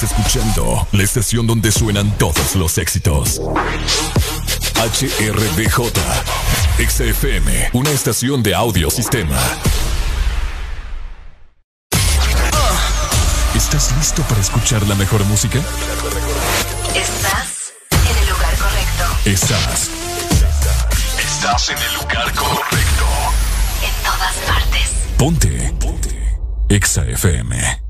Estás escuchando la estación donde suenan todos los éxitos. HRDJ, XFM, una estación de audio sistema. ¿Estás listo para escuchar la mejor música? Estás en el lugar correcto. Estás. Estás en el lugar correcto. En todas partes. Ponte. Ponte. Exa FM.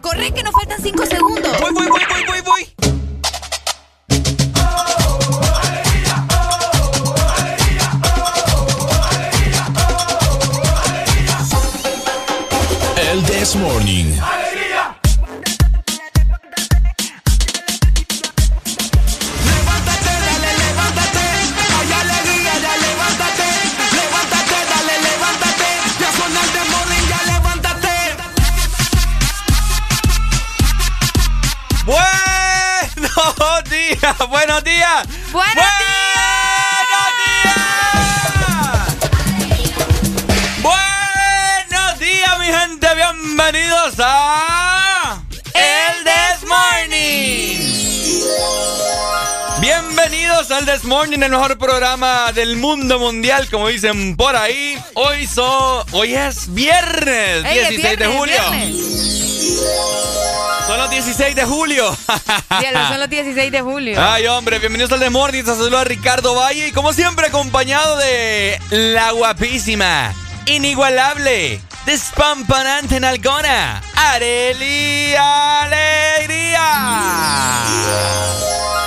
Corre que nos faltan cinco segundos. Voy, voy, voy, voy, voy, voy. El This Morning. buenos días. Buenos, días. Buenos días, mi gente. Bienvenidos a Al This Morning, el mejor programa del mundo mundial, como dicen por ahí. Hoy, so, hoy es viernes, 16 de julio. Son los 16 de julio. son los 16 de julio. Ay, hombre, bienvenidos al The Morning. Saludos a Ricardo Valle. Y como siempre, acompañado de la guapísima, inigualable, despampanante en Algona, Areli Alegría.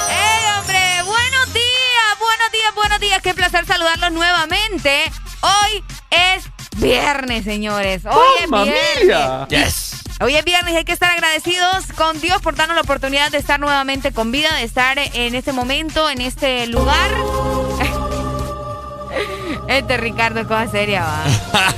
¡Ey, días, buenos días. Qué placer saludarlos nuevamente. Hoy es viernes, señores. Hoy es viernes. Yes. Hoy es viernes y hay que estar agradecidos con Dios por darnos la oportunidad de estar nuevamente con vida, de estar en este momento, en este lugar. Este Ricardo cosa seria, va.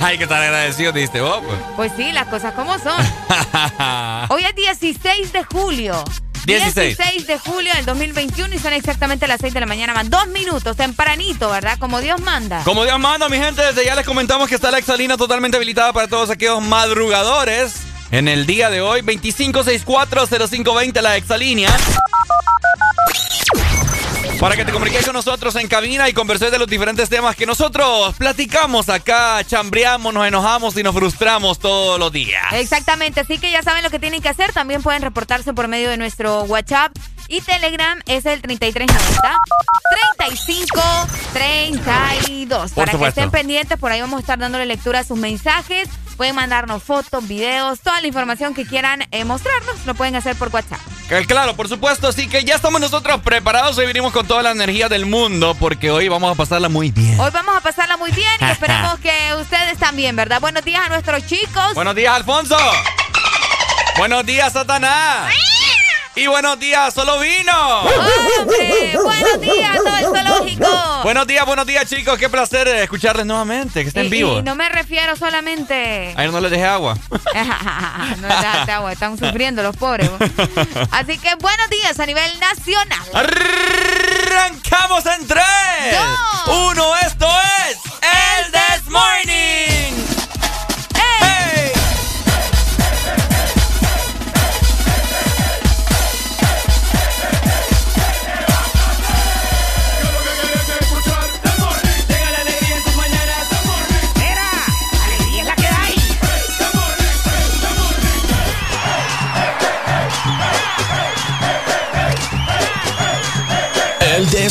hay que estar agradecido, diste vos. Pues. pues sí, las cosas como son. Hoy es 16 de julio. 16. 16 de julio del 2021 y son exactamente las 6 de la mañana, más dos minutos, tempranito, ¿verdad? Como Dios manda. Como Dios manda, mi gente, desde ya les comentamos que está la exalina totalmente habilitada para todos aquellos madrugadores en el día de hoy. 25640520 la exalínea. Para que te comuniques con nosotros en cabina y converses de los diferentes temas que nosotros platicamos acá, chambreamos, nos enojamos y nos frustramos todos los días. Exactamente, así que ya saben lo que tienen que hacer. También pueden reportarse por medio de nuestro WhatsApp y Telegram es el 3390 3532. Para que estén pendientes, por ahí vamos a estar dándole lectura a sus mensajes. Pueden mandarnos fotos, videos, toda la información que quieran eh, mostrarnos, lo pueden hacer por WhatsApp. Claro, por supuesto, así que ya estamos nosotros preparados. Hoy venimos con toda la energía del mundo porque hoy vamos a pasarla muy bien. Hoy vamos a pasarla muy bien y esperamos que ustedes también, ¿verdad? Buenos días a nuestros chicos. Buenos días, Alfonso. Buenos días, Satanás. Y buenos días, solo vino. ¡Hombre! Buenos días, todo el zoológico. Buenos días, buenos días, chicos. Qué placer escucharles nuevamente, que estén vivos. Y no me refiero solamente. Ayer no les dejé agua. no les dejaste agua, están sufriendo los pobres. Así que buenos días a nivel nacional. Arrancamos en tres. Uno, esto es el This Morning.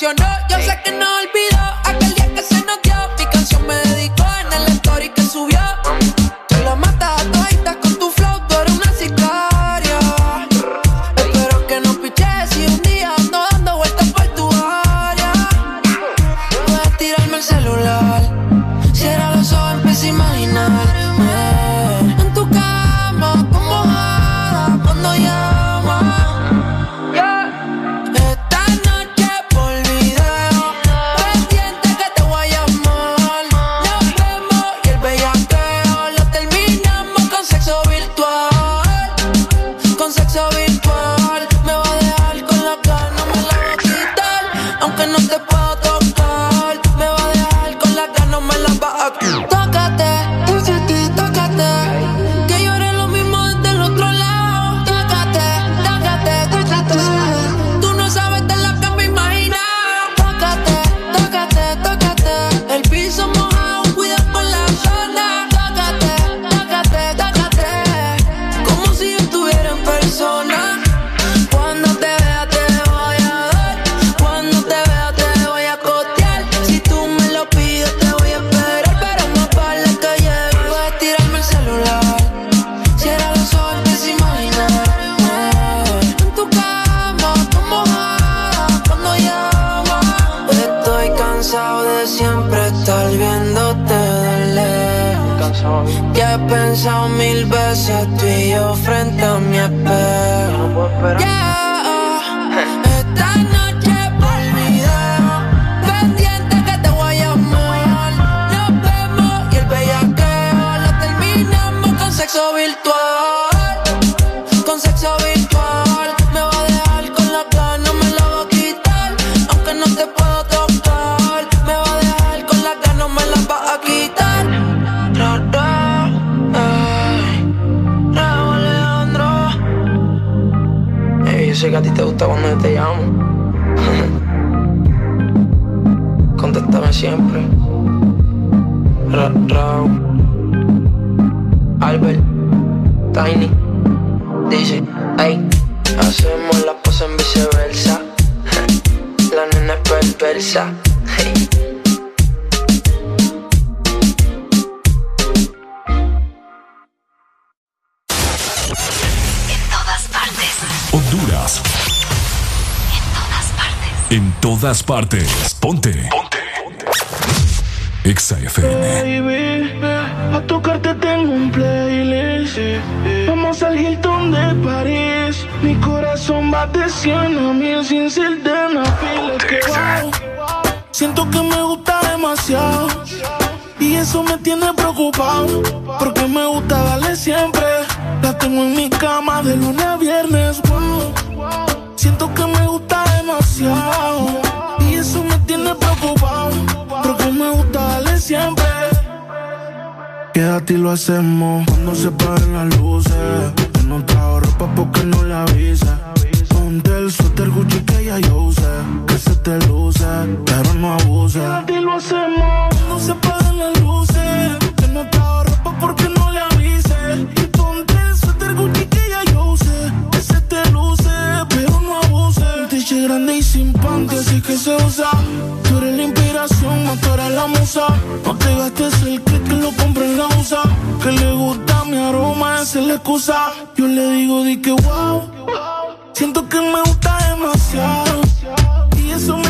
Yo sé que espejo Yeah. Sé que a ti te gusta cuando te llamo. Contéstame siempre En todas partes. Ponte. Ponte. Exa FM. Baby, a tocarte tengo un playlist. Vamos al Hilton de París. Mi corazón va de 100 a mil sin ser de una que wow. Siento que me gusta demasiado. Y eso me tiene preocupado. Porque me gusta darle siempre. La tengo en mi cama de lunes a viernes. wow. Demasiado. Y eso me tiene preocupado. Porque me gusta darle siempre. Quédate y lo hacemos cuando se paren las luces. Que no trajo ropa porque no le avisa. Ponte el suéter Gucci que ya yo usé. Que se te luce, pero no abuse. Quédate y lo hacemos cuando se paren las luces. No trajo se usa. Tú eres la inspiración, eres la musa. No te gastes el que que lo compre en la usa. Que le gusta mi aroma, esa es la excusa. Yo le digo, di que wow. Siento que me gusta demasiado. Y eso me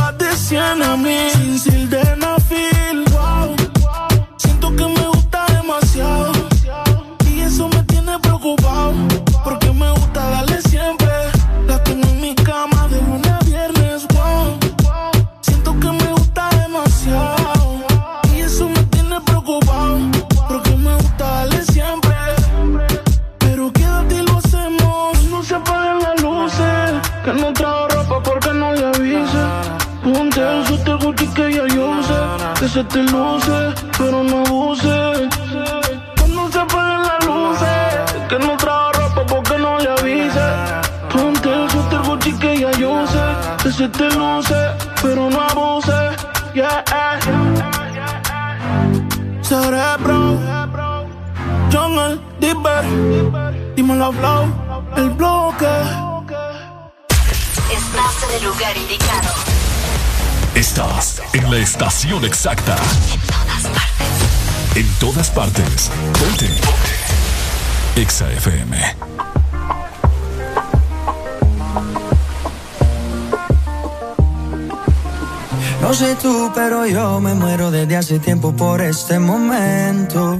de 100 a mil sin Que te luce, pero no abuse. Cuando se apaguen las luces. Que no trajo ropa porque no le avise. Ponte el suéter Gucci que ya yo usé. Que se te luce, pero no abuse. Yeah. Cerebro. Jungle, Dipper. Dímelo, Flow. El bloque. Estás en el lugar indicado. Estás en la estación exacta. En todas partes. En todas partes. Ponte. Exa FM. No sé tú, pero yo me muero desde hace tiempo por este momento.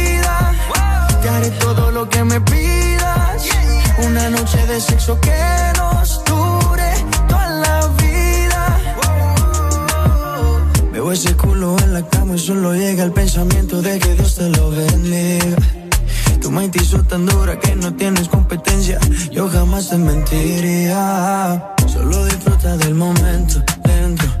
Te haré todo lo que me pidas. Una noche de sexo que nos dure toda la vida. Veo ese culo en la cama y solo llega el pensamiento de que Dios te lo bendiga. Tu mente hizo tan dura que no tienes competencia. Yo jamás te mentiría. Solo disfruta del momento dentro.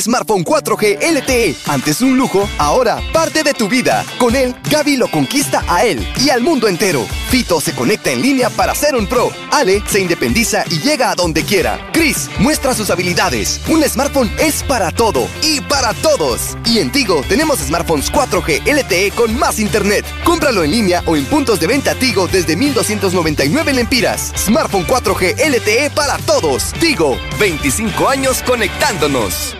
smartphone 4G LTE, antes un lujo, ahora parte de tu vida. Con él, Gaby lo conquista a él y al mundo entero. Fito se conecta en línea para ser un pro. Ale se independiza y llega a donde quiera. Chris muestra sus habilidades. Un smartphone es para todo y para todos. Y en Tigo tenemos smartphones 4G LTE con más internet. Cómpralo en línea o en puntos de venta Tigo desde 1299 lempiras. Smartphone 4G LTE para todos. Tigo, 25 años conectándonos.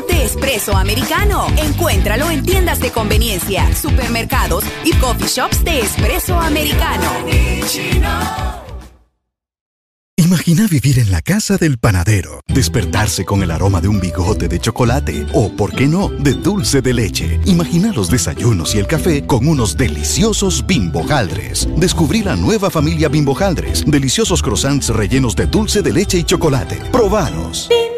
De espresso americano. Encuéntralo en tiendas de conveniencia, supermercados y coffee shops de espresso americano. Imagina vivir en la casa del panadero, despertarse con el aroma de un bigote de chocolate o, por qué no, de dulce de leche. Imagina los desayunos y el café con unos deliciosos bimbojaldres. Descubrí la nueva familia bimbojaldres, deliciosos croissants rellenos de dulce de leche y chocolate. Probanos. No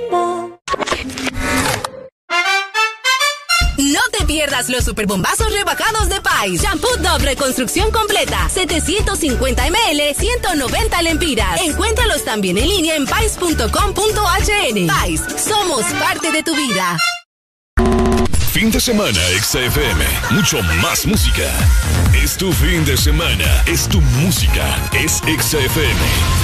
pierdas los superbombazos rebajados de Pais. Shampoo Dove Reconstrucción Completa. 750 ml, 190 lempiras. Encuéntralos también en línea en pais.com.hn. Pais, somos parte de tu vida. Fin de semana, XFM. Mucho más música. Es tu fin de semana. Es tu música. Es XFM.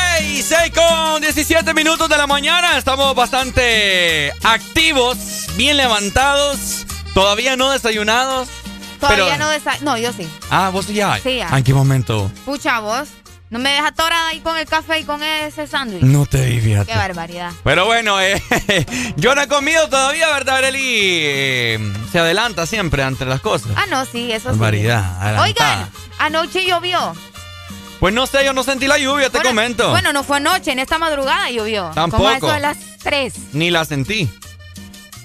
6 con 17 minutos de la mañana. Estamos bastante activos, bien levantados, todavía no desayunados. Todavía pero- no desa... No, yo sí. Ah, vos ya. Sí, ya. ¿Ah, ¿En qué momento? Pucha, vos. No me dejas atorada ahí con el café y con ese sándwich. No te vi. Qué barbaridad. Pero bueno, eh, yo no he comido todavía, ¿verdad, Arely? Eh, se adelanta siempre entre las cosas. Ah, no, sí, eso sí. Barbaridad. Oigan, anoche llovió. Pues no sé, yo no sentí la lluvia, te Bueno, comento. Bueno, no fue anoche, en esta madrugada llovió. Tampoco. Como a eso de las 3. Ni la sentí.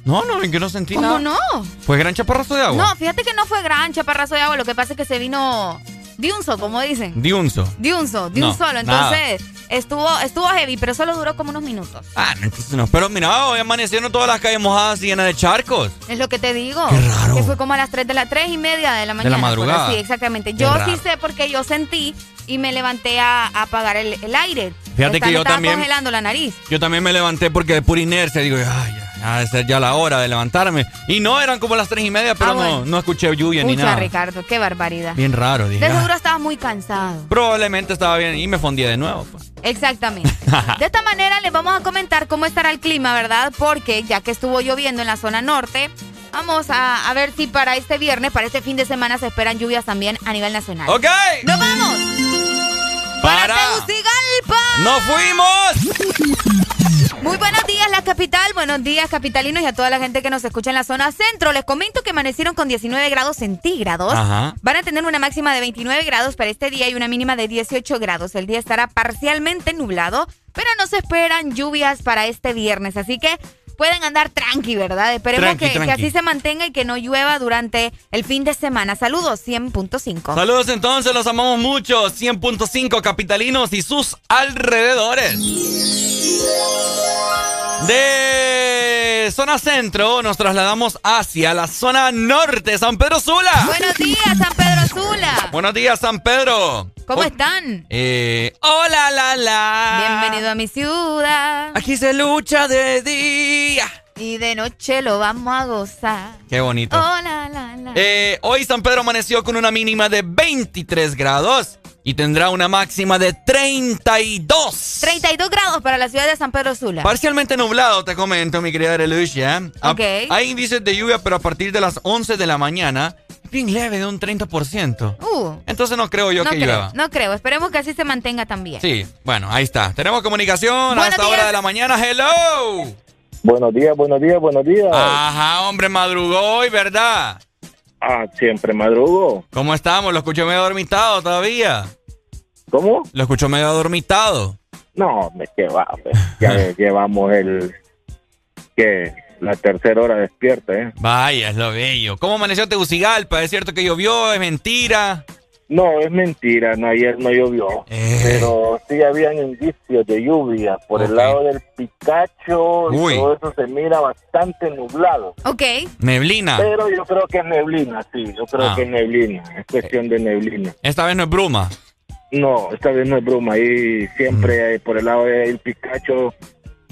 No, no, en que no sentí ¿Cómo nada. no? Fue gran chaparrazo de agua. No, fíjate que no fue gran chaparrazo de agua, lo que pasa es que se vino diunso, como dicen. Diunzo. Diunso, de No, un solo. nada. Entonces, estuvo estuvo heavy, pero solo duró como unos minutos. Ah, no, entonces no. Pero mira, hoy amanecieron todas las calles mojadas y llenas de charcos. Es lo que te digo. Qué raro. Que fue como a las 3 de la 3 y media de la mañana. madrugada. Sí, exactamente. Qué Yo raro. sí sé porque yo sentí y me levanté a, a apagar el, el aire. Fíjate Esta- que yo estaba también- congelando la nariz. Yo también me levanté porque de pura inercia digo, ay, ya, ya ya la hora de levantarme. Y no, eran como las tres y media, pero Ah, no, bueno. no escuché lluvia ni Pucha, nada. Ricardo, qué barbaridad. Bien raro, dije. De "Ah". seguro estabas muy cansado. Probablemente estaba bien y me fondí de nuevo. pues. Exactamente. De esta manera les vamos a comentar cómo estará el clima, ¿verdad? Porque ya que estuvo lloviendo en la zona norte, vamos a, a ver si para este viernes, para este fin de semana, se esperan lluvias también a nivel nacional. ¡Ok! ¡Nos vamos! Para. Tegucigalpa! ¡Nos fuimos! Muy buenos días, la capital. Buenos días, capitalinos y a toda la gente que nos escucha en la zona centro. Les comento que amanecieron con 19 grados centígrados. Ajá. Van a tener una máxima de 29 grados para este día y una mínima de 18 grados. El día estará parcialmente nublado, pero no se esperan lluvias para este viernes. Así que pueden andar tranqui, ¿verdad? Esperemos Tranqui, que, que así se mantenga y que no llueva durante el fin de semana. Saludos, 100.5. Saludos entonces, los amamos mucho. 100.5 capitalinos y sus alrededores. De zona centro nos trasladamos hacia la zona norte, San Pedro Sula. Buenos días, San Pedro Sula. Buenos días, San Pedro. ¿Cómo Oh, están? Eh, hola, la, la. Bienvenido a mi ciudad. Aquí se lucha de día. Y de noche lo vamos a gozar. Qué bonito. Oh, la, la, la. Eh, hoy San Pedro amaneció con una mínima de 23 grados y tendrá una máxima de 32. 32 grados para la ciudad de San Pedro Sula. Parcialmente nublado, te comento, mi querida Relucia. A- Ok. Hay índices de lluvia, pero a partir de las 11 de la mañana, bien leve, de un 30%. Uh, Entonces no creo yo no que creo, llueva. no creo. Esperemos que así se mantenga también. Sí, bueno, ahí está. Tenemos comunicación a Buenos esta días. hora de la mañana. ¡Hello! Buenos días, buenos días, buenos días. Ajá, hombre, madrugó hoy, ¿verdad? Ah, siempre madrugo. ¿Cómo estamos? Lo escucho medio dormitado todavía. ¿Cómo? Lo escucho medio dormitado. No, me que va, pues. Ya llevamos el que la tercera hora despierta, ¿eh? Vaya, es lo bello. ¿Cómo amaneció Tegucigalpa? ¿Es cierto que llovió? ¿Es mentira? No, es mentira, no, ayer no llovió, Eh. pero sí habían indicios de lluvia por el lado del Picacho y todo eso se mira bastante nublado. Ok. Neblina. Pero yo creo que es neblina, sí, yo creo Ah. que es neblina, es cuestión de neblina. Esta vez no es bruma. No, esta vez no es broma. Ahí siempre Mm. por el lado del Picacho,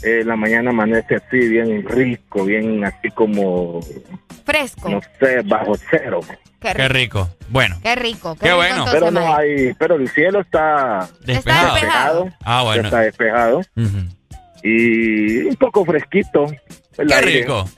eh, la mañana amanece así, bien rico, bien así como, Fresco. no sé, bajo cero. Qué rico. Qué rico. Bueno, Qué rico. Qué bueno. Pero no hay, pero el cielo está despejado. despejado. Ah, ya bueno. está despejado y un poco fresquito. El Qué aire, rico.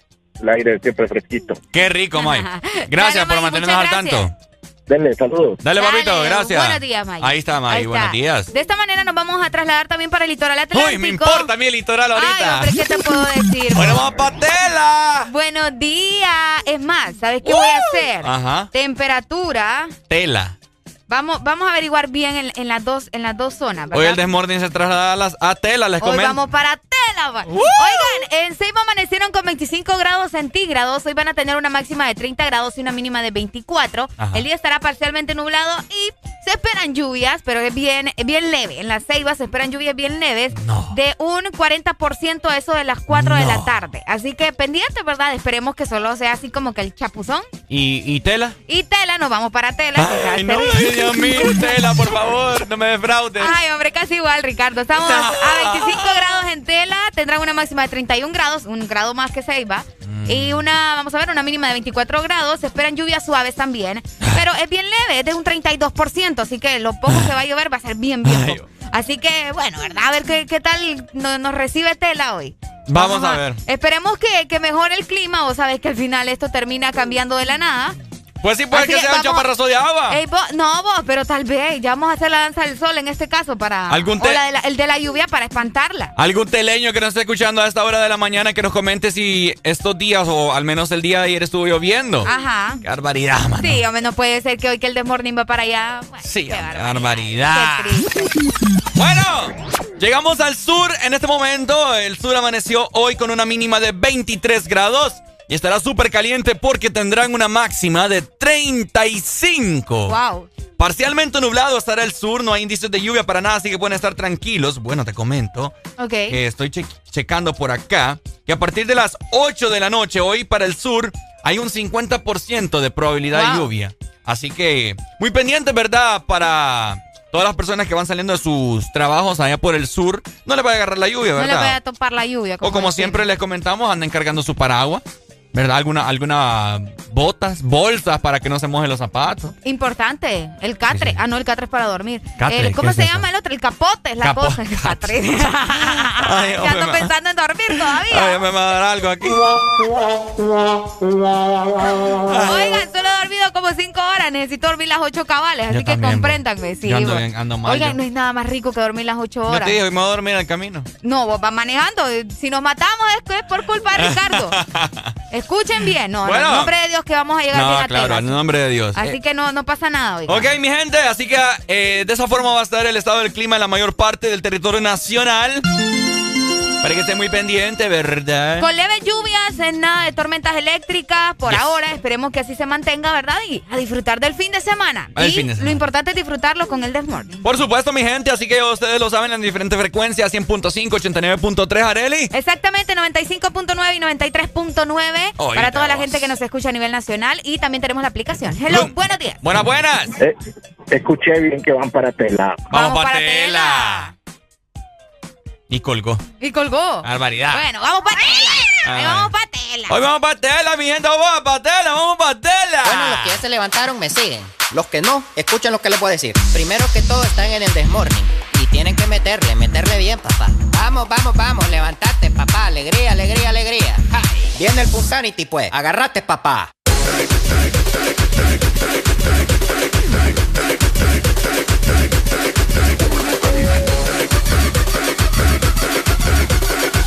El aire siempre fresquito. Qué rico, Mike. Gracias Dale, por Mike, mantenernos al muchas tanto. Dale, saludos. Dale, Dale, papito, gracias. Buenos días, Mike. Ahí está. Ahí Buenos está. días. De esta manera nos vamos a trasladar también para el litoral atlántico. Uy, me importa a mí el litoral Ay, ahorita. hombre, ¿qué te puedo decir? bueno, vamos pa' tela. Buenos días. Es más, ¿sabes qué voy a hacer? Ajá. Temperatura. Tela. Vamos, vamos a averiguar bien en, en las dos, en las dos zonas, ¿verdad? Hoy el Desmorning se traslada a, las, a tela, les Hoy comento. vamos para tela. va. Oigan, en Seiba amanecieron con 25 grados centígrados. Hoy van a tener una máxima de 30 grados y una mínima de 24. Ajá. El día estará parcialmente nublado y se esperan lluvias, pero es bien, bien leve. En la Ceiba se esperan lluvias bien leves No. de un 40% a eso de las 4 de la tarde. Así que pendiente, ¿verdad? Esperemos que solo sea así como que el chapuzón. ¿Y, y tela? Y tela, nos vamos para tela. ay, Dios mío, tela, por favor, no me defraudes. Ay, hombre, casi igual, Ricardo. Estamos a 25 grados en tela, tendrán una máxima de 31 grados, un grado más que Ceiba. Mm. Y una, vamos a ver, una mínima de 24 grados. Se esperan lluvias suaves también. Pero es bien leve, es de un 32%. Así que lo poco que va a llover va a ser bien, poco. Así que, bueno, ¿verdad? A ver qué, qué tal no- nos recibe tela hoy. Vamos a ver. Esperemos que, que mejore el clima. O sabes que al final esto termina cambiando de la nada. Pues sí, puede Así que sea un chaparrazo de agua. Ey, vos- no, vos, pero tal vez ya vamos a hacer la danza del sol en este caso para. ¿Algún o te- la de la- el de la lluvia para espantarla. Algún teleño que nos esté escuchando a esta hora de la mañana que nos comente si estos días o al menos el día de ayer estuvo lloviendo. Ajá. Qué barbaridad, mano. Sí, hombre, no puede ser que hoy que el Desmorning va para allá. Bueno, Sí, qué hombre, barbaridad. barbaridad. Qué triste. Bueno, llegamos al sur en este momento. El sur amaneció hoy con una mínima de 23 grados y estará súper caliente porque tendrán una máxima de 35. Wow. Parcialmente nublado estará el sur, no hay indicios de lluvia para nada, así que pueden estar tranquilos. Bueno, te comento Ok. que estoy che- checando por acá que a partir de las 8 de la noche hoy para el sur hay un 50% de probabilidad de Wow. lluvia. Así que muy pendiente, ¿verdad? Para todas las personas que van saliendo de sus trabajos allá por el sur, no les va a agarrar la lluvia, no le ¿verdad? voy a topar la lluvia. o como decía. siempre les comentamos, anden cargando su paraguas. ¿Verdad? Alguna, alguna botas, bolsas para que no se mojen los zapatos. Importante, el catre. Ah, no, el catre es para dormir. Catre, El- ¿Cómo ¿qué se es llama el otro? El capote, es la Capo- cosa. El catre. Ay, ya ando pensando en dormir todavía. Ay, me va a dar algo aquí. Oigan, solo he dormido como cinco horas. Necesito dormir las ocho cabales. Así Yo que también, compréndanme. Sí, Yo ando bien, ando mal, Oigan, yo. no es nada más rico que dormir las ocho Yo horas. te dije, me voy a dormir en el camino. No, vos vas manejando. Si nos matamos es, es por culpa de Ricardo. Escuchen bien. No, no, Bueno. en nombre de Dios que vamos a llegar bien No, a claro, en nombre de Dios. Así Eh, que no, no pasa nada hoy. Ok, mi gente, así que eh, de esa forma va a estar el estado del clima en la mayor parte del territorio nacional. Para que esté muy pendiente, ¿verdad? Con leves lluvias, en nada de tormentas eléctricas por Yes. ahora. Esperemos que así se mantenga, ¿verdad? Y a disfrutar del fin de semana. El y fin de semana. lo importante es disfrutarlo con el Desmorning. Por supuesto, mi gente, así que ustedes lo saben en diferentes frecuencias, 100.5, 89.3, Areli. Exactamente, 95.9 y 93.9 Oye, para toda la gente que nos escucha a nivel nacional. Y también tenemos la aplicación. Hello, buenos días. Buenas, buenas. Eh, escuché bien que van para Tela. Vamos, Vamos para para tela. Y colgó. Y colgó. Barbaridad. Bueno, vamos para tela. Ahí Ay. vamos para tela. Hoy vamos para tela, mi gente, vamos para tela, vamos para tela. Bueno, los que ya se levantaron me siguen. Los que no, escuchen lo que les voy a decir. Primero que todo están en el desmorning. Y tienen que meterle, meterle bien, papá. Vamos, vamos, vamos, levantate, papá. Alegría, alegría, alegría. Ja. Viene el Punsanity, pues. Agarrate, papá.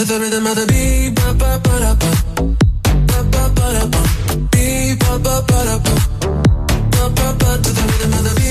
To the rhythm of the beat, ba ba ba da ba, ba ba ba ba, ba ba ba ba, ba ba. To the rhythm of the beat.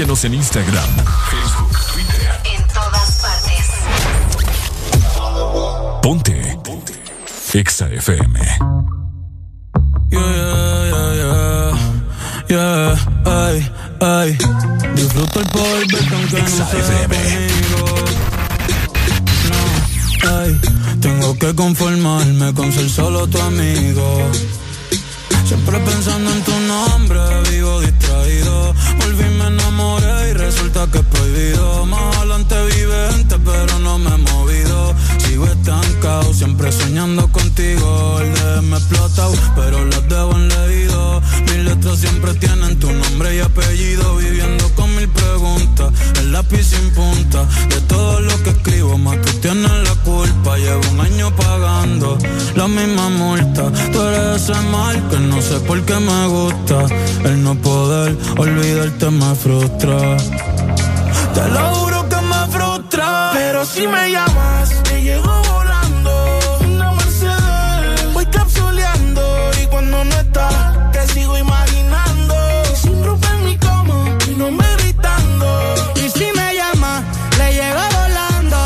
Síguenos en Instagram, Facebook, Twitter. En todas partes. Ponte. Ponte. Exa FM. Yeah, yeah, yeah, yeah, yeah, ay, ay. Disfruto el poder aunque no sea conmigo. No, ay, tengo que conformarme con ser solo tu amigo. Siempre pensando en tu nombre, vivo distraído. Volví, me enamoré y resulta que es prohibido. Más adelante vive gente, pero no me he movido. Sigo estancado, siempre soñando contigo. El de me explotado, pero las debo en leído. Mis letras siempre tienen tu nombre y apellido. Viviendo con mil preguntas, el lápiz sin punta. De todo lo que escribo, más tú tienes la culpa. Llevo un año pagando la misma multa. Tú eres ese mal que no sé por qué me gusta. El no poder olvidarte me frustra. Te lo juro que me frustra. Pero si me llamas, te llego volando. Una Mercedes, voy capsuleando. Y cuando no estás, te sigo imaginando. Y sin ropa en mi cama, mi nombre gritando. Y si me llama, le llego volando.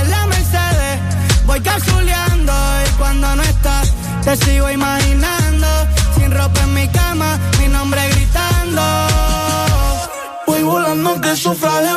En la Mercedes, voy capsuleando. Y cuando no estás, te sigo imaginando. Sin ropa en mi cama, mi nombre gritando. Voy volando que sufra de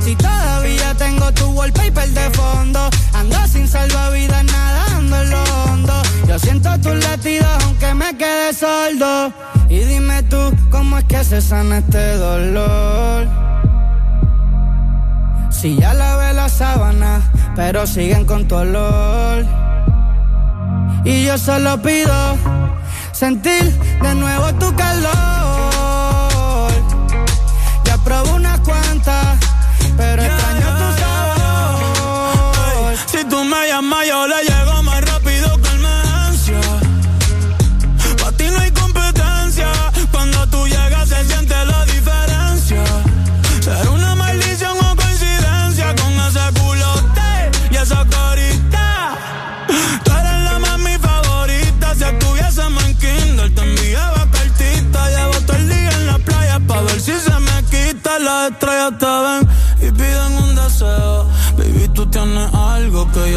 Si todavía tengo tu wallpaper de fondo, ando sin salvavidas nadando en lo hondo. Yo siento tus latidos aunque me quede sordo. Y dime tú, ¿cómo es que se sana este dolor? Si ya lavé la sábana, pero siguen con tu olor. Y yo solo pido sentir de nuevo tu calor. Ya probé unas pero extraño tu sabor. Si tú me llamas, yo le llego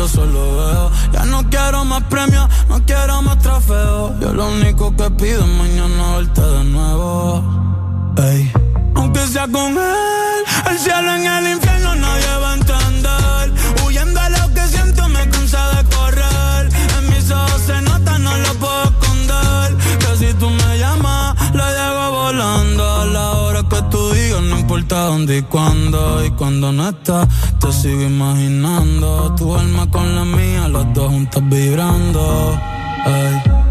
yo solo veo. Ya no quiero más premios, no quiero más trofeos. Yo lo único que pido es mañana verte de nuevo. Ey. Aunque sea con él, el cielo en el infierno nadie va dónde y cuándo. Y cuando no estás, te sigo imaginando. Tu alma con la mía, las dos juntas vibrando. Ey.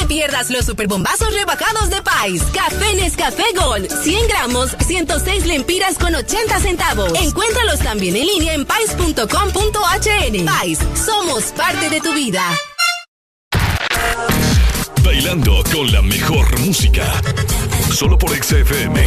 te pierdas los superbombazos rebajados de Pais. Café Nescafé Gold. 100 gramos, 106 lempiras con 80 centavos. Encuéntralos también en línea en pais.com.hn. Pais, somos parte de tu vida. Bailando con la mejor música. Solo por XFM.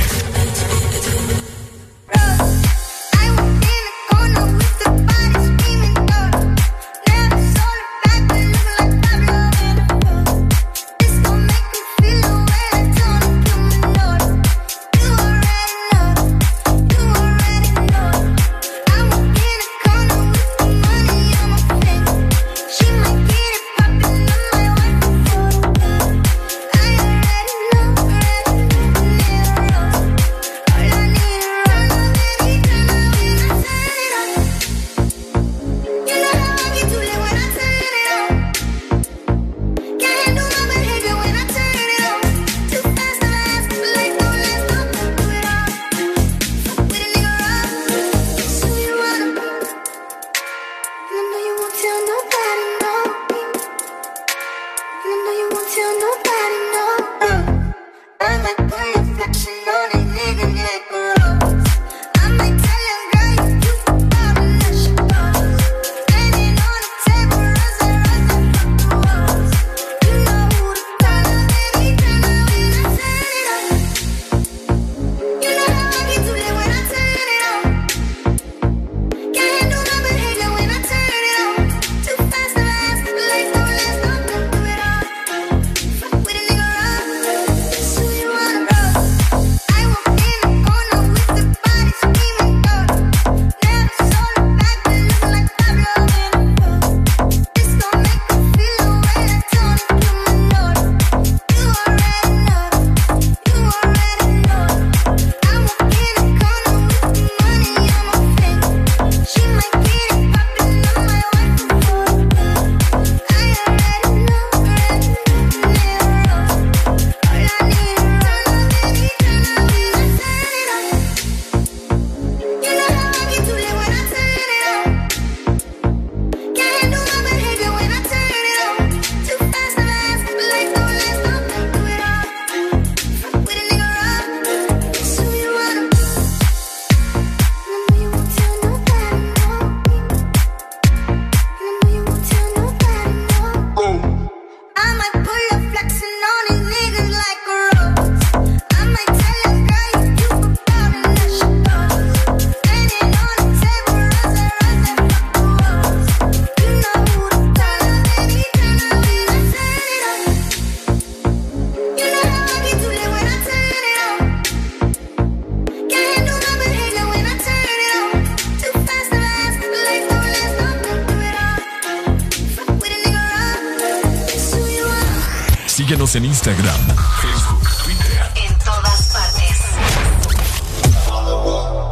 Instagram, Facebook, Twitter. En todas partes.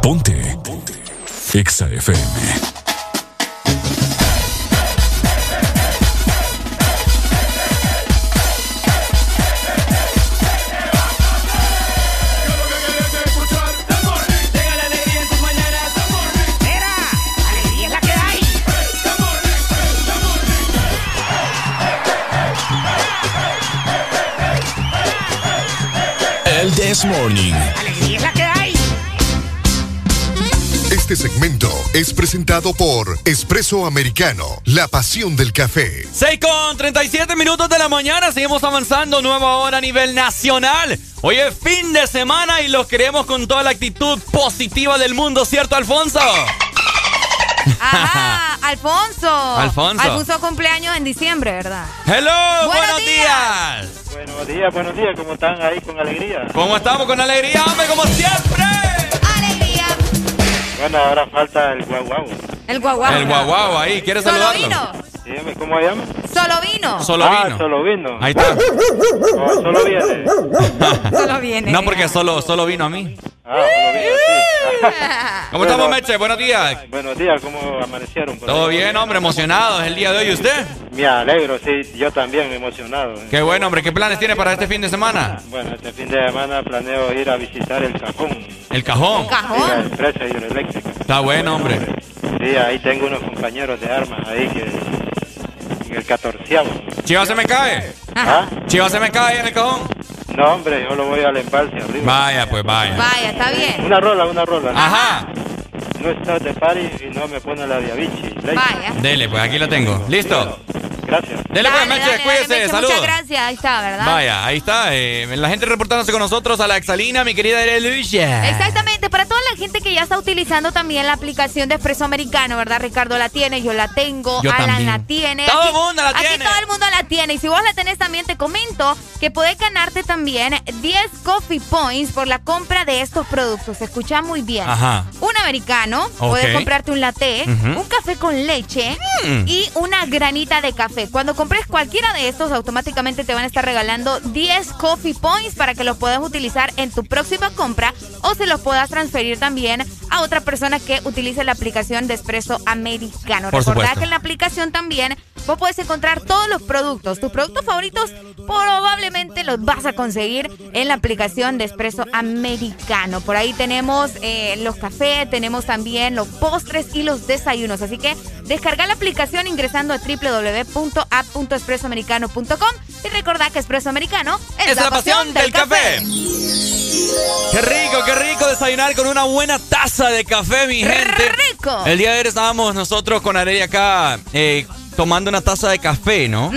Ponte. Ponte. Exa FM. Presentado por Espresso Americano, la pasión del café. 6 con 37 minutos de la mañana, seguimos avanzando, nueva hora a nivel nacional. Hoy es fin de semana y los queremos con toda la actitud positiva del mundo, ¿cierto, Alfonso? Ajá, Alfonso. Alfonso. Alfonso cumpleaños en diciembre, ¿verdad? Hello, Buenos buenos, días. Buenos días, buenos días, ¿cómo están ahí con alegría? ¿Cómo estamos con alegría, hombre? Como siempre. Ahora falta el guau guau. El guaguao. El guaguao ahí, ¿quieres saludarlo? vino. Dígame, ¿cómo se llama? Solo vino. Solo ah, vino. solo vino. Ahí está. Solo viene. Solo viene. No, porque solo, solo vino a mí. Ah, solo vino, sí. ¿Cómo estamos, Meche? Buenos días. Buenos días, ¿cómo amanecieron? por Todo ahí? bien, hombre, emocionados el día de hoy. ¿Y usted? Me alegro, sí, yo también emocionado. Qué bueno, hombre. ¿Qué planes tiene para este fin de semana? Bueno, este fin de semana planeo ir a visitar el cajón. El cajón. Sí, la empresa hidroeléctrica. Está bueno, hombre. Sí, ahí tengo unos compañeros de armas ahí que... En el catorceavo. Chivas se me cae. ¿Ah? Chivas se me cae en el cajón. No, hombre, yo lo voy al embalse arriba. Vaya, pues vaya. Vaya, está bien. Una rola, una rola. Ajá. No estás de party y no me pone la de Avicii. Vaya. Dele, pues aquí la tengo. ¿Listo? Gracias. Dele, pues, Dale, Meche, dale, dale, cuídese. Meche, Saludos. Muchas gracias, ahí está, ¿verdad? Vaya, ahí está. eh, la gente reportándose con nosotros a la Exalina, mi querida Lucia. Exactamente, para toda la gente que ya está utilizando también la aplicación de Expreso Americano, ¿verdad? Ricardo la tiene, yo la tengo, Yo Alan también. la tiene. Todo aquí- el mundo la aquí tiene. todo el mundo la tiene. Y si vos la tenés también, te comento que podés ganarte también 10 coffee points por la compra de estos productos. Escucha muy bien. Ajá. Un americano, Ok. puedes comprarte un latte, un café con leche Mm. y una granita de café. Cuando compres cualquiera de estos, automáticamente te van a estar regalando 10 coffee points para que los puedas utilizar en tu próxima compra o se los puedas transferir también a otra persona que utilice la aplicación de Espresso Americano. Por Recordá supuesto. que en la aplicación también vos puedes encontrar todos los productos. Tus productos favoritos probablemente los vas a conseguir en la aplicación de Espresso Americano. Por ahí tenemos eh, los cafés, tenemos también los postres y los desayunos. Así que descarga la aplicación ingresando a www.app.expresoamericano.com y recordá que Espresso Americano es, Es la pasión del café. Qué rico, qué rico desayunar con una buena taza de café, mi gente. rico! El día de ayer estábamos nosotros con Arely acá eh, tomando una taza de café, ¿no?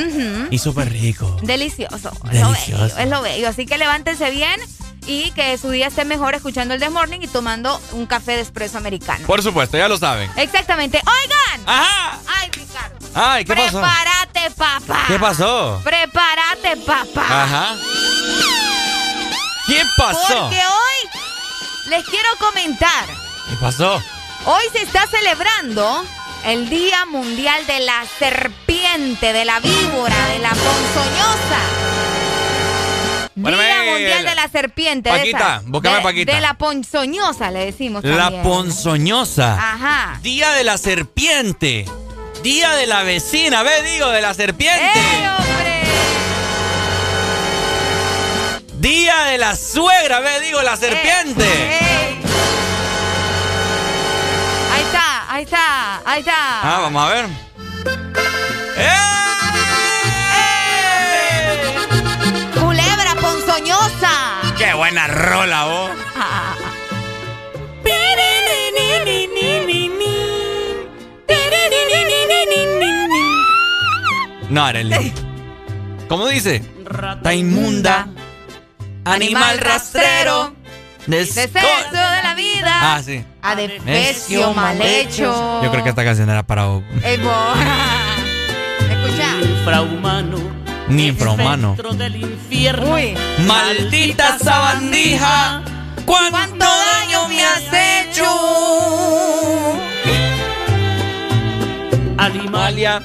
Y súper rico. Delicioso. Es lo bello, es lo bello. Así que levántense bien y que su día esté mejor escuchando el The Morning y tomando un café de espresso americano. Por supuesto, ya lo saben. Exactamente. Oigan. Ajá. Ay, Ricardo. Ay, ¿qué pasó? Prepárate, papá. ¿Qué pasó? Prepárate, papá. Ajá. ¿Qué pasó? Porque hoy les quiero comentar. ¿Qué pasó? Hoy se está celebrando el Día Mundial de la Serpiente, de la Víbora, de la Ponzoñosa. Bueno, Día eh, Mundial de la Serpiente. Paquita, búscame de, Paquita. De la ponzoñosa, le decimos La también. ponzoñosa. Ajá. Día de la serpiente. Día de la vecina, ve, digo, de la serpiente. ¡Ey, hombre! Día de la suegra, ve, digo, la serpiente. ¡Ey! Ahí está, ahí está, ahí está. Ah, vamos a ver. Buena rola, vos! No, Arely. ¿Cómo dice? Rata inmunda, animal rastrero, Deceso de la vida. Ah, sí. Adefesio mal hecho. Yo creo que esta canción era para vos. Escucha. Infrahumano. Ni infrahumano. Espectro del infierno. Uy. Maldita sabandija, ¿cuánto daño me has hecho? Animalia.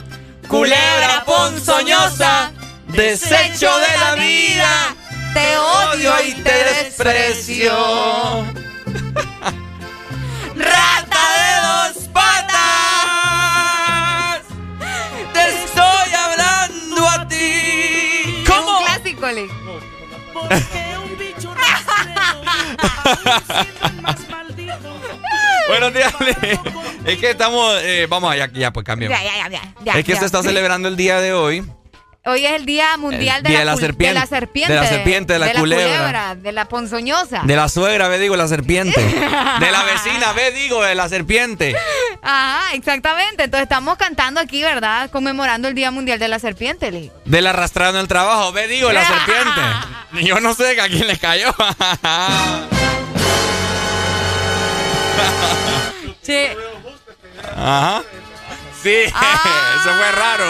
Culebra ponzoñosa, desecho de la vida, te odio y te desprecio. Rata de dos patas, Buenos días. Es que estamos, eh, vamos allá, ya pues cambiamos. Ya, ya, ya, ya, ya, es que se está celebrando el día de hoy. Hoy es el Día Mundial El de, día la, de serpiente. de la serpiente. De la serpiente, de la culebra. De la ponzoñosa. De la suegra, ve, digo, la serpiente. De la vecina, ve, digo, de la serpiente. Ajá, exactamente. Entonces estamos cantando aquí, ¿verdad? Conmemorando el Día Mundial de la Serpiente, Lee. De la arrastrada en el trabajo, ve, digo, la serpiente. Yo no sé a quién le cayó. Sí. Ajá. Sí, eso fue raro.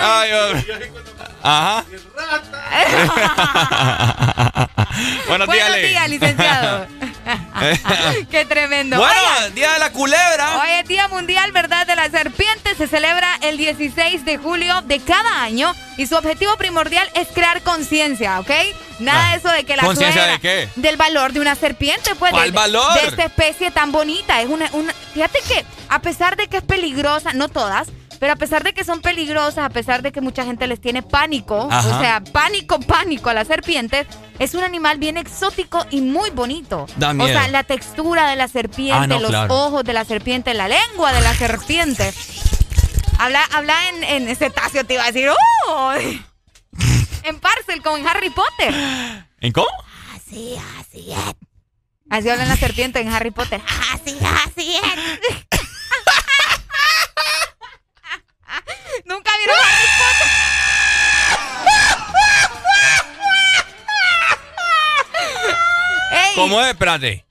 Ay, hombre. Ajá. Buenos días, Buenos Ley. días, licenciado. Qué tremendo. Bueno, Oigan, Día de la Culebra. Hoy es Día Mundial, ¿verdad?, de la Serpiente. Se celebra el 16 de julio de cada año y su objetivo primordial es crear conciencia, ¿ok? Nada Ah, de eso de que la ¿conciencia de qué? Del valor de una serpiente, pues. ¿Cuál de, valor? De esta especie tan bonita. Es una, una, fíjate que a pesar de que es peligrosa, no todas, pero a pesar de que son peligrosas, a pesar de que mucha gente les tiene pánico, Ajá. o sea, pánico, pánico a las serpientes, es un animal bien exótico y muy bonito. Da O sea, la textura de la serpiente, Ah, no, los claro. ojos de la serpiente, la lengua de la serpiente. Habla, habla en, en cetáceo, te iba a decir, ¡oh! en Parcel, como en Harry Potter. ¿En cómo? Así, así es. Así hablan la serpiente en Harry Potter. Así, así es. Nunca vieron Harry Potter. Ey, ¿Cómo es? Espérate.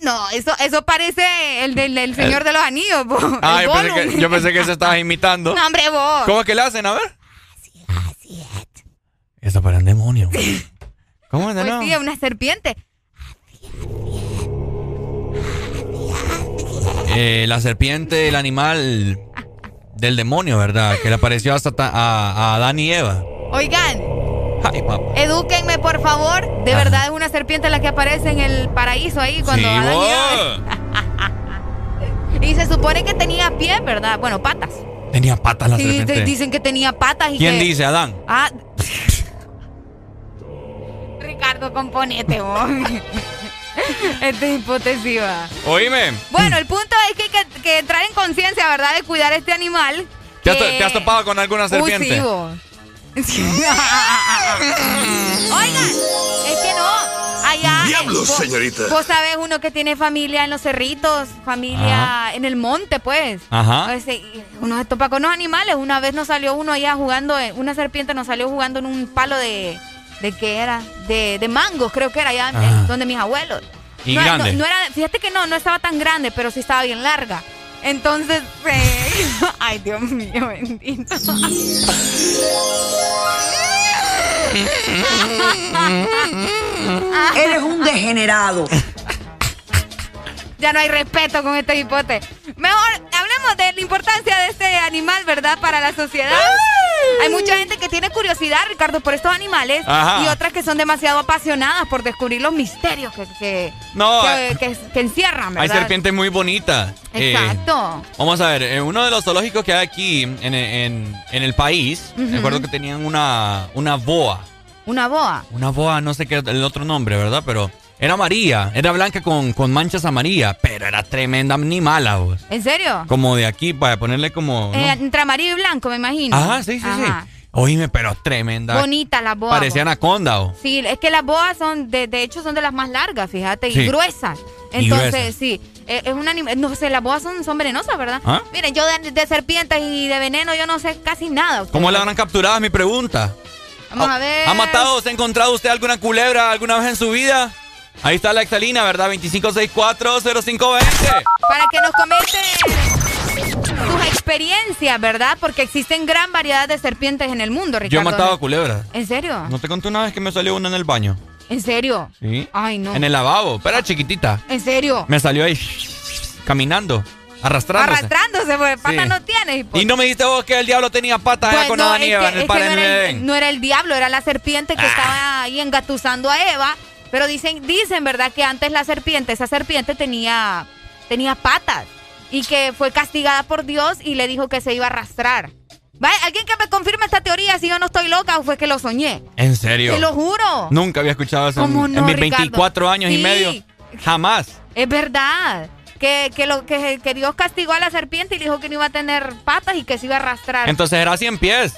No, eso, eso parece el del, Señor de los Anillos. Ah, yo pensé, que, yo pensé que se estabas imitando. No, hombre, vos. ¿Cómo es que le hacen? A ver. Así es. Eso para el demonio. ¿Cómo es de Pues nuevo? sí, una serpiente. Eh, la serpiente, el animal del demonio, ¿verdad? Que le apareció hasta ta- a, a Adán y Eva. Oigan, Ay, edúquenme, por favor. De verdad es una serpiente la que aparece en el paraíso ahí cuando Sí, Adán y. Eva- Y se supone que tenía pies, ¿verdad? Bueno, patas. Tenía patas la Sí, serpiente. te- dicen que tenía patas y ¿Quién que- dice, Adán? Ah. Ricardo, componete, vos. Esta es hipótesis. Oíme. Bueno, el punto es que hay que, que entrar en conciencia, ¿verdad? De cuidar este animal. ¿Te has, que- te has topado con alguna serpiente? Uy, sí, vos. Oigan, es que no. Allá. Diablos, vos- señorita. Vos sabés uno que tiene familia en los cerritos, familia en el monte, pues. Ajá. Uno se topa con los animales. Una vez nos salió uno allá jugando, eh, una serpiente nos salió jugando en un palo de. ¿De qué era? De, de mangos, creo que era allá Ajá. donde mis abuelos. ¿Y no, grande? No, no era, fíjate que no, no estaba tan grande, pero sí estaba bien larga. Entonces, eh, ay Dios mío, bendito. Eres un degenerado. Ya no hay respeto con este hipote. Mejor hablemos de la importancia de este animal, ¿verdad? Para la sociedad. Hay mucha gente que tiene curiosidad, Ricardo, por estos animales Ajá. y otras que son demasiado apasionadas por descubrir los misterios que, que, No, que, hay- que- que encierran, Hay serpientes muy bonitas. Eh, Exacto. vamos a ver, en uno de los zoológicos que hay aquí en, en- en el país, Ujú. me acuerdo que tenían una, una boa. Una boa. Una boa, no sé qué el otro nombre, ¿verdad? Pero era amarilla, era blanca con, con manchas amarillas, pero era tremenda animal, vos. ¿En serio? Como de aquí, para ponerle como... ¿no? Eh, entre amarillo y blanco, me imagino. Ajá, sí, sí, Ajá. sí. Oíme, pero tremenda. Bonita la boa. Parecía anaconda, vos. Sí, es que las boas son, de, de hecho, son de las más largas, fíjate, y Sí. gruesas. Y Entonces, gruesas. sí, eh, es un animal, no sé, las boas son, son venenosas, ¿verdad? ¿Ah? Miren, yo de, de serpientes y de veneno yo no sé casi nada. ¿Cómo la habrán capturado? Es mi pregunta. Vamos a ver. ¿Ha matado o se ha encontrado usted alguna culebra alguna vez en su vida? Ahí está la exalina, ¿verdad? 25640520. Para que nos comenten sus experiencias, ¿verdad? Porque existen gran variedad de serpientes en el mundo, Ricardo. Yo he matado a culebras. ¿En serio? ¿No te conté una vez que me salió una en el baño? ¿En serio? Sí. Ay, no. En el lavabo, pero era chiquitita. ¿En serio? Me salió ahí caminando, arrastrándose. Arrastrándose, porque patas Sí. no tiene. hijo. Y no me dijiste vos que el diablo tenía patas allá Pues con no, Adán y Eva en el que Padre no en era, el, no era el diablo, era la serpiente Ah. que estaba ahí engatusando a Eva. Pero dicen, dicen, ¿verdad? Que antes la serpiente, esa serpiente tenía, tenía patas. Y que fue castigada por Dios y le dijo que se iba a arrastrar. ¿Vale? ¿Alguien que me confirme esta teoría si yo no estoy loca o fue que lo soñé? ¿En serio? Te lo juro. Nunca había escuchado eso en, ¿Cómo en no, mis Ricardo? 24 años y medio. Jamás. Es verdad. Que, que, lo, que, que Dios castigó a la serpiente y le dijo que no iba a tener patas y que se iba a arrastrar. Entonces era 100 pies.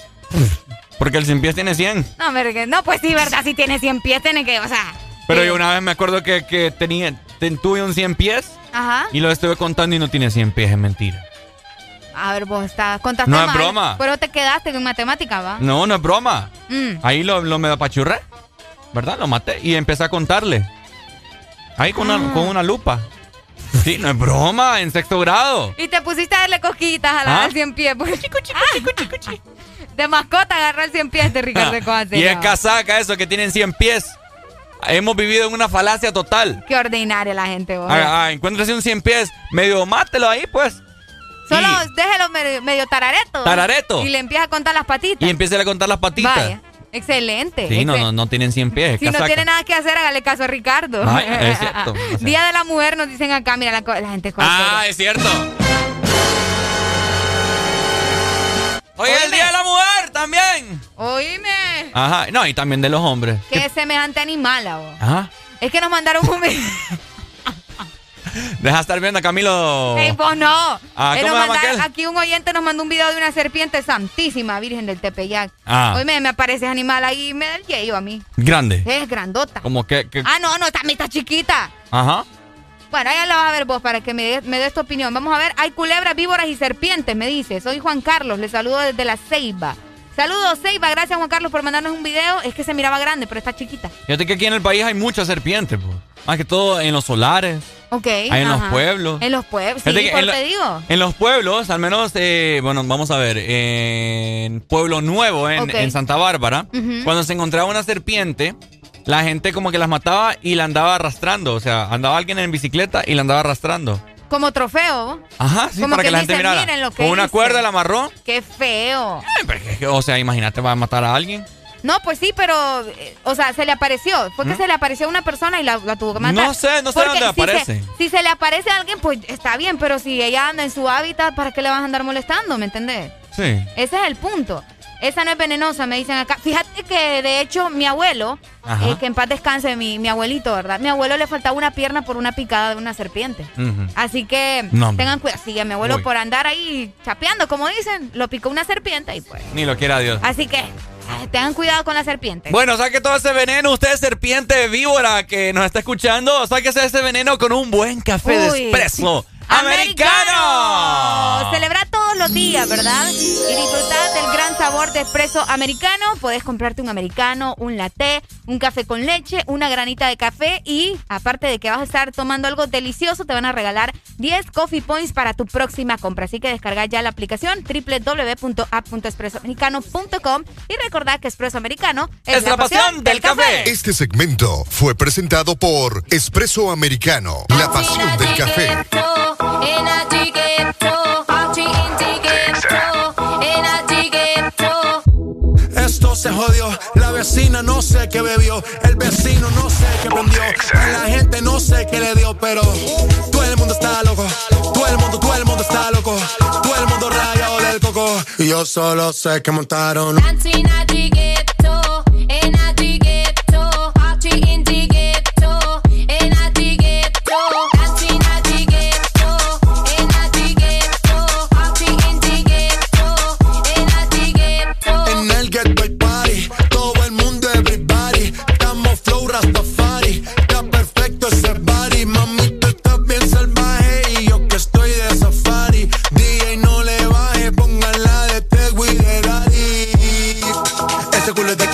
Porque el 100 pies tiene 100. No, no, pues sí, ¿verdad? Si tiene 100 pies, tiene que, o sea... Pero yo una vez me acuerdo que, que tenía, ten- tuve un 100 pies Ajá. y lo estuve contando y no tiene 100 pies, es mentira. A ver, vos estás, contaste No es broma. Pero te quedaste en matemática, ¿va? No, no es broma. Mm. Ahí lo, lo me apachurré, ¿verdad? Lo maté y empecé a contarle. Ahí con, Ah. una, con una lupa. Sí, no es broma, en sexto grado. Y te pusiste a darle cosquillitas a la ¿Ah? al 100 pies. pues. De mascota agarró el 100 pies de Ricardo Escobar. y es casaca eso, que tienen 100 pies. Hemos vivido en una falacia total. Qué ordinaria la gente, vos. Ah, ah, encuéntrese un 100 pies, medio mátelo ahí, pues. Solo déjelo medio, medio tarareto. Tarareto. Y le empieza a contar las patitas. Y empieza a contar las patitas. Vaya. Excelente. Sí, no, no, no tienen 100 pies. es Si no tiene nada que hacer, hágale caso a Ricardo. Ay, es cierto. Día de la mujer nos dicen acá, mira, la, la gente es Ah, es cierto. Hoy es el Día de la Mujer también. Oíme. Ajá, no, y también de los hombres. Qué semejante animal, vos. Ajá. Es que nos mandaron un video. Deja de estar viendo a Camilo. Ey, vos no. Ah, aquí un oyente nos mandó un video de una serpiente santísima, Virgen del Tepeyac. Ah. Hoy me, me aparece ese animal ahí y me da el yeyo a mí. Grande. Es grandota. Como que. que- Ah, no, no, también está chiquita. Ajá. Bueno, ya la vas a ver vos para que me me des tu opinión. Vamos a ver, hay culebras, víboras y serpientes, me dice. Soy Juan Carlos, le saludo desde la Ceiba. Saludos, Ceiba, gracias Juan Carlos por mandarnos un video. Es que se miraba grande, pero está chiquita. Fíjate que aquí en el país hay muchas serpientes, pues. Más que todo en los solares. Ok. Hay en los pueblos. En los pueblos, sí, Fíjate que por en lo- te digo. En los pueblos, al menos, eh, bueno, vamos a ver, en Pueblo Nuevo, en, en Santa Bárbara, cuando se encontraba una serpiente, la gente como que las mataba y la andaba arrastrando. O sea, andaba alguien en bicicleta y la andaba arrastrando. Como trofeo. Ajá, sí, Como para que, que la gente dicen, mirara. "Miren lo que Con una hice". cuerda la amarró. Qué feo. O sea, imagínate, va a matar a alguien. No, pues sí, pero, eh, o sea, se le apareció. Fue que se le apareció a una persona y la, la tuvo que matar. ¿Mm? No sé, no sé Porque dónde si aparece. Se, si se le aparece a alguien, pues está bien, pero si ella anda en su hábitat, ¿para qué le vas a andar molestando? ¿Me entendés? Sí. Ese es el punto. Esa no es venenosa, me dicen acá. Fíjate que de hecho mi abuelo, eh, que en paz descanse mi, mi abuelito, ¿verdad? Mi abuelo le faltaba una pierna por una picada de una serpiente. Así que No, tengan cuidado. Sí, a mi abuelo Uy. por andar ahí chapeando, como dicen, lo picó una serpiente y pues. Ni lo quiera Dios. Así que tengan cuidado con la serpiente. Bueno, saque todo ese veneno, usted serpiente víbora que nos está escuchando, sáquese ese veneno con un buen café de espresso americano. Celebra todos los días, ¿verdad? Y disfrutar del gran sabor de espresso americano. Podés comprarte un americano, un latte, un café con leche, una granita de café y aparte de que vas a estar tomando algo delicioso, te van a regalar 10 coffee points para tu próxima compra. Así que descarga ya la aplicación www.app.espressoamericano.com y recordad que Espresso Americano es, la, pasión del café. Este segmento fue presentado por Espresso Americano, la pasión del café. Esto se jodió, la vecina no sé qué bebió, el vecino no sé qué prendió, a la gente no sé qué le dio, pero todo el mundo está loco, todo el mundo, todo el mundo está loco, todo el mundo rayado del coco, y yo solo sé que montaron.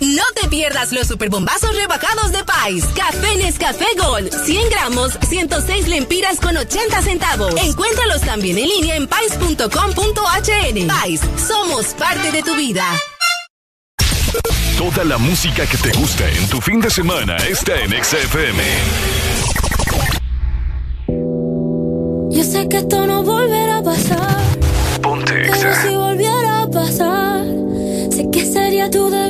No te pierdas los superbombazos rebajados de Pais. Café Nescafé Gold, 100 gramos, 106 lempiras con 80 centavos. Encuéntralos también en línea en pais.com.hn. Pais, somos parte de tu vida. Toda la música que te gusta en tu fin de semana está en XFM. Yo sé que esto no volverá a pasar. Ponte Pero si volviera a pasar, sé que sería tu debilidad.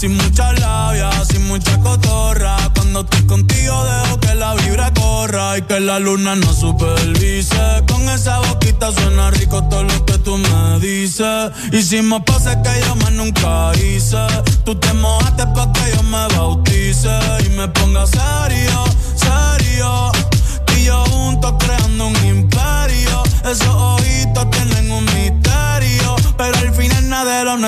Sin mucha labia, sin mucha cotorra. Cuando estoy contigo dejo que la vibra corra y que la luna no supervise. Con esa boquita suena rico todo lo que tú me dices. Hicimos pase que yo más nunca hice. Tú te mojaste pa' que yo me bautice y me ponga serio,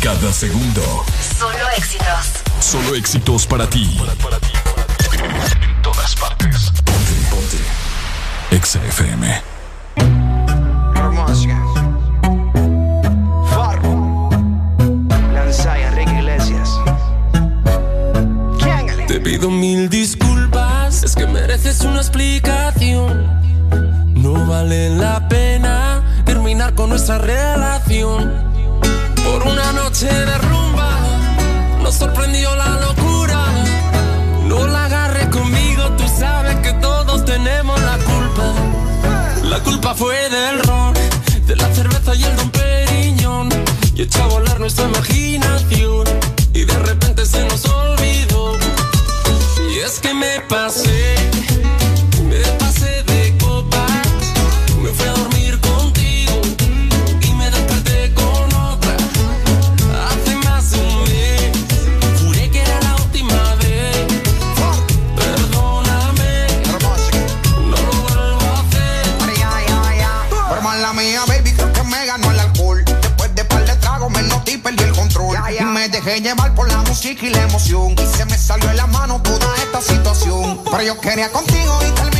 Cada segundo. Solo éxitos. Solo éxitos para ti. En todas partes. Ponte, ponte. Exa FM. Farro. Enrique Iglesias. Te pido mil disculpas, es que mereces una explicación. No vale la pena terminar con nuestra relación. Por una noche de rumba nos sorprendió la locura. No la agarres conmigo, tú sabes que todos tenemos la culpa. La culpa fue del ron, de la cerveza y el don Periñón. Y echó a volar nuestra imaginación. Y de repente se nos olvidó. Y es que me pasé, música y la emoción. Y se me salió de la mano toda esta situación. Pero yo quería contigo y terminé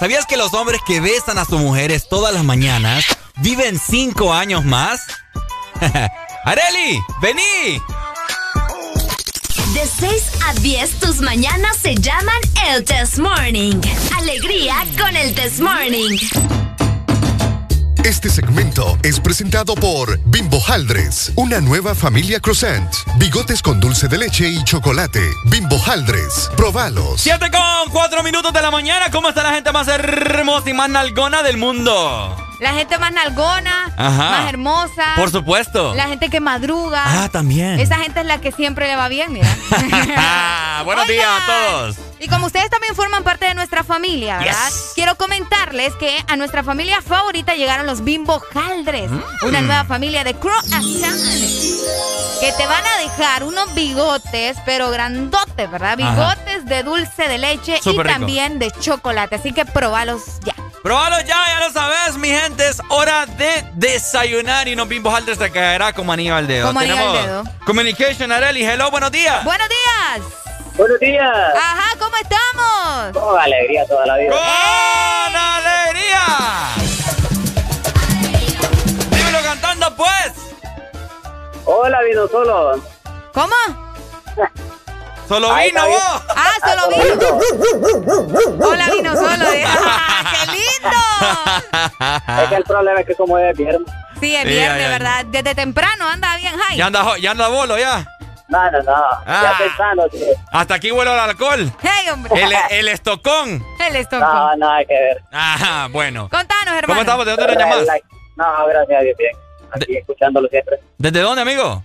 ¿Sabías que los hombres que besan a sus mujeres todas las mañanas viven cinco años más? ¡Areli! ¡Vení! De 6 a 10, tus mañanas se llaman el Test Morning. Alegría con el Test Morning. Este segmento es presentado por Bimbo Haldres, una nueva familia croissant, bigotes con dulce de leche y chocolate. Bimbo Haldres, probalos. 7 con 4 minutos de la mañana. ¿Cómo está la gente más hermosa y más nalgona del mundo? La gente más nalgona, Ajá. más hermosa. Por supuesto. La gente que madruga. Ah, también. Esa gente es la que siempre le va bien, mira. Buenos días a todos. Y como ustedes también forman parte de nuestra familia, ¿verdad? Yes. Quiero comentarles que a nuestra familia favorita llegaron los Bimbo Haldres, Mm. una nueva familia de croissant que te van a dejar unos bigotes, pero grandotes, ¿verdad? Bigotes de dulce de leche Súper y rico. también de chocolate, así que probalos ya. Probalo ya, ya lo sabes, mi gente. Es hora de desayunar y nos vimos al se caerá como anillo al dedo. Como anillo al dedo. Communication, Areli. Hello, buenos días. Buenos días. Buenos días. Ajá, ¿cómo estamos? Con alegría toda la vida. ¡Con alegría! Dímelo cantando, pues. Hola, vino solo. ¿Cómo? Solo vino vos. Ah, solo vino. Hola, vino solo. ¿eh? ¡Ah, ¡Qué lindo! Es que el problema es que como es viernes. Sí, es Sí, viernes, ya, ya. ¿verdad? Desde temprano anda bien high. Ya anda, ya anda bolo, ya. No, no, no. Ah. Ya pensando. que- Hasta aquí huele el alcohol. Hey, hombre. El, el estocón. El estómago. No, nada que ver. Ajá, bueno. Contanos, hermano. ¿Cómo estamos? ¿De dónde nos llamas? No, gracias a Dios, bien. Aquí escuchándolo siempre. ¿Desde dónde, amigo?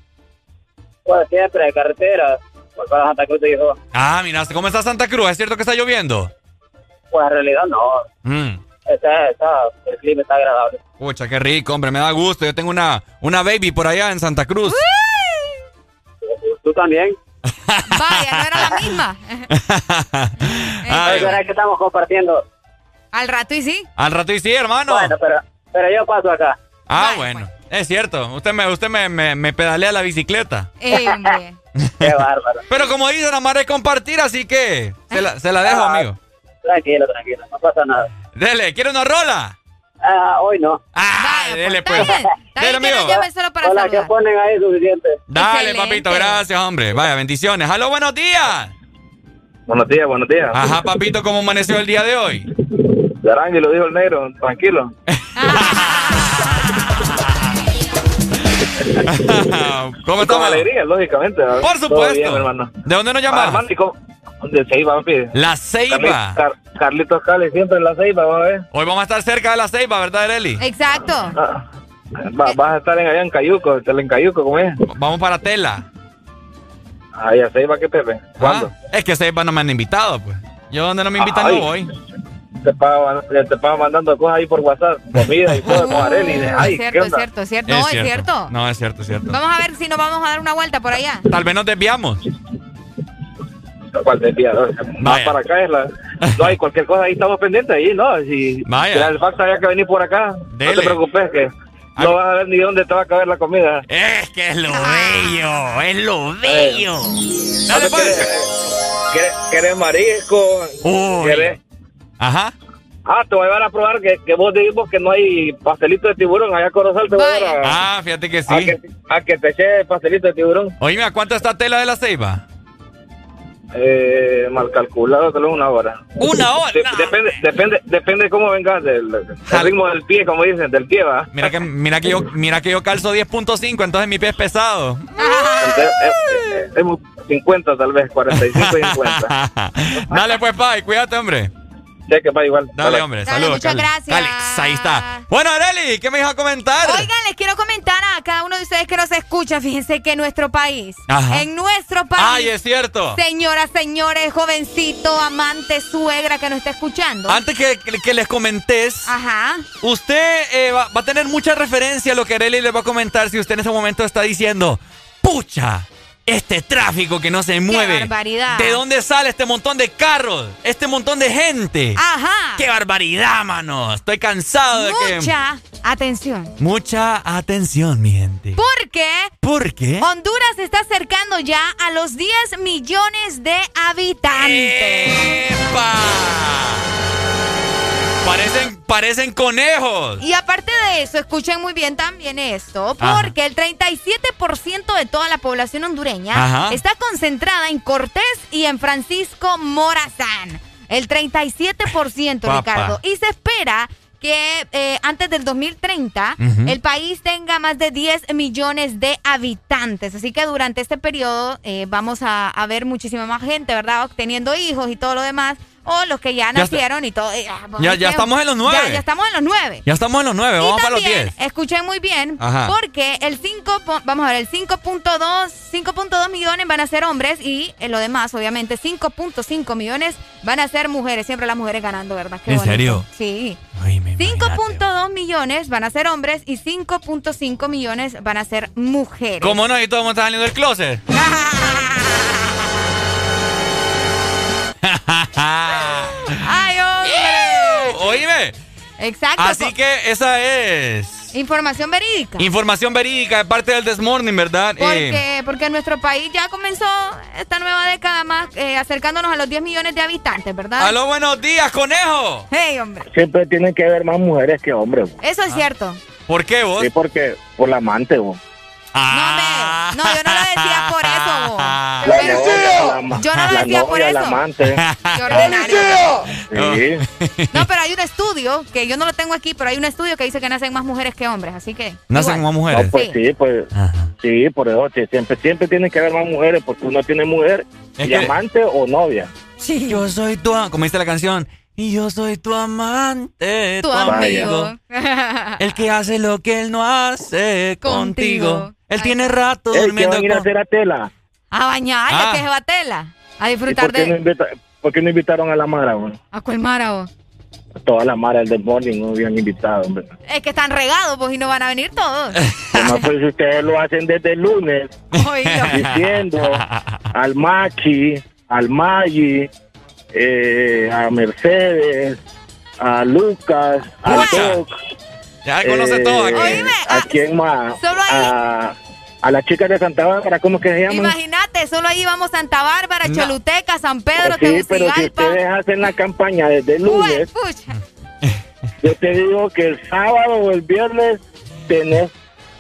Pues siempre, de carretera. Por para Santa Cruz de Hijo. Ah, mira, ¿cómo está Santa Cruz? ¿Es cierto que está lloviendo? Pues en realidad no. Mm. Está, está, el clima está agradable. Pucha, qué rico, hombre, me da gusto. Yo tengo una, una baby por allá en Santa Cruz. ¿Tú también? Vaya, no era la misma. Ay, Es verdad que estamos compartiendo. Al rato y sí. al rato y sí, hermano. Bueno, pero, pero yo paso acá. ah, Vaya, bueno. Es cierto. Usted me, usted me, me, me pedalea la bicicleta. Eh, hombre. Qué bárbaro. Pero como dice, nada más es compartir, así que se la, se la dejo, Ah. amigo. Tranquilo, tranquilo. No pasa nada. Dele, ¿quiere una rola? Ah, hoy no. Ah, Vaya, dele pues, pues. está bien. Está Dele, bien amigo. solo para Hola, que ponen ahí suficiente. Dale, Excelente. papito, gracias, hombre. Vaya, bendiciones. Aló, buenos días. Buenos días, buenos días. Ajá, papito, ¿cómo amaneció el día de hoy? Yarangui lo dijo el negro, tranquilo. ¿Cómo Con estamos? alegría, lógicamente. ¿verdad? Por supuesto. bien, hermano. ¿De dónde nos Ah, llamas? De Ceiba, papi. La Ceiba. Carli- Car- Carlitos Cali, siempre en la Ceiba, vamos a ver. Hoy vamos a estar cerca de la Ceiba, ¿verdad, Areli? Exacto. Ah, va- vas a estar en, allá en Cayuco, en en Cayuco, ¿cómo es? Vamos para Tela. Ahí a Ceiba, ¿qué Pepe? ¿Cuándo? Ah, Es que Ceiba no me han invitado, pues. Yo donde no me invitan Ay. no voy. Te pago mandando cosas ahí por WhatsApp, comida y todo con Areli. es ¿qué cierto, es cierto, es cierto. No, es cierto. No, es cierto, es cierto. Vamos a ver si nos vamos a dar una vuelta por allá. Tal vez nos desviamos. ¿Cuál desviador? Más Vaya. para acá es la... No hay cualquier cosa, ahí estamos pendientes, ahí, ¿no? Si Vaya. si el fax había que venir por acá, no te preocupes que no vas a ver ni dónde te va a caber la comida. Es que es lo bello, es lo bello. Dale, pues. ¿Quieres, quieres marisco? Uy. ¿Quieres? Ajá. Ah, te voy a llevar a probar que, que vos dijimos que no hay pastelito de tiburón allá a Corozal. Te voy a llevar a, Ah, fíjate que a sí. que, a que te eche pastelito de tiburón. Oíme, ¿a cuánto está Tela de la Ceiba? Eh, mal calculado, solo una hora. ¿Una hora? De- depende, depende, depende cómo vengas, del, del ritmo del pie, como dicen, del pie, va. Mira que, mira que yo, mira que yo calzo 10.5, entonces mi pie es pesado. Entonces, eh, eh, es muy- 50 tal vez, 45 y 50. Dale pues, pa, y cuídate, hombre. Sé que va igual. Dale, hombre, saludos. muchas gracias. Calix, ahí está. Bueno, Areli, ¿qué me iba a comentar? Oigan, les quiero comentar a cada uno de ustedes que nos escucha, fíjense que en nuestro país, Ajá. en nuestro país, Ay, es cierto. señoras, señores, jovencito, amante, suegra que nos está escuchando. Antes que, que- que les comentes, Ajá. usted eh, va, va a tener mucha referencia a lo que Areli le va a comentar si usted en ese momento está diciendo, pucha, este tráfico que no se mueve. barbaridad. ¿De dónde sale este montón de carros? Este montón de gente. Ajá. ¡Qué barbaridad, mano! Estoy cansado de que... Mucha atención. Mucha atención, mi gente. Porque ¿Por qué? Honduras se está acercando ya a los 10 millones de habitantes. ¡Epa! Parecen, parecen conejos. Y aparte de eso, escuchen muy bien también esto, Ajá. porque el 37% de toda la población hondureña Ajá. está concentrada en Cortés y en Francisco Morazán. El 37%, Papá. Ricardo. Y se espera que eh, antes del 2030 Ujú. el país tenga más de 10 millones de habitantes. Así que durante este periodo eh, vamos a, a ver muchísima más gente, ¿verdad? Teniendo hijos y todo lo demás. O los que ya Ya está. nacieron y todo. eh, ah, Ya- ya estamos en los nueve. Ya, ya estamos en los nueve. Ya estamos en los nueve, vamos y para los también, 10. escuchen muy bien, Ajá. porque el 5, po- vamos a ver, el 5.2, 5.2 millones van a ser hombres y eh, lo demás, obviamente, 5.5 millones van a ser mujeres. Siempre las mujeres ganando, ¿verdad? Qué ¿En bonito. serio? Sí. Ay, me 5.2 millones van a ser hombres y 5.5 millones van a ser mujeres. ¿Cómo no? Y todo el mundo está saliendo del closet. ¡Ay, hombre! Oíme. Exacto. Así que esa es Información verídica. información verídica de parte del Desmorning, ¿verdad? Eh, Porque, porque nuestro país ya comenzó esta nueva década más eh, acercándonos a los 10 millones de habitantes, ¿verdad? aló, buenos días, conejo. Hey, hombre. Siempre tienen que haber más mujeres que hombres. Eso es cierto. ¿Por qué vos? Sí, porque por la amante, bo. Ah. No, yo no lo decía por eso. bo. La Pero- novia, yo no lo la decía por novia, eso. amante. Ordinario. Sí. No, pero hay un estudio, que yo no lo tengo aquí, pero hay un estudio que dice que nacen más mujeres que hombres, así que... Nacen igual. más mujeres. No, pues sí, pues sí, por eso sí, siempre siempre tiene que haber más mujeres porque uno tiene mujer Es y que- amante o novia. Sí. Yo soy tu, como dice la canción, y yo soy tu amante, Tu amigo. El que hace lo que él no hace contigo. Contigo. Él tiene rato Ey, ¿qué durmiendo van a ir a hacer a tela? A bañarle, Ah. que se batela. A ¿Y disfrutar por qué, no de... invita- por qué no invitaron a la Mara? ¿A cuál mara, vos? Toda la Mara del Morning no habían invitado. hombre. Es que están regados, pues, y no van a venir todos. No, pues si ustedes lo hacen desde el lunes, diciendo al Machi, al Maggi, eh, a Mercedes, a Lucas, al Pucha. Doc. Ya conoce todo aquí. Oíme, ¿A ah, quién más? solo ahí. A, a la chica de Santa Bárbara, ¿cómo que se llama? Imagínate, solo ahí vamos Santa Bárbara, No. Choluteca, San Pedro, sí, pero si ustedes hacen la campaña desde el lunes, pucha. yo te digo que el sábado o el viernes tenés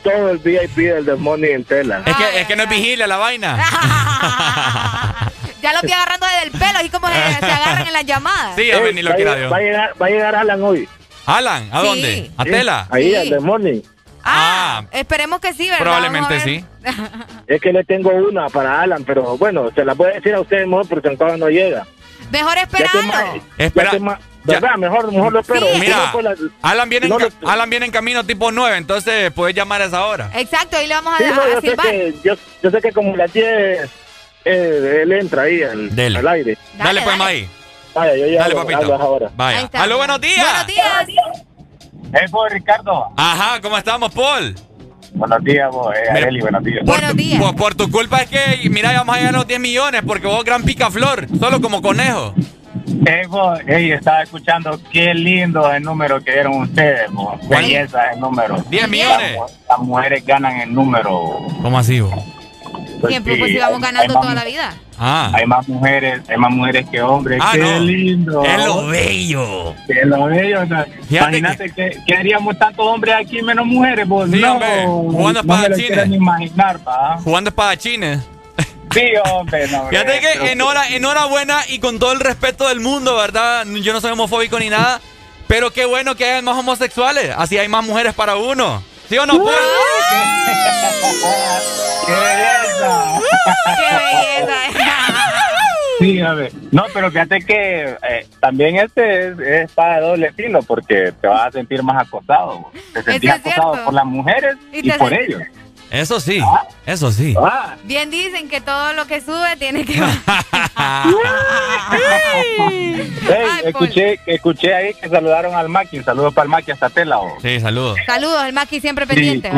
todo el VIP del demonio en tela. Es que, es que no es vigilia la vaina. Ya los vi agarrando desde el pelo, así como se, se agarran en las llamadas. Sí, a ver, ni lo va, a quiera llegar, Dios. va a llegar, va a llegar Alan hoy. Alan, ¿a Sí. dónde? ¿A Sí, Tela? Ahí, Sí. al demonio. Ah, esperemos que sí, ¿verdad? Probablemente a sí. Es que le tengo una para Alan, pero bueno, se la voy a decir a ustedes mejor porque todavía no llega. Mejor esperarlo. Espera. ¿Verdad? Mejor, mejor lo espero. Sí. Mira, no, pues la- Alan viene, no en, lo- Alan viene en camino tipo 9, entonces puedes llamar a esa hora. Exacto, ahí le vamos a, Sí, no, a yo, sé que, yo, yo sé que como las 10 eh, él entra ahí al, al aire. Dale, Dale, pues, dale. Maí. Vaya, yo ya Dale, hablo- papito. hablo ahora. Ahí Vaya. Aló, buenos días. Buenos días. Eh, pues, Ricardo. Ajá, ¿cómo estamos, Paul? Buenos días, vos. Eh, Areli, buenos días. Por Buenos tu, días. Por, por tu culpa es que, mira, ya vamos a llegar a los 10 millones porque vos gran picaflor, solo como conejo. Eh, vos, ey, estaba escuchando qué lindo el número que dieron ustedes, vos. ¿Cuál? Belleza el número. 10 millones. Las, las mujeres ganan el número. ¿Cómo así vos? Siempre, sí, pues íbamos hay- ganando toda la vida. Ah, Hay más mujeres, hay más mujeres que hombres. Ah, qué no. lindo. es lo bello. Qué lo bello. o sea, imagínate que, que haríamos tantos hombres aquí menos mujeres, vos. Sí, no, hombre, jugando no me lo quiero ni imaginar, pa. Jugando espadachines. Sí, hombre, no. hombre, Fíjate que enhora- enhorabuena y con todo el respeto del mundo, ¿verdad? Yo no soy homofóbico ni nada, pero qué bueno que hay más homosexuales, así hay más mujeres para uno. ¿Sí o no, Paul? ¡Qué belleza! ¡Qué belleza! Sí, a ver. No, pero fíjate que eh, también este es, es para doble filo porque te vas a sentir más acosado. Te sentís acosado por las mujeres Y por ellos. Eso sí, Ah. eso sí. Ah, Bien dicen que todo lo que sube tiene que... Ey, Ay, escuché, escuché ahí que saludaron al Maki. Saludos para el Maki hasta Tela. vos. Sí, saludos. Saludos, el Maki siempre pendiente,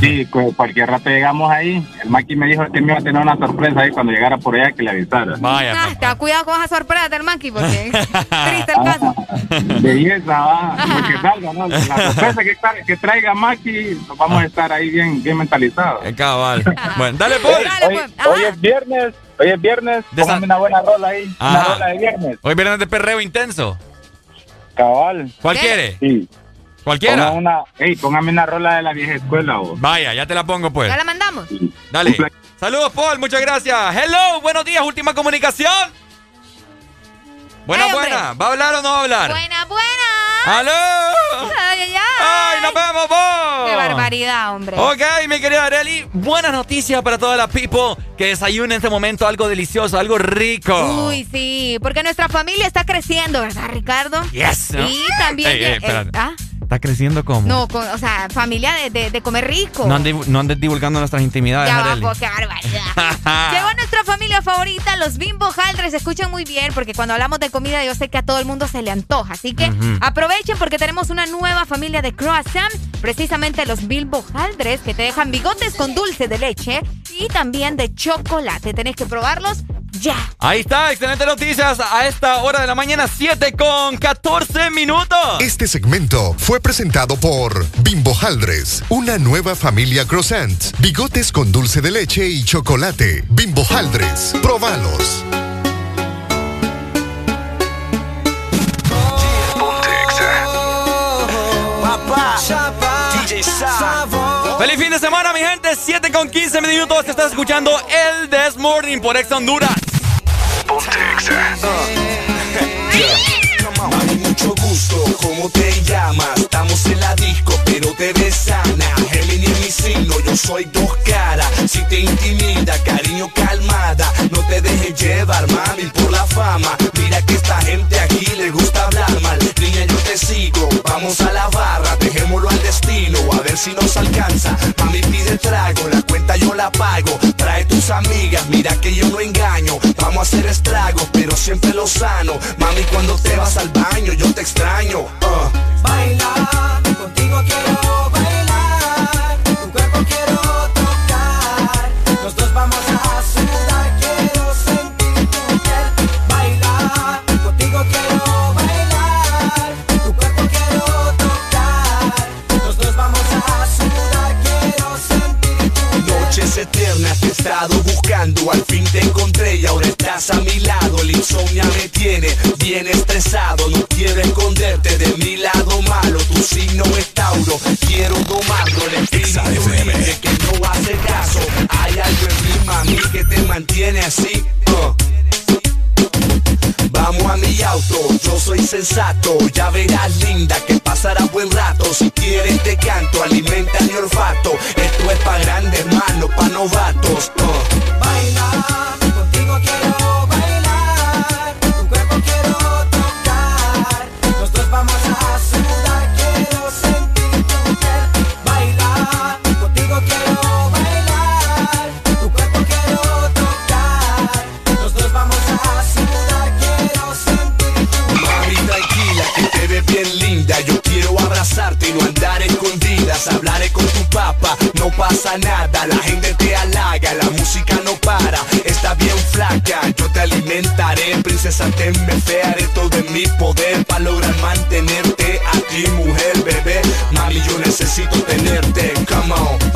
sí, cualquier rato llegamos ahí. El Maki me dijo que me iba a tener una sorpresa ahí cuando llegara por allá que le avisara. Vaya, Ah, cuidado con esa sorpresa del Maki, porque triste el caso. Belleza, va. Porque salga, ¿no? La sorpresa que, tra- que traiga Maki, vamos a estar ahí bien, bien mentalizados. Eh, Cabal. Bueno, dale, Paul. Dale, Hoy, pues. hoy es viernes, hoy es viernes, póngame una buena rola ahí, una Ajá. rola de viernes. Hoy viernes de perreo intenso. Cabal. ¿Cuál quiere? Sí. ¿Cualquiera? Ponga una, ey, póngame una rola de la vieja escuela, vos. Vaya, ya te la pongo pues. ¿Ya la mandamos? Dale. Saludos, Paul, muchas gracias. Hello, buenos días, última comunicación. Buena, Ay, buena. ¿Va a hablar o no va a hablar? Buena, buena. ¡Aló! Ay, ay, ay. ¡Ay, nos vemos, vos! Qué barbaridad, hombre. Ok, mi querida Areli, buenas noticias para toda la people que desayune en este momento algo delicioso, algo rico. Uy, sí, porque nuestra familia está creciendo, ¿verdad, Ricardo? Yes. Y también... Ey, ey, eh, espérate. ¿ah? ¿Está creciendo cómo? No, con- o sea, familia de, de- de comer rico. No andes, no andes divulgando nuestras intimidades, Ya va, pues, qué barbaridad. Llegó nuestra familia favorita, los Bimbo Haldres. Escuchan muy bien porque cuando hablamos de comida yo sé que a todo el mundo se le antoja. Así que aprovechen porque tenemos una nueva familia de croissant. Precisamente los Bimbo Haldres que te dejan bigotes con dulce de leche y también de chocolate. Tenés que probarlos ya. Ahí está, excelentes noticias a esta hora de la mañana, 7 con 14 minutos. Este segmento fue presentado por Bimbo Haldres, una nueva familia croissant, bigotes con dulce de leche y chocolate. Bimbo Haldres, probalos. Papá, DJ Savo. Feliz fin de semana, mi gente. 7 con 15 minutos. Te estás escuchando el This Morning por Ex Honduras. Mami, mucho ¿cómo te llamas? Estamos en la disco, pero te ves sana. Gemini es mi signo, yo soy dos caras. Si te intimida, cariño calmada. No te dejes llevar, mami, por la fama. Mira que esta gente aquí le gusta hablar mal. Niña, yo te sigo, vamos a la barra. Dejémoslo al destino, a ver si nos alcanza. Mami, pide trago, la cuenta yo la pago. Trae tus amigas, mira que yo no engaño. Vamos a hacer estragos, pero siempre lo sano. Mami, cuando te vas al baño, yo te extraño. Uh. Baila, contigo quiero estado buscando, al fin te encontré y ahora estás a mi lado. El insomnia me tiene bien estresado, no quiero esconderte de mi lado malo. Tu signo es Tauro, quiero domarlo. El espíritu libre que no hace caso. Hay algo en mí, mami, que te mantiene así. uh. Vamos a mi auto, yo soy sensato, ya verás linda que pasará buen rato. Si quieres te canto, alimenta mi olfato. Esto es pa' grandes manos, pa' novatos. uh. Baila, contigo quiero andar escondidas. Hablaré con tu papá, no pasa nada. La gente te halaga, la música no para. Está bien flaca, yo te alimentaré. Princesa, te haré todo en mi poder para lograr mantenerte a ti, mujer, bebé. Mami, yo necesito tenerte. Come on.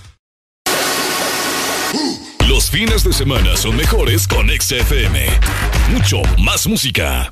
Los fines de semana son mejores con XFM. Mucho más música.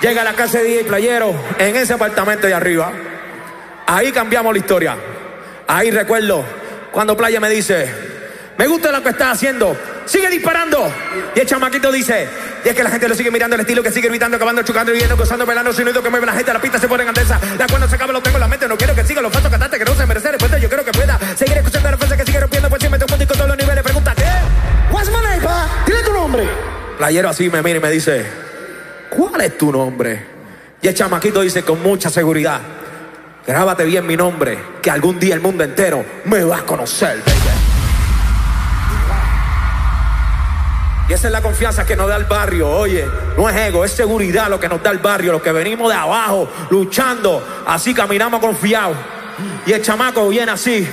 Llega a la casa de DJ Playero, en ese apartamento de arriba. Ahí cambiamos la historia. Ahí recuerdo cuando Playa me dice, me gusta lo que estás haciendo, sigue disparando. Y el chamaquito dice, y es que la gente lo sigue mirando, el estilo que sigue gritando, acabando, chocando, viendo, gozando, velando, sonido que mueve la gente, la pista se pone en andesa. Ya cuando se acaba lo tengo en la mente, no quiero que siga los falsos cantantes que no se merecen respuesta, yo quiero que pueda seguir escuchando la fuerza que sigue rompiendo, pues siempre te un disco todos los niveles. Pregunta, ¿qué? What's my name, pa? Dile tu nombre. Playero así me mira y me dice, ¿cuál es tu nombre? Y el chamaquito dice con mucha seguridad, grábate bien mi nombre, que algún día el mundo entero me va a conocer, baby. Y esa es la confianza que nos da el barrio, oye, no es ego, es seguridad lo que nos da el barrio, los que venimos de abajo, luchando, así caminamos confiados. Y el chamaco viene así.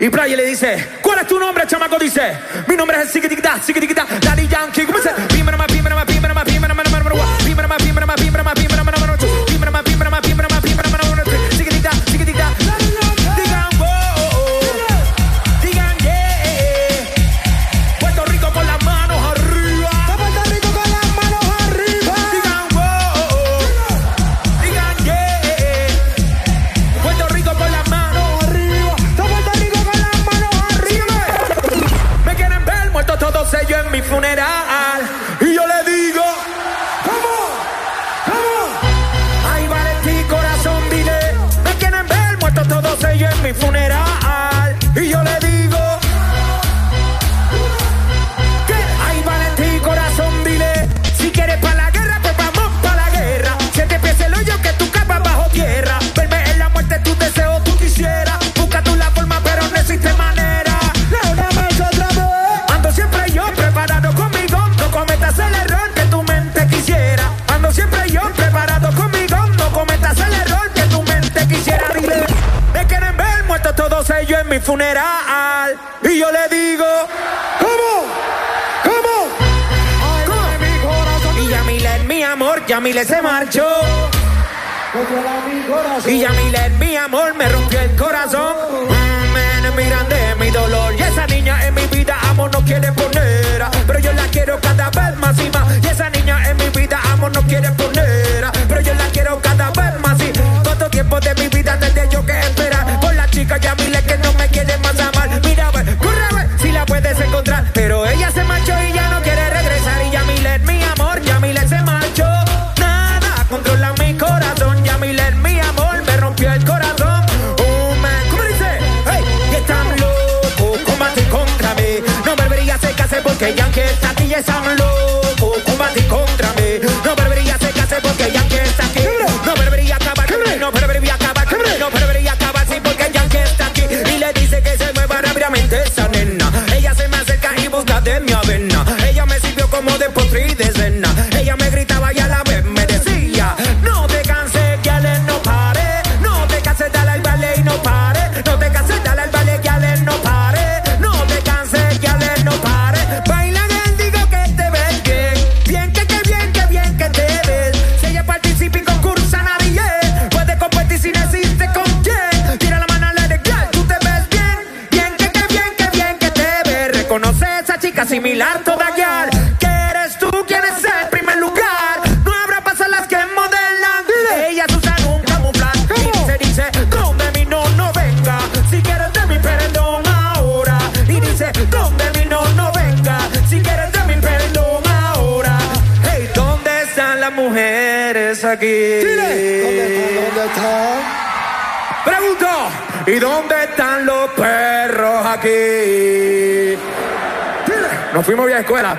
Y Playa le dice, ¿cuál es tu nombre? Chamaco dice, mi nombre es el Sikitikita, Sikitikita, Daddy Yankee. ¿Cómo dice? Pímera más, pímera más, pímera más, pímera más, pímera más, pímera más, pímera funeral. Y yo le digo, ¿cómo? ¿Cómo? ¿Cómo? Y Yamile es mi amor, Yamile se marchó. Y Yamile es mi amor, me rompió el corazón. Me miran de mi dolor. Y esa niña en mi potrei aquí. ¿Dónde están? Pregunto, ¿y dónde están los perros aquí? Nos fuimos vía escuela.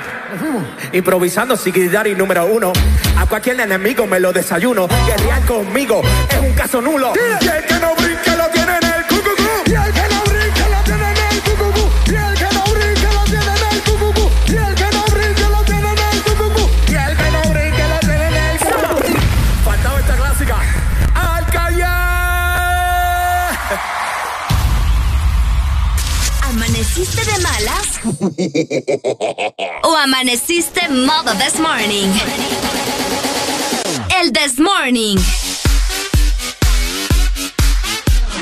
Improvisando Sigidari número uno. A cualquier enemigo me lo desayuno. Guerrear conmigo es un caso nulo. o amaneciste modo this morning. El this morning.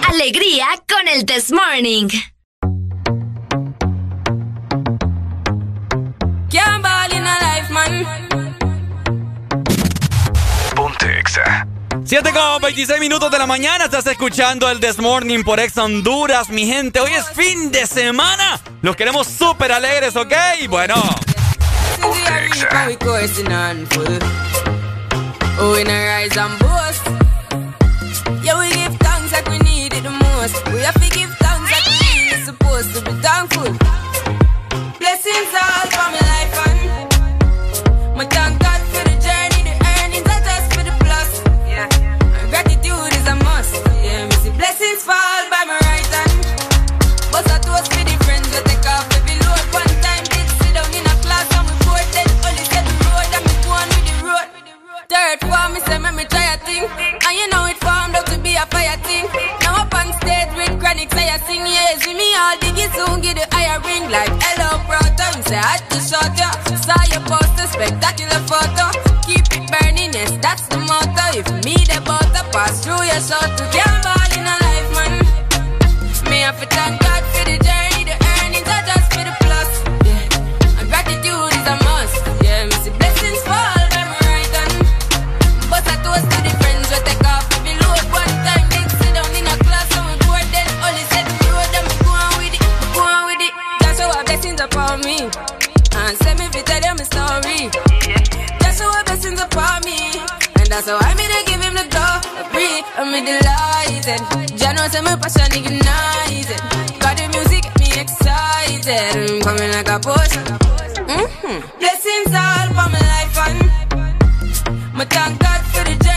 Alegría con el this morning. 26 minutos de la mañana estás escuchando el This Morning por Ex Honduras, mi gente. Hoy es fin de semana. Los queremos súper alegres, ¿ok? Bueno. Sing yeah, see me all diggy soon get the higher ring like hello brother. You say I had to shot ya, saw your poster, spectacular photo. Keep it burning, yes, that's the motto. If me the butter pass through your soul to get ball in a life, man. Me have to thank me delighted. Jah knows that my passion ignited. Got the music get me excited. Mm, I'm coming like a potion. Mm-hmm. Blessings all for my life and my thank God for the day.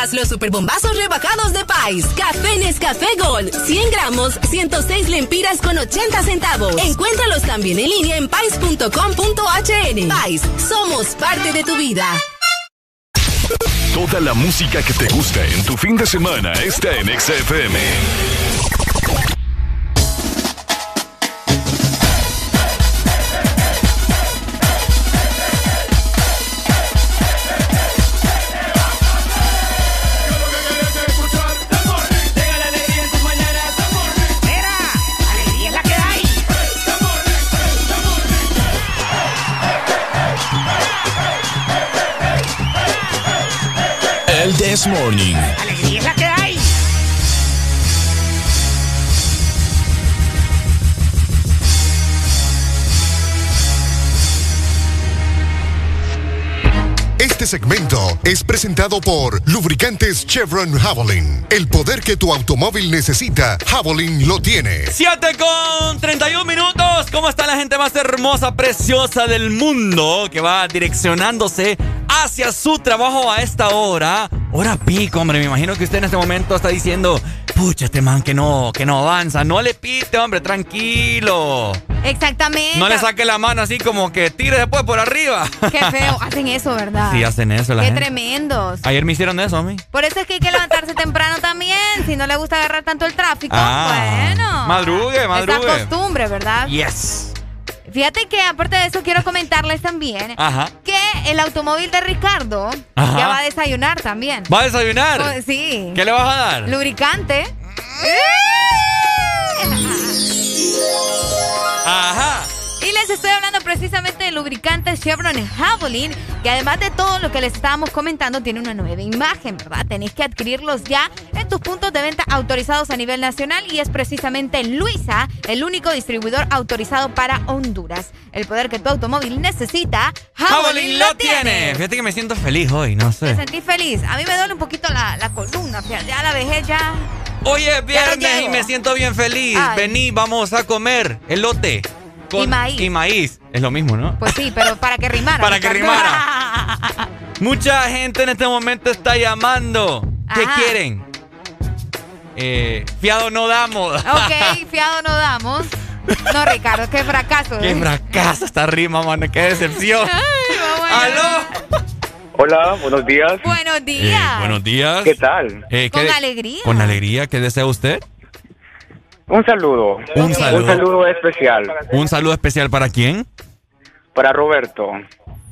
pierdas los superbombazos rebajados de Pais. Café Nescafé Gold. 100 gramos, 106 lempiras con 80 centavos. Encuéntralos también en línea en pais.com.hn. Pais, somos parte de tu vida. Toda la música que te gusta en tu fin de semana está en Exa This Morning. Alegría es la que hay. Este segmento es presentado por Lubricantes Chevron Javelin. El poder que tu automóvil necesita, Javelin lo tiene. 7 con 31 minutos. ¿Cómo está la gente más hermosa, preciosa del mundo que va direccionándose hacia su trabajo a esta hora? Hora pico, hombre. Me imagino que usted en este momento está diciendo, pucha, este man que no, que no avanza. No le pite, hombre, tranquilo. Exactamente. No le saque la mano así como que tire después por arriba. Qué feo. Hacen eso, ¿verdad? Sí, hacen eso la Qué gente. tremendos. Ayer me hicieron eso a mí. Por eso es que hay que levantarse temprano también. Si no le gusta agarrar tanto el tráfico, Ah, bueno. madrugue, madrugue. Esa costumbre, ¿verdad? Yes. Fíjate que aparte de eso quiero comentarles también Ajá. que el automóvil de Ricardo Ajá. ya va a desayunar también. ¿Va a desayunar? Oh, Sí. ¿Qué le vas a dar? Lubricante. Ajá. Les estoy hablando precisamente de lubricantes Chevron Javelin, que además de todo lo que les estábamos comentando, tiene una nueva imagen, ¿verdad? Tenéis que adquirirlos ya en tus puntos de venta autorizados a nivel nacional y es precisamente Luisa, el único distribuidor autorizado para Honduras. El poder que tu automóvil necesita, Javelin lo tiene. Fíjate que me siento feliz hoy, no Me sé. sentí feliz. A mí me duele un poquito la, la columna, fíjate, ya la vejez ya... Hoy es no viernes y me siento bien feliz. Ay. Vení, vamos a comer elote. Y maíz. Y maíz. Es lo mismo, ¿no? Pues sí, pero para que rimara. Para que Ricardo. Mucha gente en este momento está llamando. ¿Qué Ajá. quieren? Eh, fiado no damos. Ok, fiado no damos. No, Ricardo, qué fracaso. Qué ¿eh? fracaso esta rima, mano. Qué decepción. Ay, vamos a- ¡Aló! Hola, buenos días. Buenos Eh, días. buenos días. ¿Qué tal? Eh, Con ¿qué- alegría. Con alegría. ¿Qué desea usted? Un saludo. Un saludo. Un saludo especial Un saludo especial para quién? para Roberto,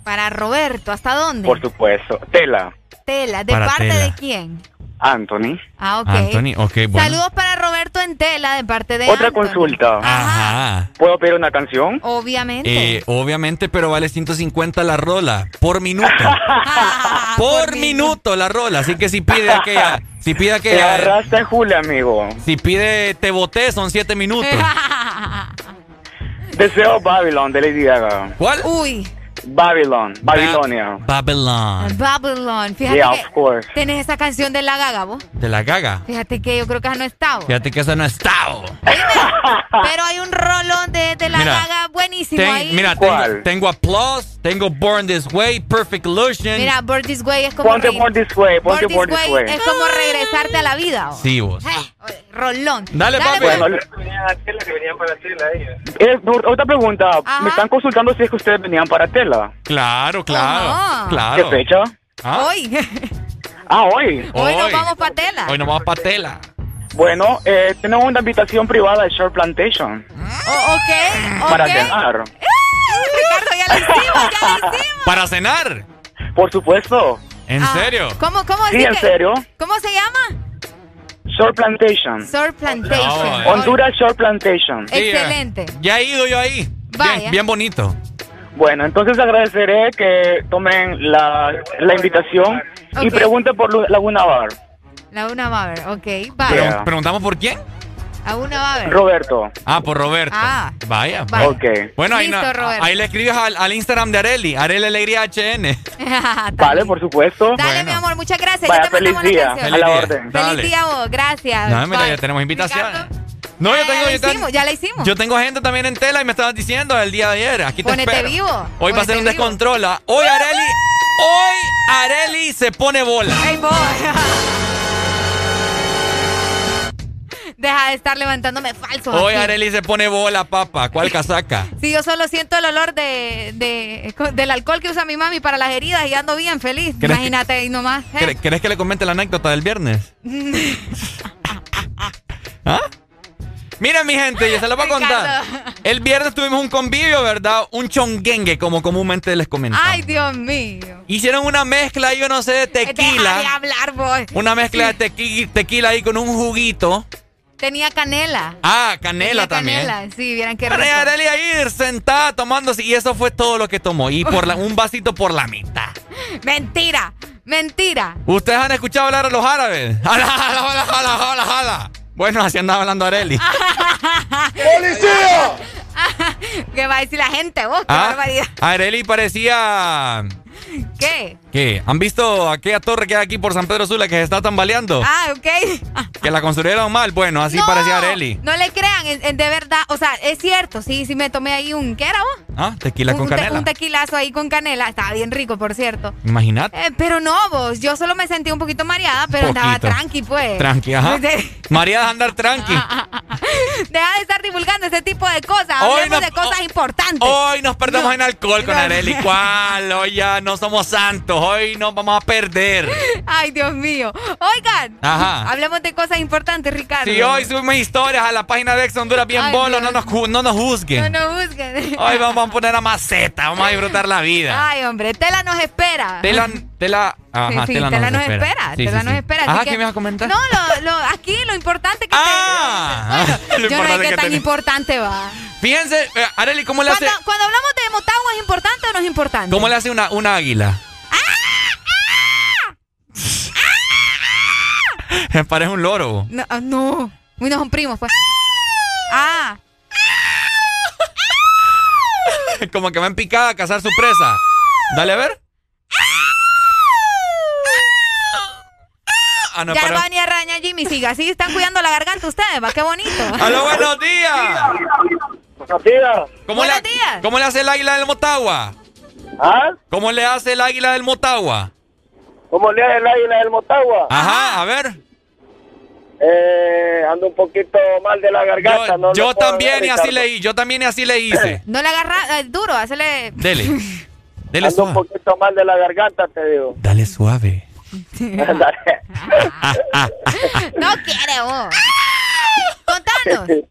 Para Roberto, ¿hasta dónde? por supuesto. Tela, Tela. ¿De Para parte Tela. de quién? Anthony. Ah, ok. Anthony, ok, bueno. Saludos para Roberto en Tela de parte de Otra Anthony. consulta. Ajá. ¿Puedo pedir una canción? Obviamente. Eh, obviamente, pero vale 150 la rola por minuto. Por minuto la rola. Así que si pide aquella, si pide Te aquella, agarraste Julia, amigo. si pide te boté son 7 minutos. Deseo Babylon de Lady Gaga. ¿Cuál? Uy, Babylon, Babilonia. Babylon. Babylon. Fíjate Yeah, que of course. tenés esa canción de la gaga, vos. De la gaga. Fíjate que yo creo que esa no está. vos. Fíjate que eso no está. Pero hay un rolón de, de la Mira, gaga buenísimo Ten- ahí. mira, tengo, tengo Applause, tengo Born This Way, Perfect Illusion. Mira, Born This Way es como. Ponte Born This Way, ponte Born Born This Way. es como regresarte a la vida. vos. Sí, vos. Eh, Rolón. Dale, papi. pues. Eh, pregunta. Ajá. Me están consultando si es que ustedes venían para Tela. Claro, claro. Claro. ¿Qué fecha? ¿Ah? Hoy. Ah, hoy. Hoy nos vamos pa' Tela. Hoy nos vamos para Tela. Bueno, eh, tenemos una invitación privada de Short Plantation O- ok, ok. para cenar. Ricardo, ya lo hicimos, ya lo hicimos. ¿Para cenar? Por supuesto. ¿En Ah, serio? ¿Cómo, cómo Sí, en que- serio. ¿Cómo se llama? Short Plantation. Sword Plantation. No, Honduras Short Plantation. Eh, Excelente. Ya he ido yo ahí. Vaya. Bien, bien bonito. Bueno, entonces agradeceré que tomen la, la invitación y Ok. pregunten por Laguna Bar. Laguna Baber, ok. Pero- Vaya. ¿Preguntamos por quién? Laguna Baber. Roberto. Ah, por Roberto. Ah. Vaya. Vaya. Ok. Bueno, ahí, Listo, no- Roberto. ahí le escribes al, al Instagram de Areli, Areli Alegría HN. Vale, por supuesto. Dale, Bueno. mi amor, muchas gracias. Vaya, ya te mandamos feliz la día. canción. A la día. orden. Dale. Feliz día vos, gracias. No, mira, ya tenemos invitaciones. No, yo Ah, tengo, ya, yo hicimos, ya la hicimos. Yo tengo gente también en tela y me estabas diciendo el día de ayer. Aquí te Ponete espero. vivo, Hoy va a ser un descontrol. Hoy Areli, hoy Areli se pone bola. Ey, vos. Deja de estar levantándome falso. Hoy Areli se pone bola, papá. ¿Cuál casaca? Si yo solo siento el olor de, de- del alcohol que usa mi mami para las heridas y ando bien feliz. ¿Crees Imagínate ahí nomás. ¿eh? ¿Quere- ¿Querés que le comente la anécdota del viernes? ¿Ah? Mira, mi gente, ya se lo voy a contar. El viernes tuvimos un convivio, ¿verdad? Un chonguengue, como comúnmente les comento. Ay, Dios mío. Hicieron una mezcla, yo no sé, de Deja de tequila. hablar, vos. Una mezcla de tequi- tequila ahí con un juguito. Tenía canela. Ah, canela Tenía también. Canela. Sí, vieran qué rico. y Areli ahí sentada tomándose y eso fue todo lo que tomó. Y por la- un vasito por la mitad. Mentira, mentira. ¿Ustedes han escuchado hablar a los árabes? ¡Jala, jala, jala, jala, jala, jala! Bueno, así andaba hablando Areli. ¡Policía! ¿Qué va a decir la gente, vos? ¡Qué Ah, barbaridad! Areli parecía... ¿Qué? ¿Qué? ¿Han visto aquella torre que hay aquí por San Pedro Sula que se está tambaleando? Ah, ok. Que la construyeron mal. Bueno, así No, parecía Areli. No le crean, de verdad. O sea, es cierto, sí, sí me tomé ahí un. ¿Qué era vos? Ah, tequila un, con un te- canela. un tequilazo ahí con canela. Estaba bien rico, por cierto. Imagínate. Eh, pero no, vos. Yo solo me sentí un poquito mareada, pero andaba Poquito. tranqui, pues. Tranqui, ajá. De andar tranqui. Deja de estar divulgando ese tipo de cosas. Hoy Hablemos de cosas importantes. Hoy nos perdemos en alcohol con No. Areli. ¿Cuál? Hoy ya no somos santos. Hoy nos vamos a perder. Ay, Dios mío. Oigan. Ajá. Hablemos de cosas importantes, Ricardo. Si hoy subimos historias a la página de Ex Honduras bien Ay, bolo, no nos, no nos No juzguen. nos juzguen. Hoy vamos a poner a maceta, vamos a disfrutar la vida. Ay, hombre, Tela nos espera. Tela, tela, ajá, Sí, sí, tela, Tela nos espera. espera. Sí, Tela nos espera. Ajá, que- ¿qué me vas a comentar? No, lo, lo, aquí lo importante que Ah, te... Yo no sé qué tan tenés. importante va. Fíjense, eh, Areli, ¿cómo le hace, Cuando, cuando hablamos de Motagua, ¿es importante o no es importante? cómo le hace una, una águila? Parece un loro. No, ah, no. Uy, no son primos, pues. Ah, Como que va en picada a cazar su presa. Dale a ver. Ah, no, ya pero- va a venir a arañar Jimmy. Siga, así están cuidando la garganta ustedes, va, qué bonito. ¡Aló, buenos días! Buenos días. ¿Cómo Buenos le, días. ¿Cómo le hace el águila del Motagua? ¿Ah? ¿Cómo le hace el águila del Motagua? ¿Cómo le hace el águila del Motagua? Ajá, a ver. Eh, ando un poquito mal de la garganta. Yo, no yo también y así leí, yo también y así le hice. No le agarra eh, duro, hazle. Dele. Dele Ando un suave. poquito mal de la garganta, te digo. Dale suave. No quiere vos. Contanos.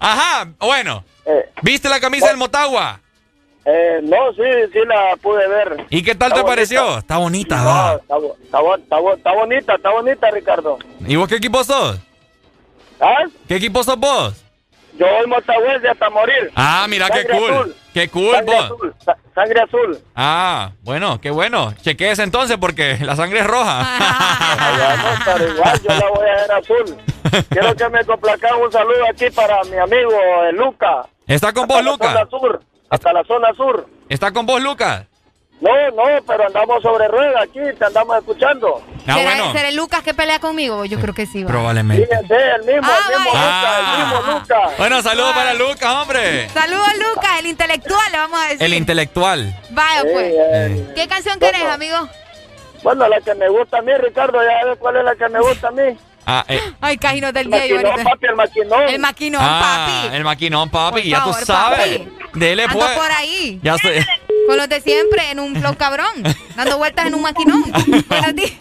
Ajá, bueno. Eh, ¿Viste la camisa del Motagua? Eh, no, sí, sí la pude ver. ¿Y qué tal Está te bonita. pareció? Está bonita, No, va. está, bo- está, bo- está, bo- está bonita, está bonita, Ricardo. ¿Y vos qué equipo sos? ¿Ah? ¿Qué equipo sos vos? Yo soy motagüense hasta morir. Ah, mira qué Sangre cool. azul. Qué cool Sangre vos. azul, sa- sangre azul. Ah, bueno, qué bueno. Chequees entonces porque la sangre es roja. No, pero igual yo la voy a ver azul. Quiero que me complazcan un saludo aquí para mi amigo eh, Luca. ¿Está con vos, Hasta sur. Hasta la zona sur. ¿Está con vos, Lucas? No, no, pero andamos sobre rueda aquí, te andamos escuchando. Ah, ¿Será, bueno. será el Lucas que pelea conmigo? Yo creo que sí, va. Probablemente. Fíjense, el mismo, Ah, el mismo vaya. Luca, el mismo Luca. Bueno, saludos para Lucas, hombre. Saludos, Lucas, el intelectual, le vamos a decir. El intelectual. Vaya, Sí, pues. eh, ¿Qué canción querés, amigo? Bueno, la que me gusta a mí, Ricardo, ya ves cuál es la que me gusta a mí. Ah, eh. Ay, cajinos del día. Maquinón, papi, el maquinón. El maquinón, Ah, papi. el maquinón, papi. Por ya favor, tú sabes. papi. Dele, Ando pues. por ahí. Ya sé. Con los de siempre, en un flow cabrón. Dando vueltas en un maquinón. Buenos días.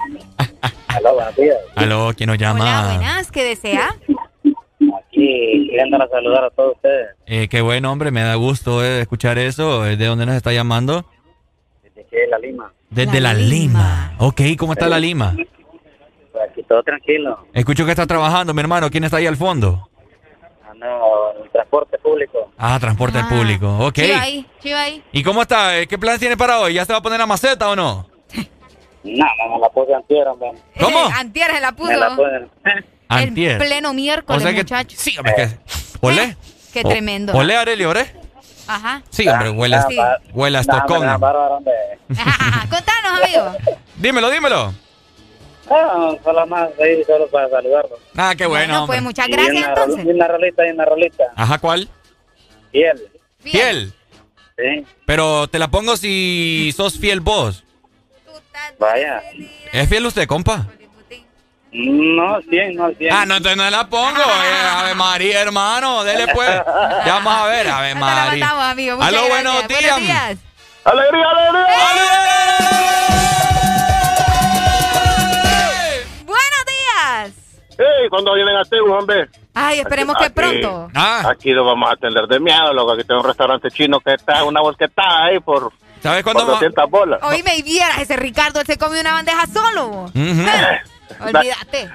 Aló, buenos días. Aló, ¿quién nos llama? Hola, buenas. ¿Qué desea? Aquí, queriendo saludar a todos ustedes. Eh, qué buen hombre, me da gusto eh, escuchar eso. Eh, ¿De dónde nos está llamando? Desde aquí de La Lima. Desde La, Lima. Ok, ¿cómo está La Lima? Aquí todo tranquilo. Escucho que está trabajando, mi hermano. ¿Quién está ahí al fondo? Ando en el transporte público. Ah, transporte público. Ok. Chiva ahí, chiva ahí. ¿Y cómo está? Eh, ¿Qué plan tiene para hoy? ¿Ya se va a poner a maceta o no? No, no, me la puse antier, hombre. ¿Cómo? Eh, antier se la puso. Me la puse. Antier. En pleno miércoles, O sea que- muchachos. Sí, hombre, que... ¿Olé? Qué O- tremendo. ¿Olé, Areli, oré? Ajá. Sí, hombre, huele, a- Sí. huele a Contanos, amigo. Dímelo, dímelo. Ah, solo más ahí, solo para saludarlo. Ah, qué bueno, Bueno, pues muchas Y gracias una, rol- entonces. y una rolita, y una rolita. Ajá, ¿cuál? Fiel. Fiel. Sí. Pero te la pongo si sos fiel vos. Vaya. ¿Es fiel usted, compa? No, 100, no 100. Ah, no, entonces no la pongo. Eh, Ave María, hermano. Dele pues. Ya vamos a ver, Ave La María. matamos, amigo. Muchas Aló, buenos días. días. ¡Alegría, alegría! Buenos ¡Ey! cuando vienen a Tegu, hombre? Ay, esperemos que Aquí- pronto. Ah. Aquí lo vamos a atender de miedo, loco. Aquí tengo un restaurante chino que está una volquetada ahí por, ¿Sabes por cuándo va- 200 bolas. Hoy me vieras ese Ricardo, él se come una bandeja solo. Ujú. Olvídate.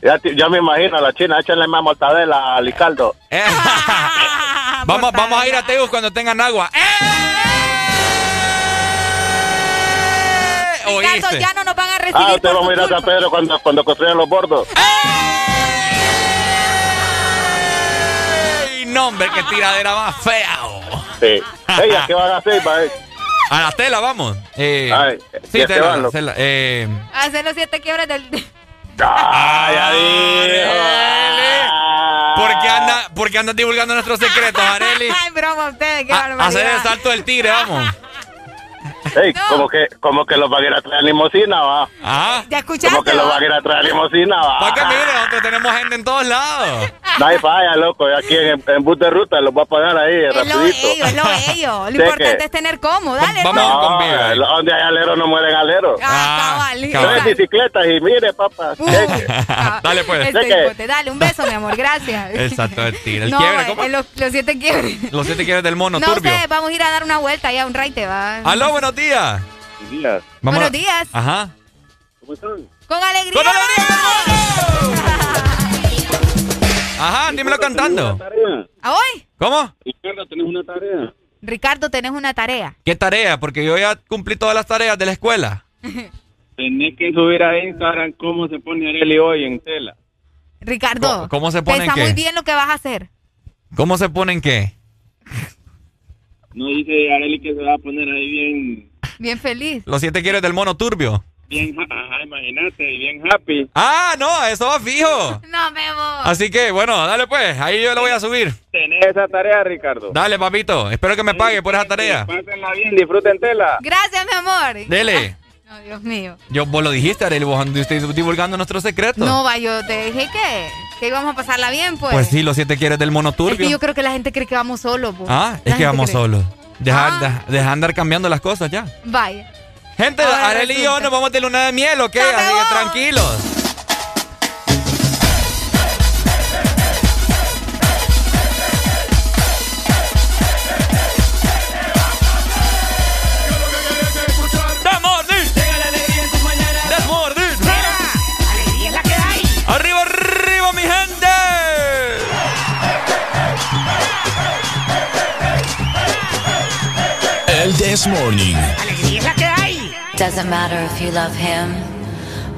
Ya, me imagino a la china, échenle más mortadela a Licaldo. Eh. vamos, vamos a ir a Tegus cuando tengan agua. ¡Eh! Ya no nos van a recibir Ah, por vamos a ir a. Pedro cuando, cuando construyan los bordos. ¡Ey! No, hombre, qué tiradera más fea. oh. Sí. Ella, ¿qué van a hacer? A la tela, vamos. Eh, Ay, sí, tela, van tela, eh, Hacer los siete quiebres del... ¡Ay, ya dijo! ¿Por qué anda, por qué andas divulgando nuestros secretos, Areli? Ay, broma, ustedes, qué A- barbaridad. hacer el salto del tigre, vamos. Ey, como que, como que los van a ir a traer limusina, va. Ah, ¿Ya escuchaste? Como que los va? van a ir a traer limusina, va. para que mire, nosotros tenemos gente en todos lados. No hay falla, loco. Aquí en, en bus de ruta los voy a pagar ahí, Es lo rapidito. bello, es lo bello. Lo importante que- es tener cómodo. Dale, Vamos hermano. con vida. No, donde hay alero no mueren aleros. Ah, cabal. cabal. Tres bicicletas y mire, papá. Uh, ah, Dale, pues. este. Dale, un beso, mi amor. Gracias. Exacto, el tigre. El no, quiebre, eh, ¿cómo? los, los siete quiebres. Los siete quiebres del mono No turbio. sé, vamos a ir a dar una vuelta ya, un raite, va. Aló, buenos días. Días. Vamos Buenos a- días. Ajá. ¿Cómo están? Con alegría. ¡Con Ajá, dímelo cantando. ¿A hoy? ¿Cómo? Izquierda, tenés una tarea. Ricardo, tenés una tarea. ¿Qué tarea? Porque yo ya cumplí todas las tareas de la escuela. Tenés que subir a Instagram cómo se pone Areli hoy en tela. Ricardo. ¿Cómo- cómo se pone en qué? muy bien lo que vas a hacer. ¿Cómo se ponen qué? No dice Areli que se va a poner ahí bien, Bien feliz. Los siete quiebres del mono turbio. bien, ajá, imagínate, bien happy. Ah, no, eso va fijo. No me voy. Así que, bueno, dale pues, ahí yo lo voy a subir. Tenés esa tarea, Ricardo. Dale, papito, espero que me pague por esa tarea. Pásenla bien, disfruten tela. Gracias, mi amor. Dele. No, Dios mío. Yo, vos lo dijiste, Arely, vos anduviste divulgando nuestros secretos. No, va, yo te dije que, que íbamos a pasarla bien, pues. Pues sí, los siete quiebres del mono Es que yo creo que la gente cree que vamos solos, pues. Ah, La es que vamos cree. solos. Deja, Ah. deja- deja andar cambiando las cosas ya. Vaya. Gente, Arely y yo nos vamos de luna de miel, ¿ok? ¡Ya me Así que tranquilos. This Morning. ¡Alegría es la que hay! Doesn't matter if you love him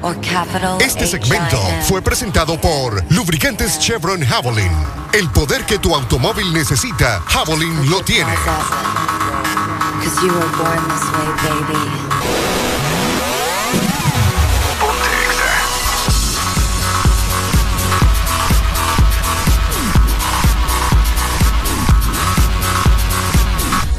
or capital Este segmento fue presentado por Lubricantes Chevron Javelin. El poder que tu automóvil necesita, Javelin lo tiene.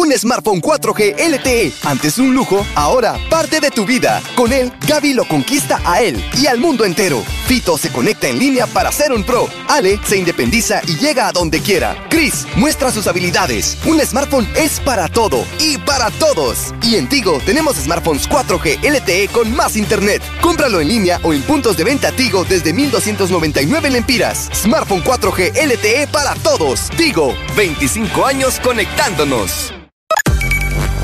Un smartphone 4G LTE, antes un lujo, ahora parte de tu vida. Con él, Gaby lo conquista a él y al mundo entero. Fito se conecta en línea para ser un pro. Ale se independiza y llega a donde quiera. Chris muestra sus habilidades. Un smartphone es para todo y para todos. Y en Tigo tenemos smartphones 4G LTE con más internet. Cómpralo en línea o en puntos de venta Tigo desde 1299 lempiras. Smartphone 4G LTE para todos. Tigo, 25 años conectándonos.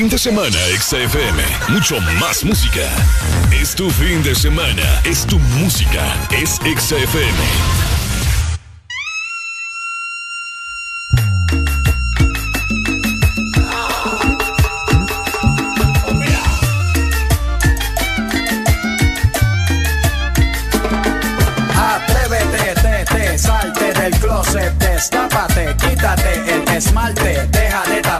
Fin de semana, XFM. Mucho más música. Es tu fin de semana. Es tu música. Es XFM. Salte del closet, destápate, quítate el esmalte, deja de taparte,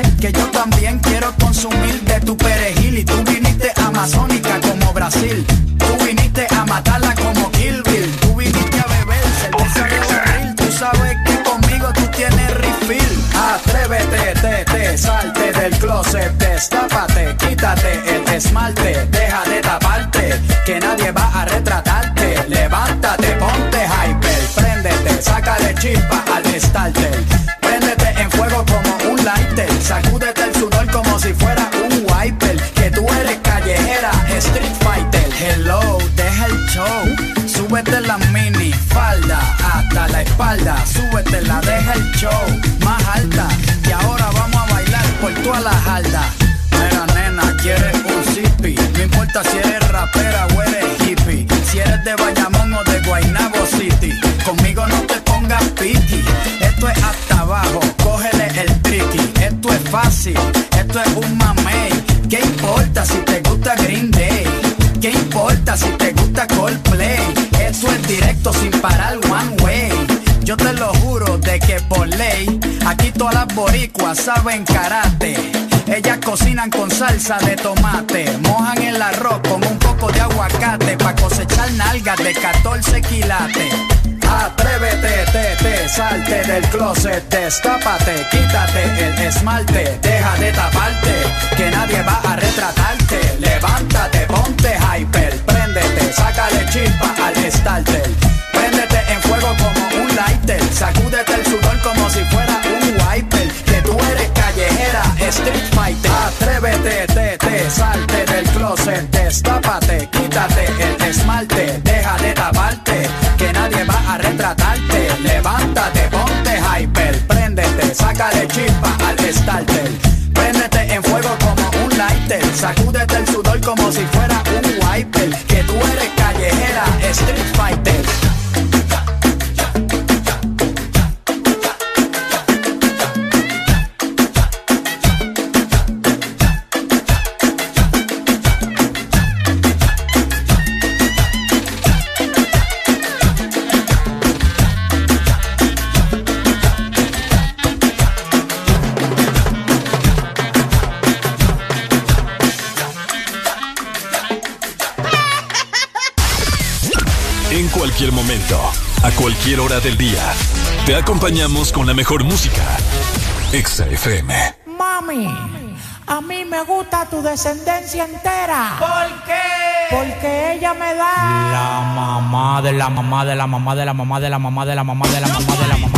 que yo también quiero consumir de tu perejil y tú viniste amazónica como Brasil. Tú viniste a matarla como Kill Bill. Tú viniste a beber cerveza de barril. Tú sabes que conmigo tú tienes refill. Atrévete, te, te, salte del closet, destápate, quítate el esmalte, deja de taparte, que nadie va a retratarte. Levántate, ponte hyper, préndete, sácale chispa al starter. Lighter, sacúdete el sudor como si fuera un wiper. Que tú eres callejera, street fighter. Hello, deja el show. Súbete la mini falda hasta la espalda. Súbete la deja el show más alta. Y ahora vamos a bailar por toda la jarda. Mira, nena, quieres un zippy. No importa si eres rapera o eres hippie. Si eres de Bayamón o de Guaynabo City. Conmigo no te pongas piqui. Esto es fácil, esto es un mamey. ¿Qué importa si te gusta Green Day? ¿Qué importa si te gusta Coldplay? Esto es directo sin parar one way. Yo te lo juro de que por ley, aquí todas las boricuas saben karate. Ellas cocinan con salsa de tomate, mojan el arroz con un poco de aguacate pa' cosechar nalgas de 14 quilates. Atrévete, te, te, salte del closet, destápate, quítate el esmalte, deja de taparte, que nadie va a retratarte. Levántate, ponte hyper, acompañamos con la mejor música. Exa FM. Mami, a mí me gusta tu descendencia entera. ¿Por qué? Porque ella me da. La mamá de la mamá de la mamá de la mamá de la mamá de la mamá de la mamá de la mamá.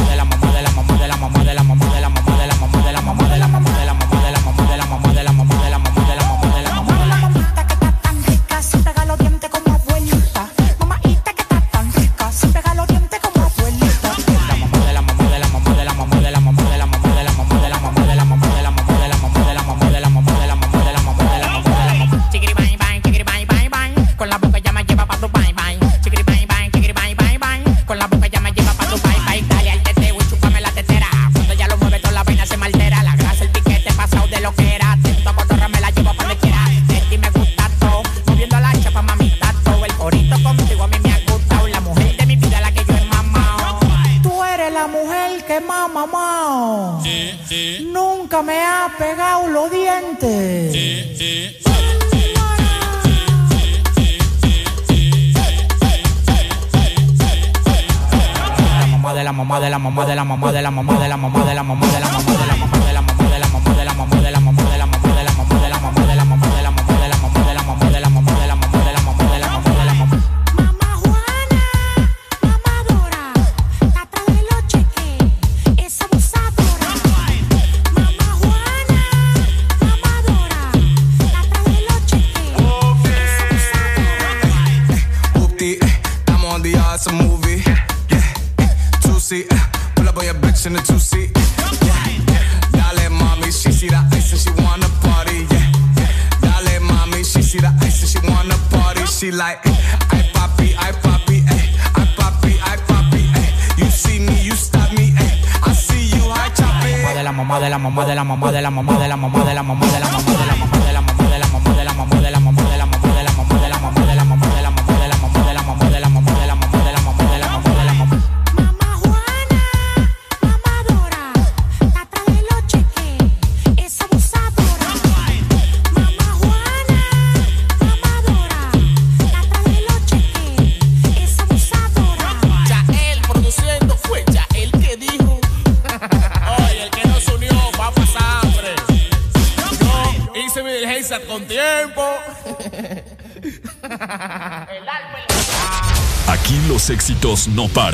no par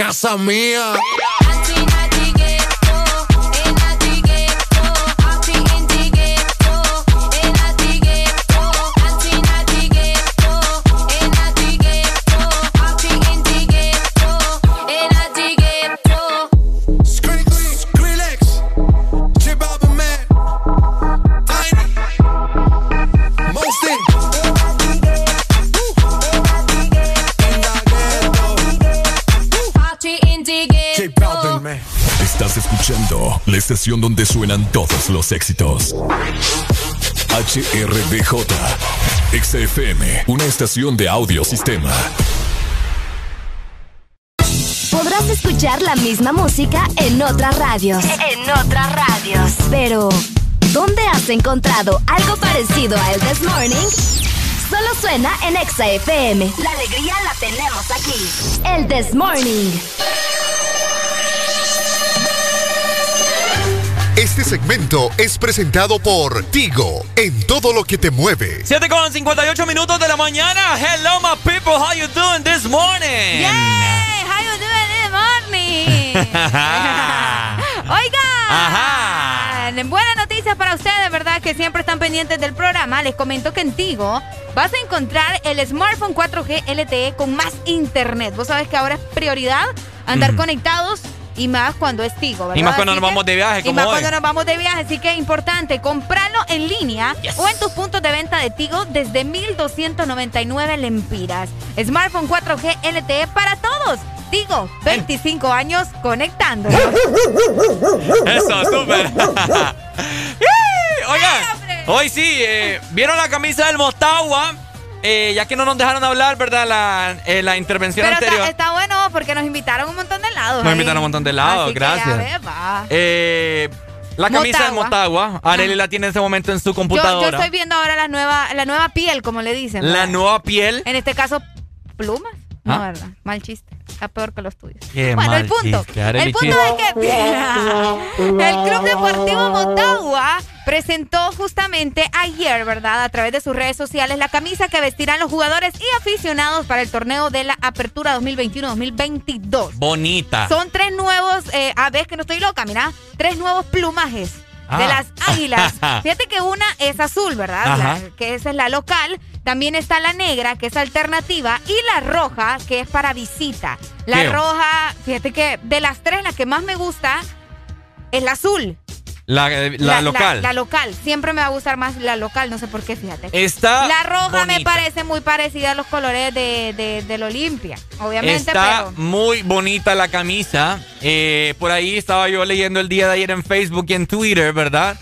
caça minha. estación donde suenan todos los éxitos. HRDJ. XFM, una estación de audiosistema. Podrás escuchar la misma música en otras radios. En otras radios. Pero, ¿dónde has encontrado algo parecido a El This Morning? Solo suena en XFM. La alegría la tenemos aquí. El This Morning. Este segmento es presentado por Tigo en todo lo que te mueve. 7 con 58 minutos de la mañana. Hello, my people. How you doing this morning? Yeah, how you doing this morning? Oiga. Ajá. Buenas noticias para ustedes, ¿verdad? Que siempre están pendientes del programa. Les comento que en Tigo vas a encontrar el smartphone 4G LTE con más internet. Vos sabés que ahora es prioridad andar mm. conectado y más cuando es Tigo, ¿verdad? Y más cuando Así nos que- vamos de viaje, Y como más hoy. cuando nos vamos de viaje. Así que es importante comprarlo en línea o en tus puntos de venta de Tigo desde 1,299 lempiras. Smartphone 4G LTE para todos. Tigo, 25 años conectando. Eso, súper. Oigan, hoy sí, eh, ¿vieron la camisa del Motagua? Eh, ya que no nos dejaron hablar, ¿verdad? La, eh, la intervención Pero anterior. está, porque nos invitaron un montón de helados. Nos ahí. invitaron un montón de helados, que, gracias. a ver, va. Eh, la camisa del Motagua, Arely la tiene en este momento en su computadora. yo estoy viendo ahora la nueva, la nueva piel, como le dicen. La ¿verdad? nueva piel. En este caso, plumas. No, ¿Ah? ¿verdad? Mal chiste. Está peor que los tuyos. Qué bueno, el punto. chiste, el punto es que el Club Deportivo Motagua presentó justamente ayer, ¿verdad? A través de sus redes sociales la camisa que vestirán los jugadores y aficionados para el torneo de la Apertura 2021-2022. Bonita. Son tres nuevos, eh, a ver que no estoy loca, mira, tres nuevos plumajes de Ah. las águilas. Fíjate que una es azul, ¿verdad? La- que esa es la local. También está la negra, que es alternativa, y la roja, que es para visita. La ¿Qué? roja, fíjate que de las tres, la que más me gusta es la azul. La, eh, la local. La, local. Siempre me va a gustar más la local, no sé por qué, fíjate. Está La roja me parece muy parecida a los colores de, de, del Olimpia, obviamente, Está pero... muy bonita la camisa. Eh, por ahí estaba yo leyendo el día de ayer en Facebook y en Twitter, ¿verdad?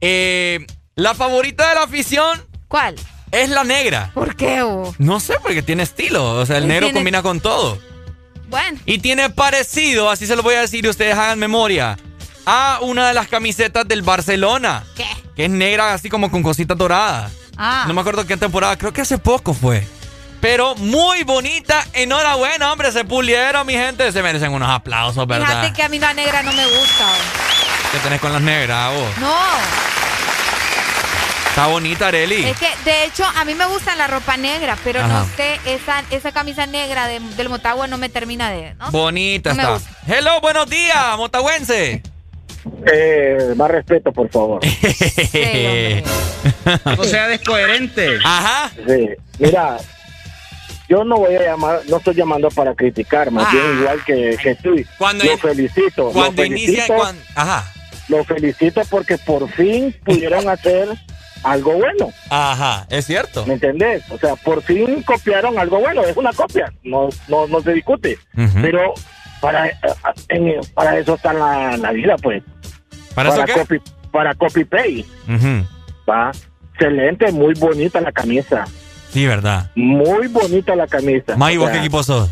Eh, la favorita de la afición. ¿Cuál? Es la negra. ¿Por qué, Hugo? No sé, porque tiene estilo. O sea, el negro tiene- combina con todo. Bueno. Y tiene parecido, así se lo voy a decir y ustedes hagan memoria, a una de las camisetas del Barcelona. ¿Qué? Que es negra, así como con cositas doradas. Ah. No me acuerdo qué temporada, creo que hace poco fue. Pero muy bonita. Enhorabuena, hombre, se pulieron, mi gente. Se merecen unos aplausos, ¿verdad? Fíjate que a mí la negra no me gusta. ¿Qué tenés con las negras, vos? No, Está bonita, Areli. es que de hecho a mí me gusta la ropa negra, pero Ajá. no sé, esa, esa camisa negra de- del Motagua no me termina de... ¿no? Bonita No está. Hello, buenos días, motahuense. Eh, más respeto, por favor. no sea descoherente. Ajá. Sí. Mira, yo no voy a llamar, no estoy llamando para criticar, más bien igual que, que tú. Ah. Cuando lo felicito. Cuando lo inicia, felicito, ajá. Lo felicito porque por fin pudieron hacer algo bueno. Ajá, es cierto. ¿Me entendés? O sea, por fin copiaron algo bueno. Es una copia, no, no, no se discute. Pero para, eh, en- para eso está la, la vida, pues. ¿Para eso qué? Copy, para copy pay. Ujú. Va. Excelente, muy bonita la camisa. Sí, verdad. Muy bonita la camisa. May, ¿vos sea, qué equipo sos?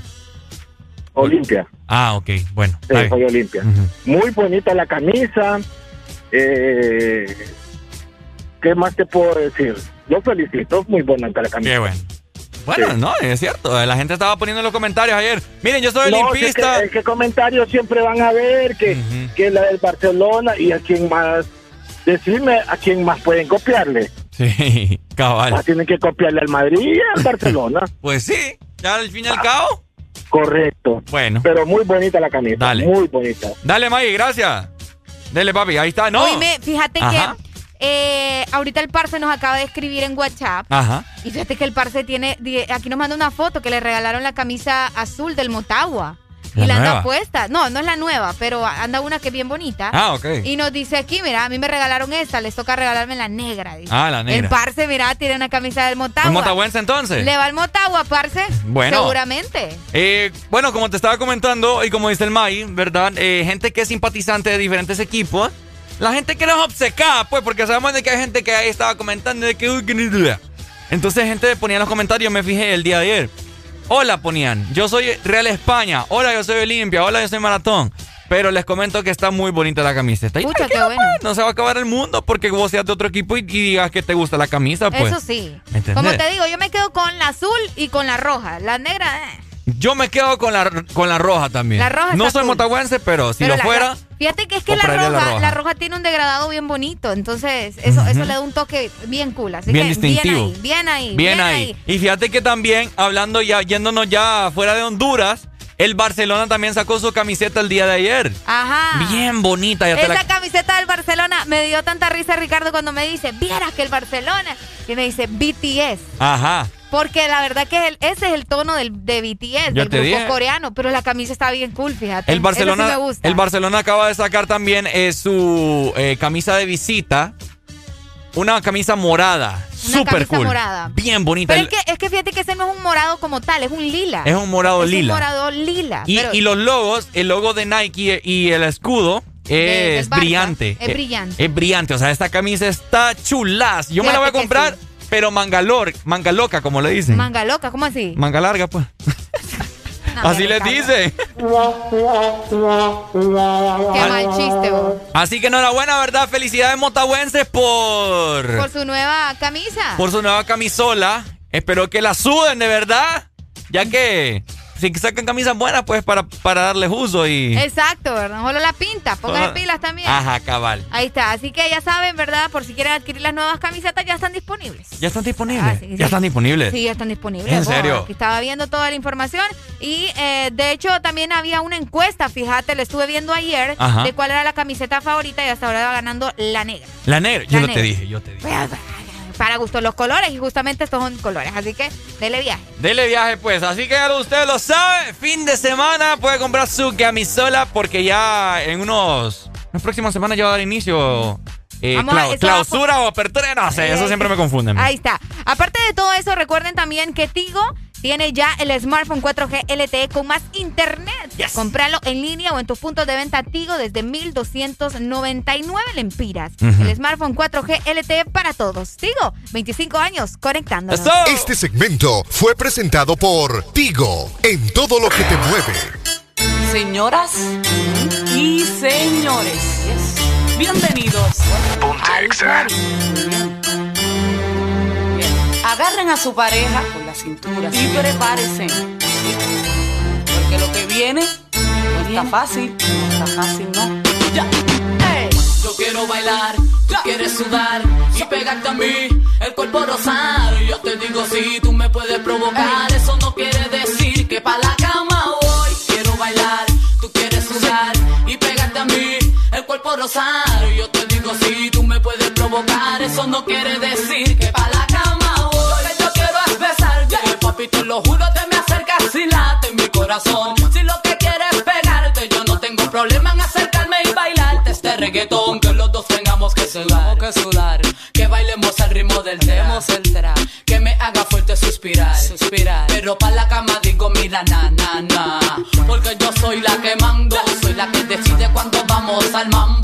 Olimpia. Ah, ok, bueno. Sí, soy Olimpia. Muy bonita la camisa. Eh, ¿Qué más te puedo decir? Lo felicito, muy bonita la camisa. Qué bueno. Bueno, Sí. no, es cierto. La gente estaba poniendo en los comentarios ayer. Miren, yo soy No, olimpista. sí, que, que comentarios siempre van a ver que, que la del Barcelona y a quién más. Decirme a quién más pueden copiarle. Sí, cabal. Ah, tienen que copiarle al Madrid y al Barcelona. Pues sí, ya al fin y al cabo. Correcto. Bueno. Pero muy bonita la camisa. Dale. Muy bonita. Dale, May, gracias. Dele, papi, ahí está. No. Oíme, fíjate Ajá. Eh, ahorita el parce nos acaba de escribir en WhatsApp. Ajá. Y fíjate que el parce tiene, aquí nos manda una foto que le regalaron la camisa azul del Motagua. ¿La y la anda puesta. No, no es la nueva, pero anda una que es bien bonita. Ah, ok. Y nos dice aquí, mira, a mí me regalaron esta, les toca regalarme la negra. dice. Ah, la negra. El parce, mira, tiene una camisa del Motagua. ¿Un motahuense entonces? Le va al Motagua, parce. Bueno. Seguramente. Eh, bueno, como te estaba comentando y como dice el May, ¿verdad? Eh, gente que es simpatizante de diferentes equipos. La gente que nos obceca, pues, porque sabemos de que hay gente que ahí estaba comentando de que... uy, que ni idea. Entonces gente ponía en los comentarios, me fijé el día de ayer. Hola, ponían. Yo soy Real España. Hola, yo soy Olimpia. Hola, yo soy Maratón. Pero les comento que está muy bonita la camiseta. Y Pucha, qué tranquilo, bueno. pues, no se va a acabar el mundo porque vos seas de otro equipo y, y digas que te gusta la camisa, pues. Eso sí. Como te digo, yo me quedo con la azul y con la roja. La negra, eh. Yo me quedo con la, con la roja también. La roja no soy cool. motahuense, pero si Pero lo fuera... fíjate que es que la roja, la la roja. tiene un degradado bien bonito, entonces eso, eso le da un toque bien cool. Así Bien que distintivo. bien ahí, bien ahí. Bien ahí. Y fíjate que también, hablando ya, yéndonos ya fuera de Honduras, el Barcelona también sacó su camiseta el día de ayer. Ajá. Bien bonita. Ya Esa la... camiseta del Barcelona me dio tanta risa Ricardo cuando me dice, vieras que el Barcelona. Y me dice, BTS. Ajá. Porque la verdad que el- ese es el tono del, de BTS, Yo del grupo dije. coreano, pero la camisa está bien cool, fíjate. El Barcelona, Ese sí me gusta. el Barcelona acaba de sacar también eh, su eh, camisa de visita. Una camisa morada. Una Super camisa cool. morada. Bien bonita. Pero es que, es que fíjate que ese no es un morado como tal, es un lila. Es un morado Es lila. un morado lila. y, pero y los logos, el logo de Nike y el escudo es brillante. es brillante. Es brillante. O sea, esta camisa está chulaz. Yo me la voy a comprar, pero manga, lor- manga loca, como le dicen. Manga loca, ¿cómo así? Manga larga, pues. No, Así les dice. Qué mal chiste, vos. Así que enhorabuena, ¿verdad? Felicidades motahuenses por, Por su nueva camisa. por su nueva camisola. Espero que la suden de verdad. Ya que si sacan camisas buenas, pues para, para darles uso y. Exacto, ¿verdad? Solo la pinta, póngase Solo- pilas también. Ajá, cabal. Ahí está, así que ya saben, ¿verdad? Por si quieren adquirir las nuevas camisetas, ya están disponibles. ¿Ya están disponibles? Ah, sí, sí. Ya están disponibles. Sí, ya están disponibles. ¿En serio? Aquí estaba viendo toda la información y eh, de hecho también había una encuesta, fíjate, la estuve viendo ayer, Ajá. de cuál era la camiseta favorita y hasta ahora va ganando la negra. La negra. Yo no te dije, yo te dije. Para gustos los colores y justamente estos son colores, así que dele viaje. Dele viaje, pues. Así que ya usted lo sabe. Fin de semana puede comprar su camisola porque ya en unos. En las próximas semanas ya va a dar inicio. eh, a- clausura o apertura. No sé, eso siempre me confunde. a mí. Ahí está. Aparte de todo eso, recuerden también que Tigo tiene ya el smartphone 4G LTE con más internet. Compralo en línea o en tus puntos de venta Tigo desde 1299 lempiras. Ujú. El smartphone 4G LTE para todos. Tigo, 25 años conectándonos. Este segmento fue presentado por Tigo, en todo lo que te mueve. Señoras y señores, bienvenidos. Bien. Agarren a su pareja por la cintura y prepárense. Porque lo que viene no está fácil, no está fácil, ¿no? Ya. Yo quiero bailar, tú quieres sudar y pegarte a mí, el cuerpo rosar. Yo te digo si tú me puedes provocar, eso no quiere decir que pa' la cama voy. Quiero bailar, tú quieres sudar y pegarte a mí, el cuerpo rosar. Yo te digo si tú me puedes provocar, eso no quiere decir que pa' la papi, te lo juro, te me acercas y late en mi corazón. Si lo que quieres es pegarte, yo no tengo problema en acercarme y bailarte este reggaetón. Que los dos tengamos que sudar, que sudar. Que bailemos al ritmo del tema. Que me haga fuerte suspirar, suspirar. Pero pa' la cama digo, mira, na, na, na. Porque yo soy la que mando, soy la que decide cuando vamos al mambo tú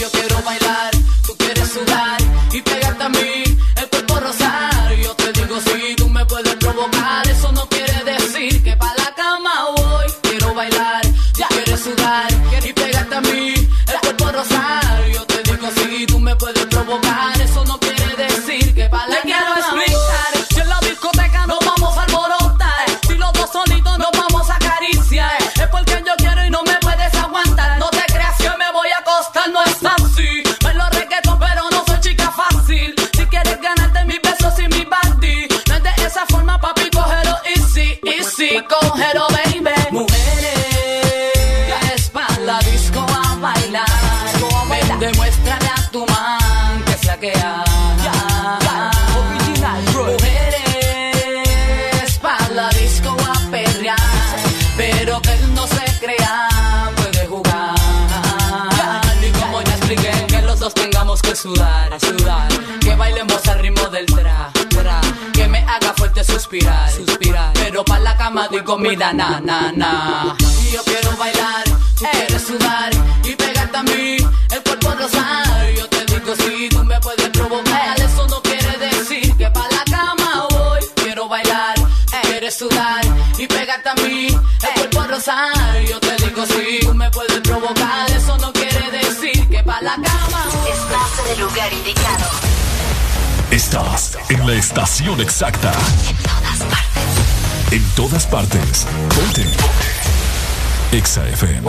Yo quiero bailar, tú quieres sudar y pegarte a mí, el cuerpo rosar. Yo te digo si tú me puedes provocar, eso no quiere decir que sudar, sudar. Que bailemos al ritmo del tra. Que me haga fuerte suspirar, suspirar. Pero pa' la cama digo, mira, na, na, na. Y yo quiero bailar, tú quieres sudar y pegarte a mí, el cuerpo rosar. Yo te digo, si tú me puedes provocar, eso no quiere decir que pa' la cama voy. Quiero bailar, quieres sudar y pegarte a mí, el cuerpo rosar. Yo te digo, si En la estación exacta. En todas partes. En todas partes. Ponte. Exa FM.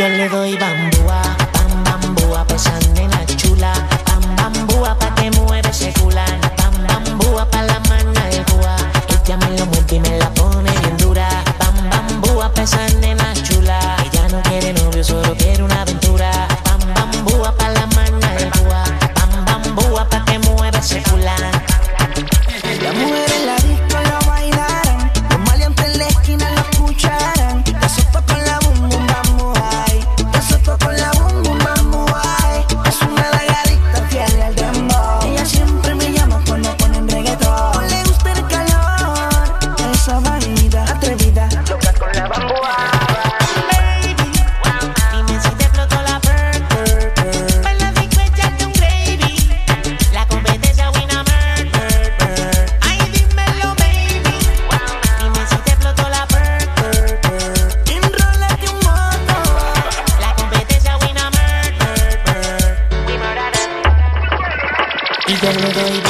Yo le doy bambúa, pam bambúa, pues nena chula. Pam bambúa pa' que mueve ese culán. Pam bambúa pa' la mano de Cuba. Ella me lo mueve y me la pone bien dura. Pam bambúa, pues nena Every day.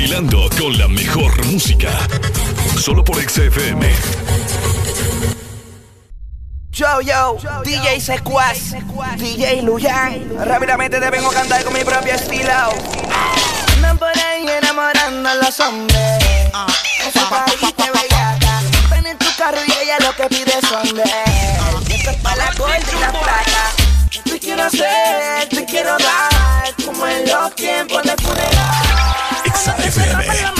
bailando con la mejor música. Solo por XFM. Yo, yo, yo DJ yo, Secuaz, DJ Luyan. Rápidamente te vengo a cantar con mi propio estilo. Andan por ahí enamorando a los hombres. Esa carita bellaca. Ven en tu carro y ella lo que pide es donde. Esto es para la corte y la plata. Te quiero hacer, te quiero dar. Como en los tiempos de funeral. FM.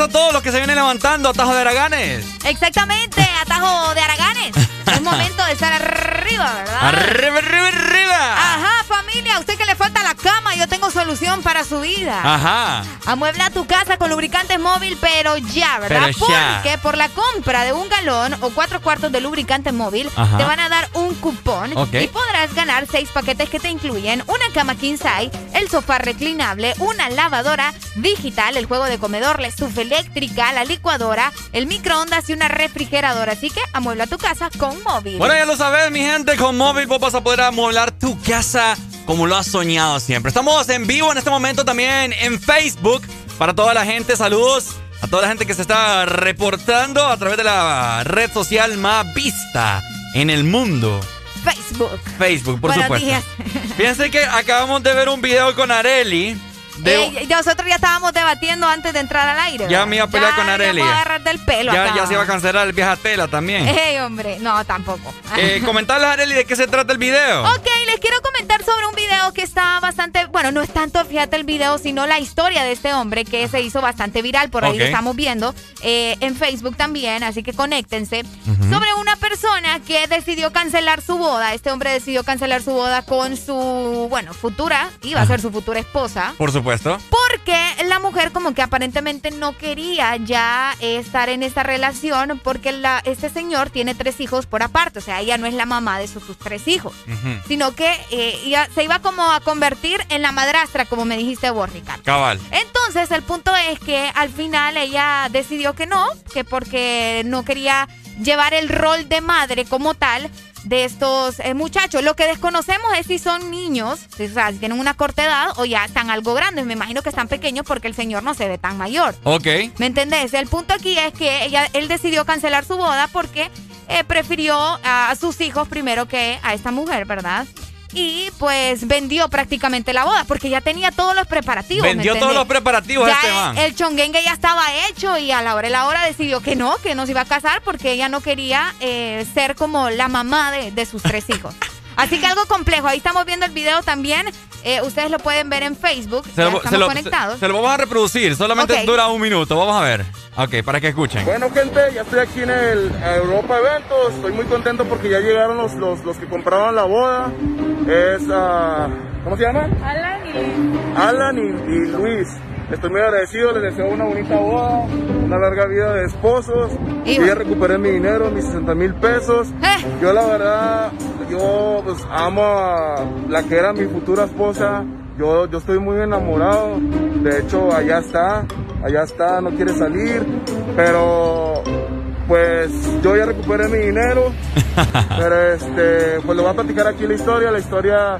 A todos los que se vienen levantando. Atajo de Araganes. Exactamente, atajo de Araganes. Es momento de estar arriba, ¿verdad? Arriba, arriba, arriba. Ajá, familia, a usted que le falta la cama, yo tengo solución para su vida. Ajá. Amuebla tu casa con lubricantes móvil, pero ya, ¿verdad? Pero ya. Porque por la compra de un galón o cuatro cuartos de lubricante móvil, Ajá. te van a dar un cupón y podrás ganar seis paquetes que te incluyen una cama king size, sofá reclinable, una lavadora digital, el juego de comedor, la estufa eléctrica, la licuadora, el microondas y una refrigeradora. Así que amuebla tu casa con móvil. Bueno, ya lo sabes, mi gente, con móvil vos vas a poder amueblar tu casa como lo has soñado siempre. Estamos en vivo en este momento también en Facebook para toda la gente. Saludos a toda la gente que se está reportando a través de la red social más vista en el mundo. Facebook. Facebook, por Buenos supuesto. días. Fíjense que acabamos de ver un video con Areli. De, Eh, nosotros ya estábamos debatiendo antes de entrar al aire. Ya me iba a pelear Ya- con ya Areli. me voy a agarrar del pelo ya, acá. ya se iba a cancelar el viaje a tela también. Ey, hombre, no, tampoco. Eh, comentarles, Areli, de qué se trata el video. Ok, les quiero comentar sobre un video que está bastante, bueno, no es tanto, fíjate el video, sino la historia de este hombre que se hizo bastante viral, por ahí lo estamos viendo, eh, en Facebook también, así que conéctense, sobre persona que decidió cancelar su boda, este hombre decidió cancelar su boda con su, bueno, futura, iba a ser su futura esposa. Por supuesto. Porque la mujer como que aparentemente no quería ya estar en esta relación porque la, este señor tiene tres hijos por aparte, o sea, ella no es la mamá de sus, sus tres hijos, sino que eh, ella se iba como a convertir en la madrastra, como me dijiste vos, Ricardo. Cabal. Entonces el punto es que al final ella decidió que no, que porque no quería llevar el rol de madre como tal, de estos eh, muchachos. Lo que desconocemos es si son niños, o sea, si tienen una corta edad o ya están algo grandes. Me imagino que están pequeños porque el señor no se ve tan mayor. Ok. ¿Me entendés? El punto aquí es que ella, él decidió cancelar su boda porque eh, prefirió a, a sus hijos primero que a esta mujer, ¿verdad? Y pues vendió prácticamente la boda porque ya tenía todos los preparativos. ¿me Vendió todos los preparativos Ya este man. El chonguengue ya estaba hecho y a la hora de la hora decidió que no, que no se iba a casar porque ella no quería eh, ser como la mamá de, de sus tres hijos. Así que algo complejo. Ahí estamos viendo el video también. Eh, ustedes lo pueden ver en Facebook. Se ya lo, estamos se lo- conectados. se- se lo vamos a reproducir. Solamente dura un minuto. Vamos a ver. Ok, para que escuchen. Bueno, gente, ya estoy aquí en el Europa Eventos. Estoy muy contento porque ya llegaron los, los, los que compraron la boda. Es, ah, ¿cómo se llama? Alan y Alan y, y Luis. Estoy muy agradecido, les deseo una bonita boda, una larga vida de esposos. Yo ya recuperé mi dinero, mis 60 mil pesos. Yo la verdad, yo pues amo a la que era mi futura esposa. Yo, yo estoy muy enamorado. De hecho, allá está, allá está, no quiere salir. Pero pues yo ya recuperé mi dinero. Pero este, pues lo voy a platicar aquí la historia. La historia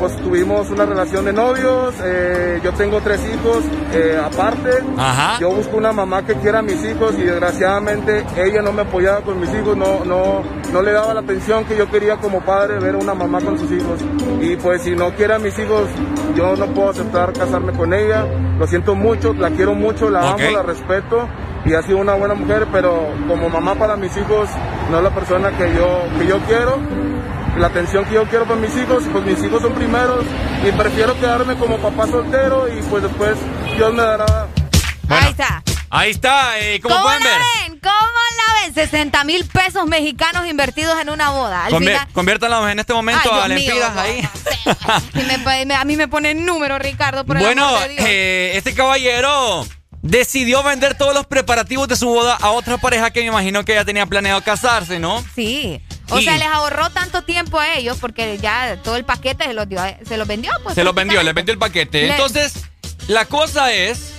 pues tuvimos una relación de novios, eh, yo tengo tres hijos eh, aparte, Ajá. yo busco una mamá que quiera a mis hijos y desgraciadamente ella no me apoyaba con mis hijos, no, no, no le daba la atención que yo quería como padre ver a una mamá con sus hijos. Y pues si no quiere a mis hijos yo no puedo aceptar casarme con ella, lo siento mucho, la quiero mucho, la amo, la respeto y ha sido una buena mujer, pero como mamá para mis hijos no es la persona que yo, que yo quiero la atención que yo quiero para mis hijos, pues mis hijos son primeros y prefiero quedarme como papá soltero y pues después Dios me dará. Ahí está. Ahí está. eh, como ¿Cómo pueden la ver. ven? ¿Cómo la ven? 60 mil pesos mexicanos invertidos en una boda. Al Convier- final, conviértanlos en este momento Ay, a lempiras ahí. y me- me- a mí me ponen número, Ricardo, por el Bueno, amor de Dios. eh, este caballero decidió vender todos los preparativos de su boda a otra pareja que me imagino que ya tenía planeado casarse, ¿no? Sí. O sea, les ahorró tanto tiempo a ellos porque ya todo el paquete se los, dio, se los vendió. Pues, Se los vendió, les vendió el paquete. Le- Entonces, la cosa es.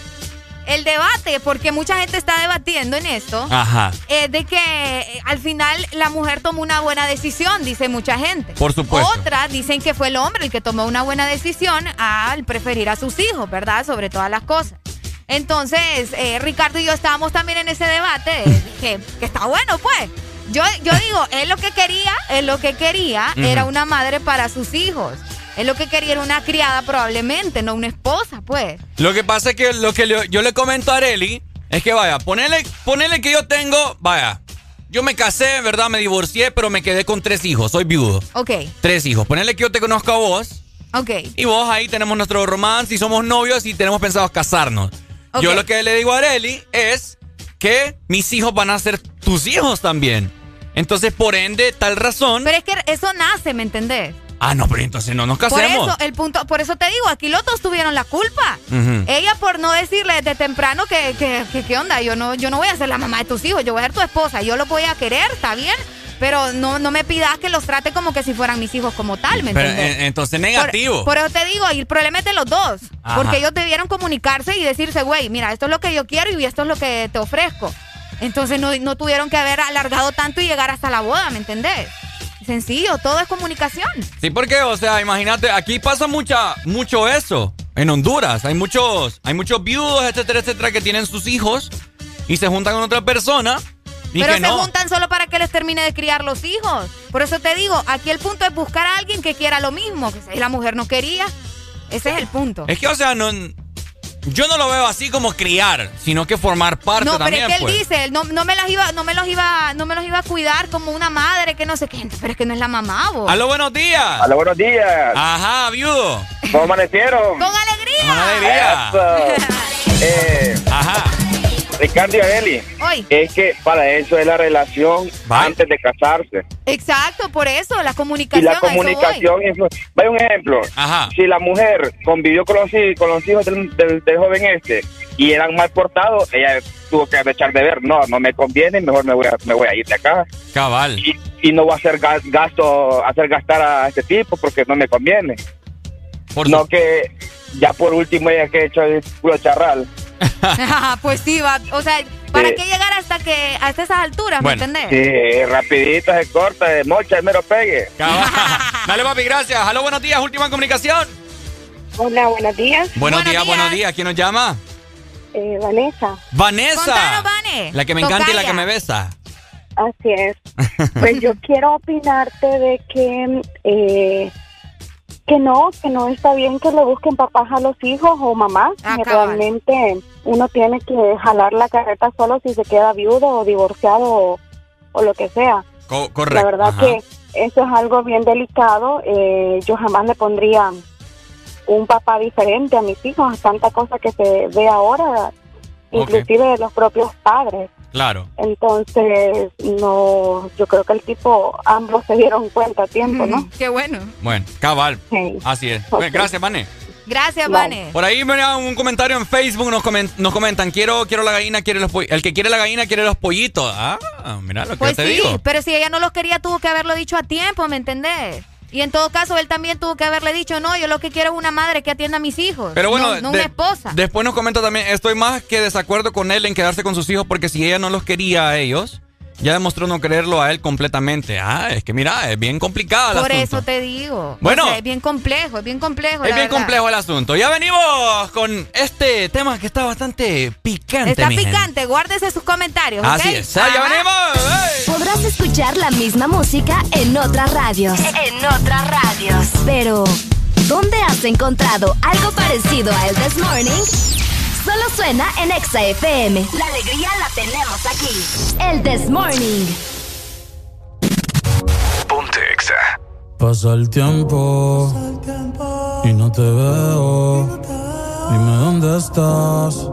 El debate, porque mucha gente está debatiendo en esto, Ajá. eh, de que eh, al final la mujer tomó una buena decisión, dice mucha gente. Por supuesto. Otras dicen que fue el hombre el que tomó una buena decisión al preferir a sus hijos, ¿verdad? Sobre todas las cosas. Entonces, eh, Ricardo y yo estábamos también en ese debate de que, que está bueno, pues. Yo, yo digo, él lo que quería, él lo que quería era una madre para sus hijos. Él lo que quería era una criada probablemente, no una esposa, pues. Lo que pasa es que lo que le- yo le comento a Areli es que, vaya, ponele, ponele que yo tengo, vaya, yo me casé, ¿verdad? Me divorcié, pero me quedé con tres hijos, soy viudo. Ok, Tres hijos. Ponele que yo te conozco a vos ok. y vos ahí tenemos nuestro romance y somos novios y tenemos pensado casarnos. Yo Ok. lo que le digo a Areli es que mis hijos van a ser tus hijos también. Entonces, por ende, tal razón. Pero es que eso nace, ¿me entendés? Ah, no, pero entonces no nos Por casemos. eso, el punto, por eso te digo, aquí los dos tuvieron la culpa. Ella por no decirle desde temprano que, que, que- ¿qué onda? Yo no, yo no voy a ser la mamá de tus hijos, yo voy a ser tu esposa, yo los voy a querer, está bien, pero no, no me pidas que los trate como que si fueran mis hijos como tal, ¿me Pero entiendes? eh, entonces Por- negativo. Por, eso te digo, y el problema es de los dos. Ajá. Porque ellos debieron comunicarse y decirse, güey, mira, esto es lo que yo quiero y esto es lo que te ofrezco. Entonces no, no tuvieron que haber alargado tanto y llegar hasta la boda, ¿me entendés? Sencillo, todo es comunicación. Sí, porque, o sea, imagínate, aquí pasa mucha, mucho eso. En Honduras hay muchos, hay muchos viudos, etcétera, etcétera, que tienen sus hijos y se juntan con otra persona y Pero que se no. juntan solo para que les termine de criar los hijos. Por eso te digo, aquí el punto es buscar a alguien que quiera lo mismo. Que si la mujer no quería, ese es el punto. Es que, o sea, no, yo no lo veo así como criar, sino que formar parte no, pero también, es que él pues. dice, él no, no me las iba, no me los iba, no me los iba a cuidar como una madre que no sé qué, pero es que no es la mamá, vos. Aló, buenos días. Aló, buenos días. Ajá, viudo. ¿Cómo amanecieron? Con alegría. Con alegría. Eso. Eh, Ajá. Ricardo y Adeli. Hoy. Es que para eso es la relación antes de casarse. Exacto, por eso, la Y comunicación. la a eso voy. comunicación, vaya un ejemplo. Si la mujer convivió con los, hi- con los hijos del, del- del joven este y eran mal portados, ella tuvo que echar de ver, no, no me conviene, mejor me voy a, me voy a ir de acá. Cabal. Y, y no voy a hacer ga- gasto, hacer gastar a este tipo porque no me conviene. no que ya por último ella que he hecho el puro charral. pues sí, va. O sea, ¿Para qué llegar hasta que hasta esas alturas, ¿me entendés? Sí, rapidito se corta, de mocha, el mero pegue. Dale, papi, gracias. Halo, buenos días, última comunicación. Hola, buenos días. Buenos, días, buenos días. ¿Quién nos llama? Eh, Vanessa. Vanessa. La que me encanta y la que me besa. Así es. Pues yo quiero opinarte de que eh, que no, que no está bien que le busquen papás a los hijos o mamás. Ah, que cabal. realmente uno tiene que jalar la carreta solo si se queda viudo o divorciado o, o lo que sea. Co- correcto. La verdad Ajá. que eso es algo bien delicado. Eh, yo jamás le pondría un papá diferente a mis hijos. Tanta cosa que se ve ahora, inclusive de los propios padres. Claro. Entonces, no, yo creo que el tipo, ambos se dieron cuenta a tiempo, ¿no? Qué bueno. Bueno, cabal. Sí. Así es. Ok. Bueno, gracias, Vane. Gracias, Vane. Por ahí me un comentario en Facebook, nos, comen- nos comentan, quiero, quiero la gallina, quiere los pollitos. El que quiere la gallina quiere los pollitos. Ah, mira lo que Pues te sí, digo. pero si ella no los quería, tuvo que haberlo dicho a tiempo, ¿me entendés? Y en todo caso, él también tuvo que haberle dicho, no, yo lo que quiero es una madre que atienda a mis hijos. Pero bueno, no, no de- una esposa. Después nos comenta también, estoy más que desacuerdo con él en quedarse con sus hijos porque si ella no los quería a ellos, ya demostró no quererlo a él completamente. Ah, es que mira, es bien complicado el Por asunto. eso te digo. Bueno. O sea, es bien complejo, es bien complejo. Es la bien verdad. complejo el asunto. Ya venimos con este tema que está bastante picante. Está mi gente. picante, guárdese sus comentarios. Así es. Ah, ya venimos. Podrás escuchar la misma música en otras radios. En otras radios. Pero, ¿dónde has encontrado algo parecido a El This Morning? Solo suena en Exa FM. La alegría la tenemos aquí. El This Morning. Ponte Exa. Pasa el tiempo y no te veo. Dime dónde estás.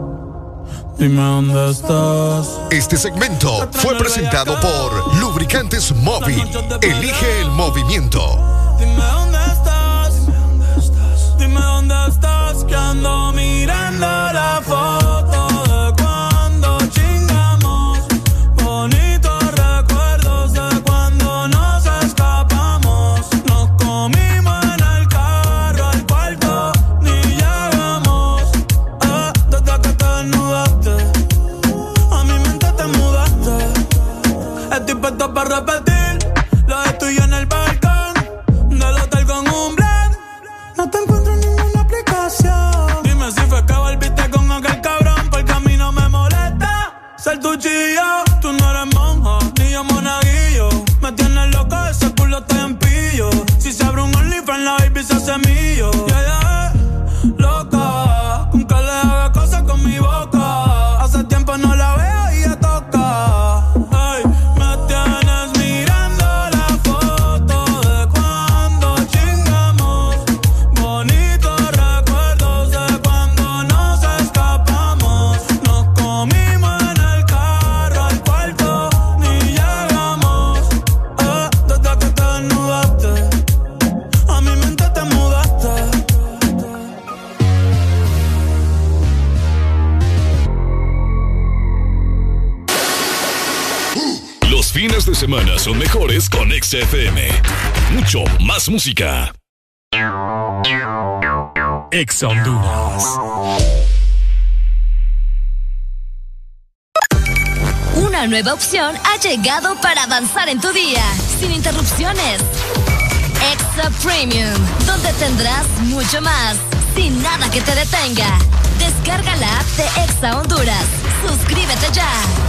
Dime dónde estás. Este segmento fue presentado por Lubricantes Móvil. Elige el movimiento. Dime dónde estás. Dime dónde estás. Que ando mirando Estoy puesto para fines de semana son mejores con Exa FM. Mucho más música. Exa Honduras. Una nueva opción ha llegado para avanzar en tu día, sin interrupciones. Extra Premium, donde tendrás mucho más, sin nada que te detenga. Descarga la app de Exa Honduras. Suscríbete ya.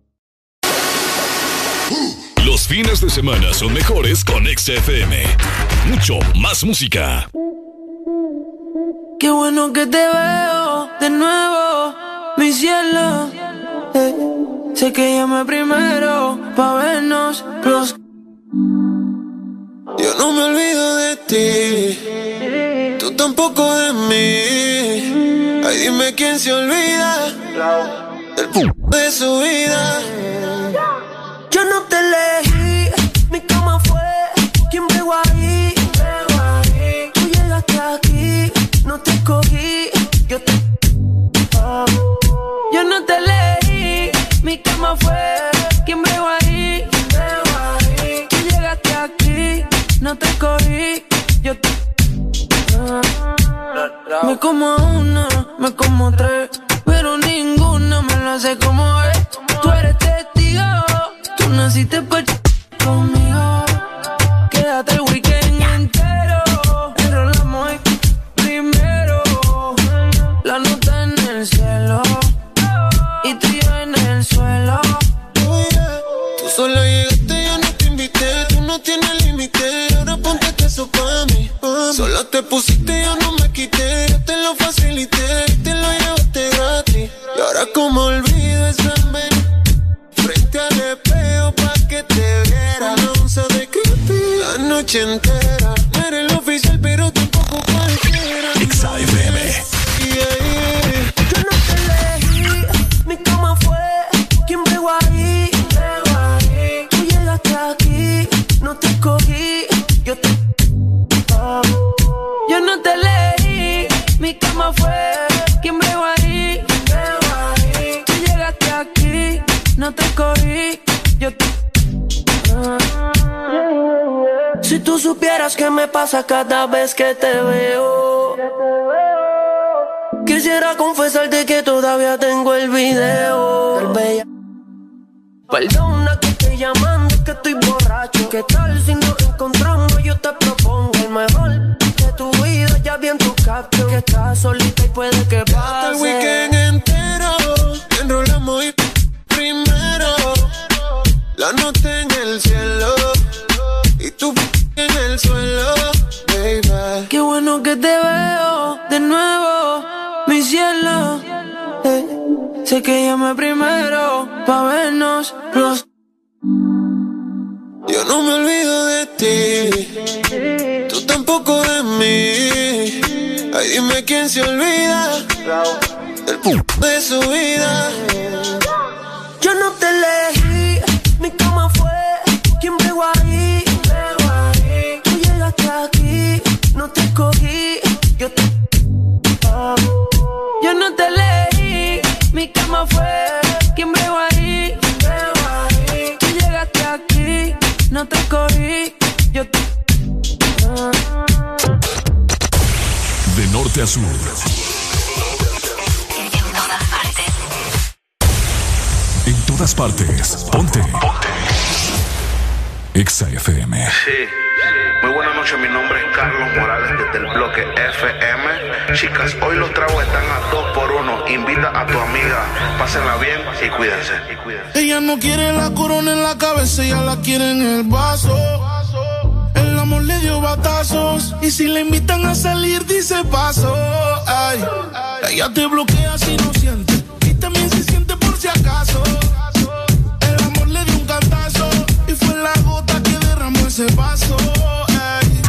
Los fines de semana son mejores con Exa FM. Mucho más música. Qué bueno que te veo de nuevo, mi cielo. Eh, Sé que llamé primero pa' vernos los. Yo no me olvido de ti, tú tampoco de mí. Ay, dime quién se olvida del de su vida. Mi cama fue quien pegó ahí. Tú llegaste aquí, no te escogí, yo te. Me como una, me como tres, pero ninguna me lo hace como es. Tú eres testigo, tú naciste pa' conmigo. Solo te pusiste, yo no me quité. Yo te lo facilité. Te lo llevaste gratis. Y ahora, como olvido esa. Frente al espejo pa' que te viera. De creepy. La noche entera. Si tú supieras qué me pasa cada vez que te veo. Quisiera confesarte que todavía tengo el video. Perdona que estoy llamando, que estoy borracho. ¿Qué tal si nos encontramos? Yo te propongo el mejor de tu vida. Ya vi en tu caption que estás solita se olvida del p de su vida. Norte a sur. En todas partes. Ponte. Ponte. Exa FM. Sí. Muy buenas noches, mi nombre es Carlos Morales desde el bloque FM. Chicas, hoy los tragos están a dos por uno. Invita a tu amiga, pásenla bien y cuídense. Ella no quiere la corona en la cabeza, ella la quiere en el vaso. Amor le dio batazos. Y si le invitan a salir, dice paso. Ay, ella te bloquea si no siente. Y también se siente por si acaso. El amor le dio un cantazo. Y fue la gota que derramó ese vaso. Ay,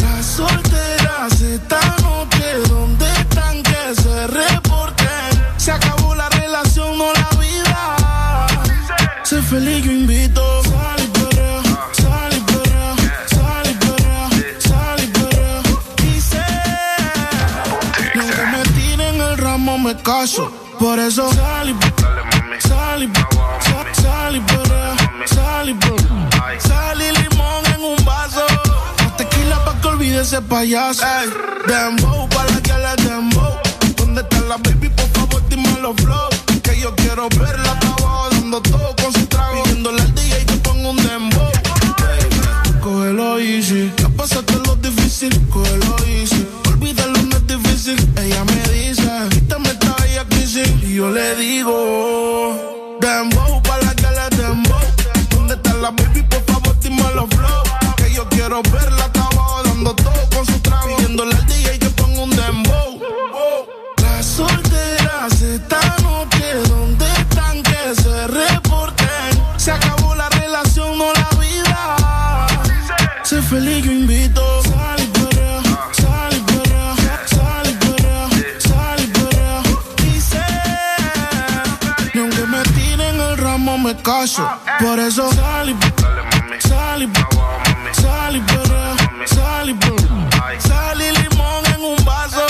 las solteras esta noche, ¿dónde están que se reporten? Se acabó la relación, no la vida. Sé feliz, Por eso sal y sal y sal- y sal limón en un vaso. Tequila pa' que olvide ese payaso. Ey, dembow pa' la que le dembow. ¿Dónde está la baby? Por favor, dime los flow. Que yo quiero verla abajo dando todo con su yo le digo Dembow, pa' la que le dembow ¿Dónde está la baby? Por favor, dime los flow Que yo quiero verla, estaba dando todo con su trago Pidiéndole al DJ que ponga un dembow oh. Las solteras están o ¿Dónde están? Que se reporten Se acabó la relación no la vida Sé feliz, yo caso. Por eso sal y sal y sal y sal y. Sal y limón en un vaso.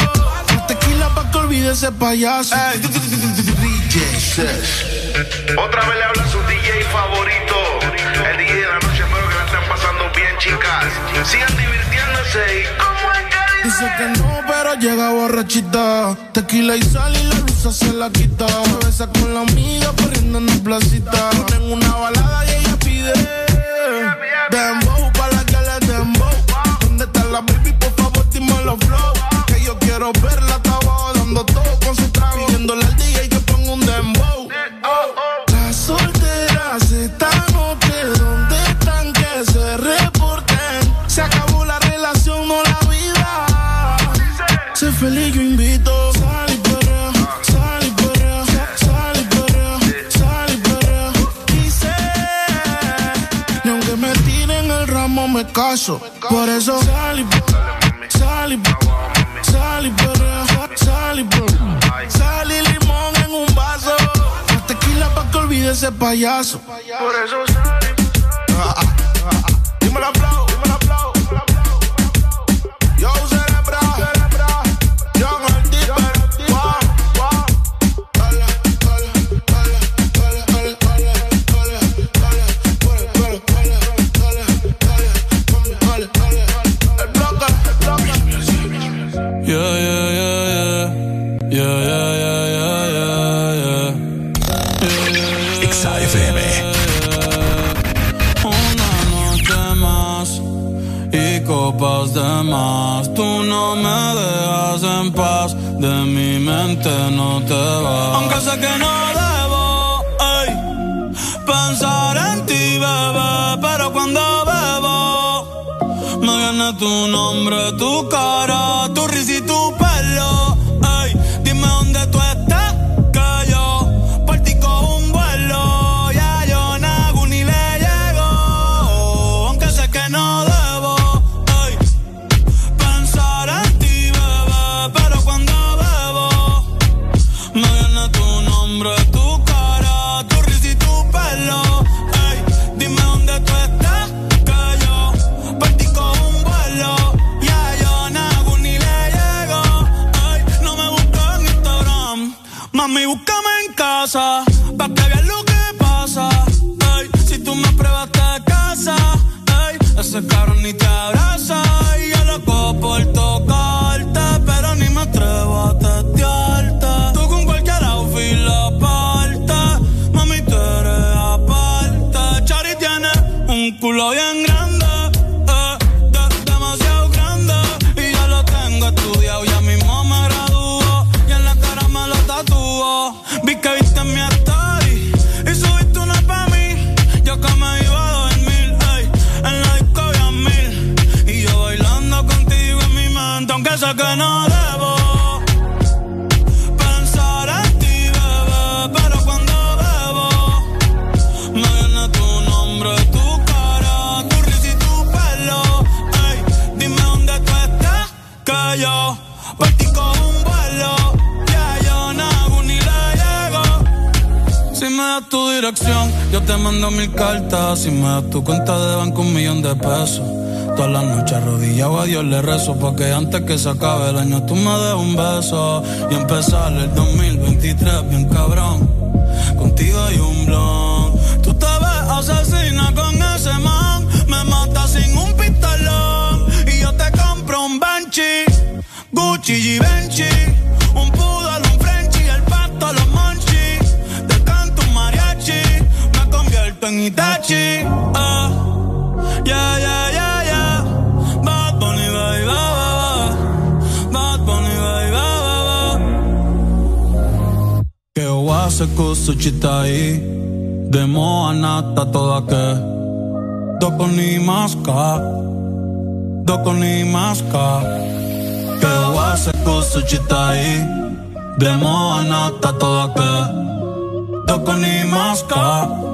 Tequila pa' que olvide ese payaso. Otra vez le habla su DJ favorito, el DJ de la noche, espero que la estén pasando bien, chicas. Sigan divirtiéndose y Dice que no, pero llega borrachita. Tequila y sal y la luz se la quita. Se besa con la amiga corriendo en la placita. Ponen una balada y ella pide. Dembow pa' la que le dembow. ¿Dónde está la baby? Por favor, dime los flow. Que yo quiero verla, está abajo dando todo con su trago. Pidiéndole al DJ feliz, yo invito. Sal y perrea, sal y perrea, sal y perrea, sal y perrea. Dice, ni aunque me tiren el ramo me caso. Por eso sal y sal y sal y perrea, sal y perrea. Sal y limón en un vaso. Tequila pa' que olvide ese payaso. Por eso sal y Dímelo flow, dímelo flow. Tú no me dejas en paz, de mi mente no te vas. Aunque sé que no debo ey, pensar en ti, bebé, pero cuando bebo me viene tu nombre, tu cara, tu risa y tu pelo. Ey, dime dónde tú estás, tu dirección, yo te mando mil cartas. Si me das tu cuenta de banco, un millón de pesos. Todas las noches arrodillado a Dios le rezo Porque antes que se acabe el año tú me des un beso Y empezar el 2023 bien cabrón Contigo hay un blon Tú te ves asesina con ese man Me mata sin un pistolón Y yo te compro un Banshee Gucci Givenchy Un convierto en Itachi ah. Yeah, yeah, yeah, yeah. Bad Bunny, ba, ba, ba. Bad Bunny, ba, ba. Que oase toda que. Doko ni ni Que oase kusuchitai Demo anata toda que. Doko ni maska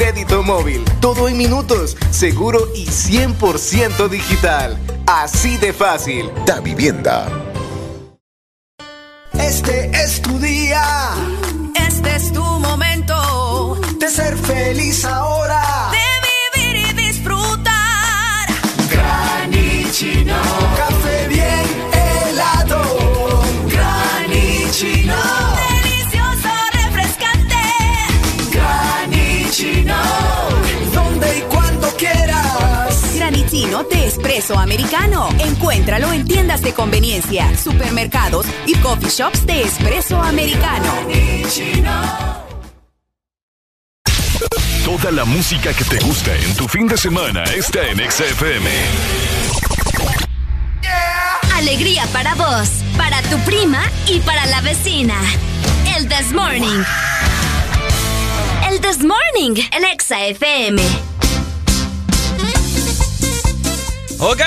crédito móvil. Todo en minutos, seguro y 100% digital. Así de fácil. Da vivienda. Este es tu día. Este es tu momento. De ser feliz ahora. De espresso americano. Encuéntralo en tiendas de conveniencia, supermercados y coffee shops de espresso americano. Toda la música que te gusta en tu fin de semana está en XFM. Alegría para vos, para tu prima y para la vecina. El This Morning. El This Morning, el Exa Ok,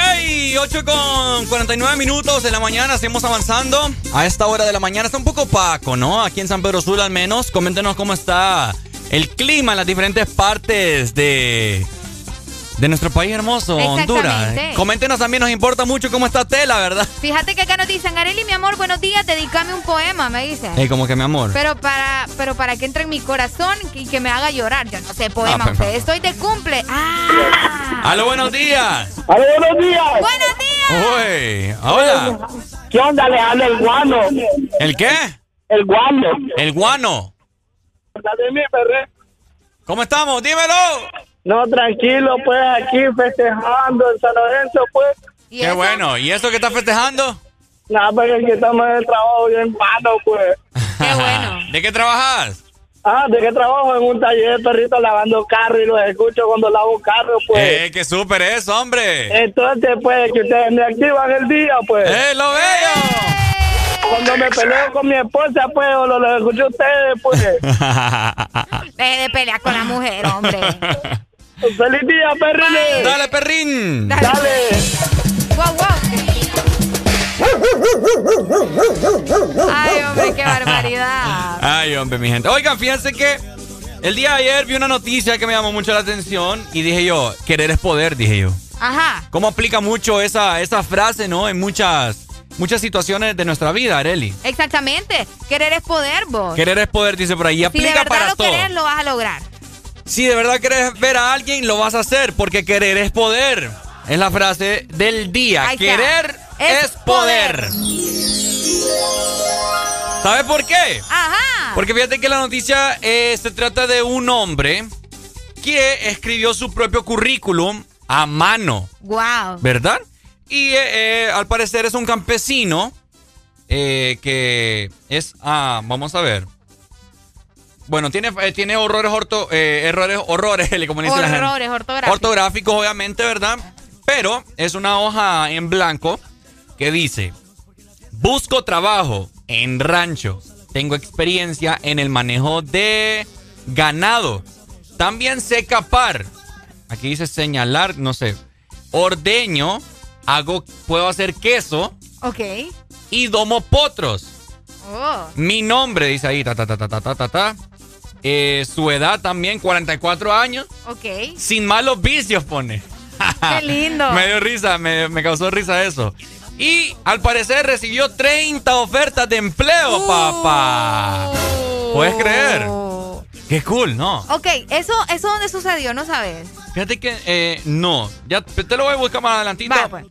8 con 49 minutos de la mañana, seguimos avanzando. A esta hora de la mañana está un poco opaco, ¿no? Aquí en San Pedro Sula al menos. Coméntenos cómo está el clima en las diferentes partes de, de nuestro país hermoso, Honduras. Coméntenos también, nos importa mucho cómo está Tela, ¿verdad? Fíjate que acá nos dicen, Areli, mi amor, buenos días, dedícame un poema, me dicen. Ey, como que mi amor. Pero para, pero para que entre en mi corazón y que me haga llorar. Yo no sé poema, Ah, pero- usted. Estoy de cumple. Ah. ¡Aló, buenos días! ¡Aló, buenos días! ¡Buenos días! Uy, hola. ¿Qué onda, Alejandro? El guano. ¿El qué? El guano. El guano. ¿Cómo estamos? Dímelo. No, tranquilo, pues, aquí festejando en San Lorenzo, pues. Qué bueno. ¿Y eso que estás festejando? Nada, porque aquí estamos en el trabajo bien malo, pues. Qué bueno. ¿De qué trabajas? Ah, ¿de qué trabajo? En un taller de perritos lavando carro y los escucho cuando lavo un carro, pues. ¡Eh, qué súper es, hombre! Entonces, pues, que ustedes me activan el día, pues. ¡Eh, lo veo! Cuando me peleo con mi esposa, pues, o lo, lo escucho a ustedes, pues. Deje de pelear con la mujer, hombre. ¡Feliz día, perrines! ¡Dale, perrín! ¡Dale! ¡Wow, wow! Ay, hombre, qué barbaridad. Ay, hombre, mi gente. Oigan, fíjense que el día de ayer vi una noticia que me llamó mucho la atención y dije yo, querer es poder, dije yo. Ajá. ¿Cómo aplica mucho esa, esa frase, no? En muchas, muchas situaciones de nuestra vida, Areli. Exactamente. Querer es poder, vos. Querer es poder, dice por ahí. Y si de aplica verdad para lo todo. querés, lo vas a lograr. Si de verdad querés ver a alguien, lo vas a hacer, porque querer es poder. Es la frase del día. Querer Es es, poder. ¿Sabes por qué? Ajá. Porque fíjate que la noticia eh, se trata de un hombre que escribió su propio currículum a mano, Wow. ¿verdad? Y eh, eh, al parecer es un campesino eh, que es, ah, vamos a ver. Bueno, tiene, eh, tiene horrores, orto, eh, errores, horrores, como le dice la gente. Horrores ortográficos. Ortográficos, obviamente, ¿verdad? Pero es una hoja en blanco que dice, busco trabajo en rancho. Tengo experiencia en el manejo de ganado. También sé capar. Aquí dice señalar, no sé. Ordeño. Hago, puedo hacer queso Ok. y domo potros. Oh. Mi nombre, dice ahí, ta, ta, ta, ta, ta, ta, ta. Eh, su edad también, 44 años. Ok. Sin malos vicios, pone. Qué lindo. me dio risa, me, causó risa eso. Y al parecer recibió 30 ofertas de empleo, uh. papá. ¿Puedes creer? Qué cool, ¿no? Ok, ¿eso, eso dónde sucedió? No sabes. Fíjate que eh, no. Ya te lo voy a buscar más adelantito. Vale, pues.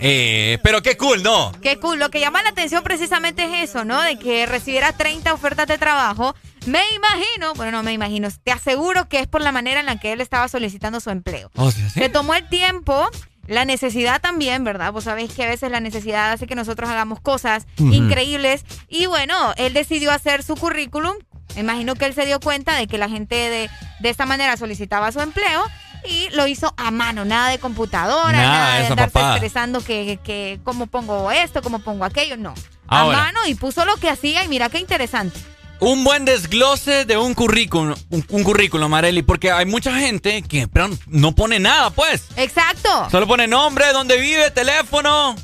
Eh, pero qué cool, ¿no? Qué cool. Lo que llama la atención precisamente es eso, ¿no? De que recibiera 30 ofertas de trabajo Me imagino, bueno, no me imagino, te aseguro que es por la manera en la que él estaba solicitando su empleo. Oh, ¿sí? Se tomó el tiempo, la necesidad también, ¿verdad? Vos sabéis que a veces la necesidad hace que nosotros hagamos cosas increíbles. Y bueno, él decidió hacer su currículum. Imagino que él se dio cuenta de que la gente de, de esta manera solicitaba su empleo y lo hizo a mano, nada de computadora, Nada nada, de andarse papada. estresando que, que cómo pongo esto, cómo pongo aquello, no. Ahora. A mano y puso lo que hacía y mira qué interesante. Un buen desglose de un currículum, un, un currículum, Marely, porque hay mucha gente que pero, no pone nada, pues. Exacto. Solo pone nombre, dónde vive, teléfono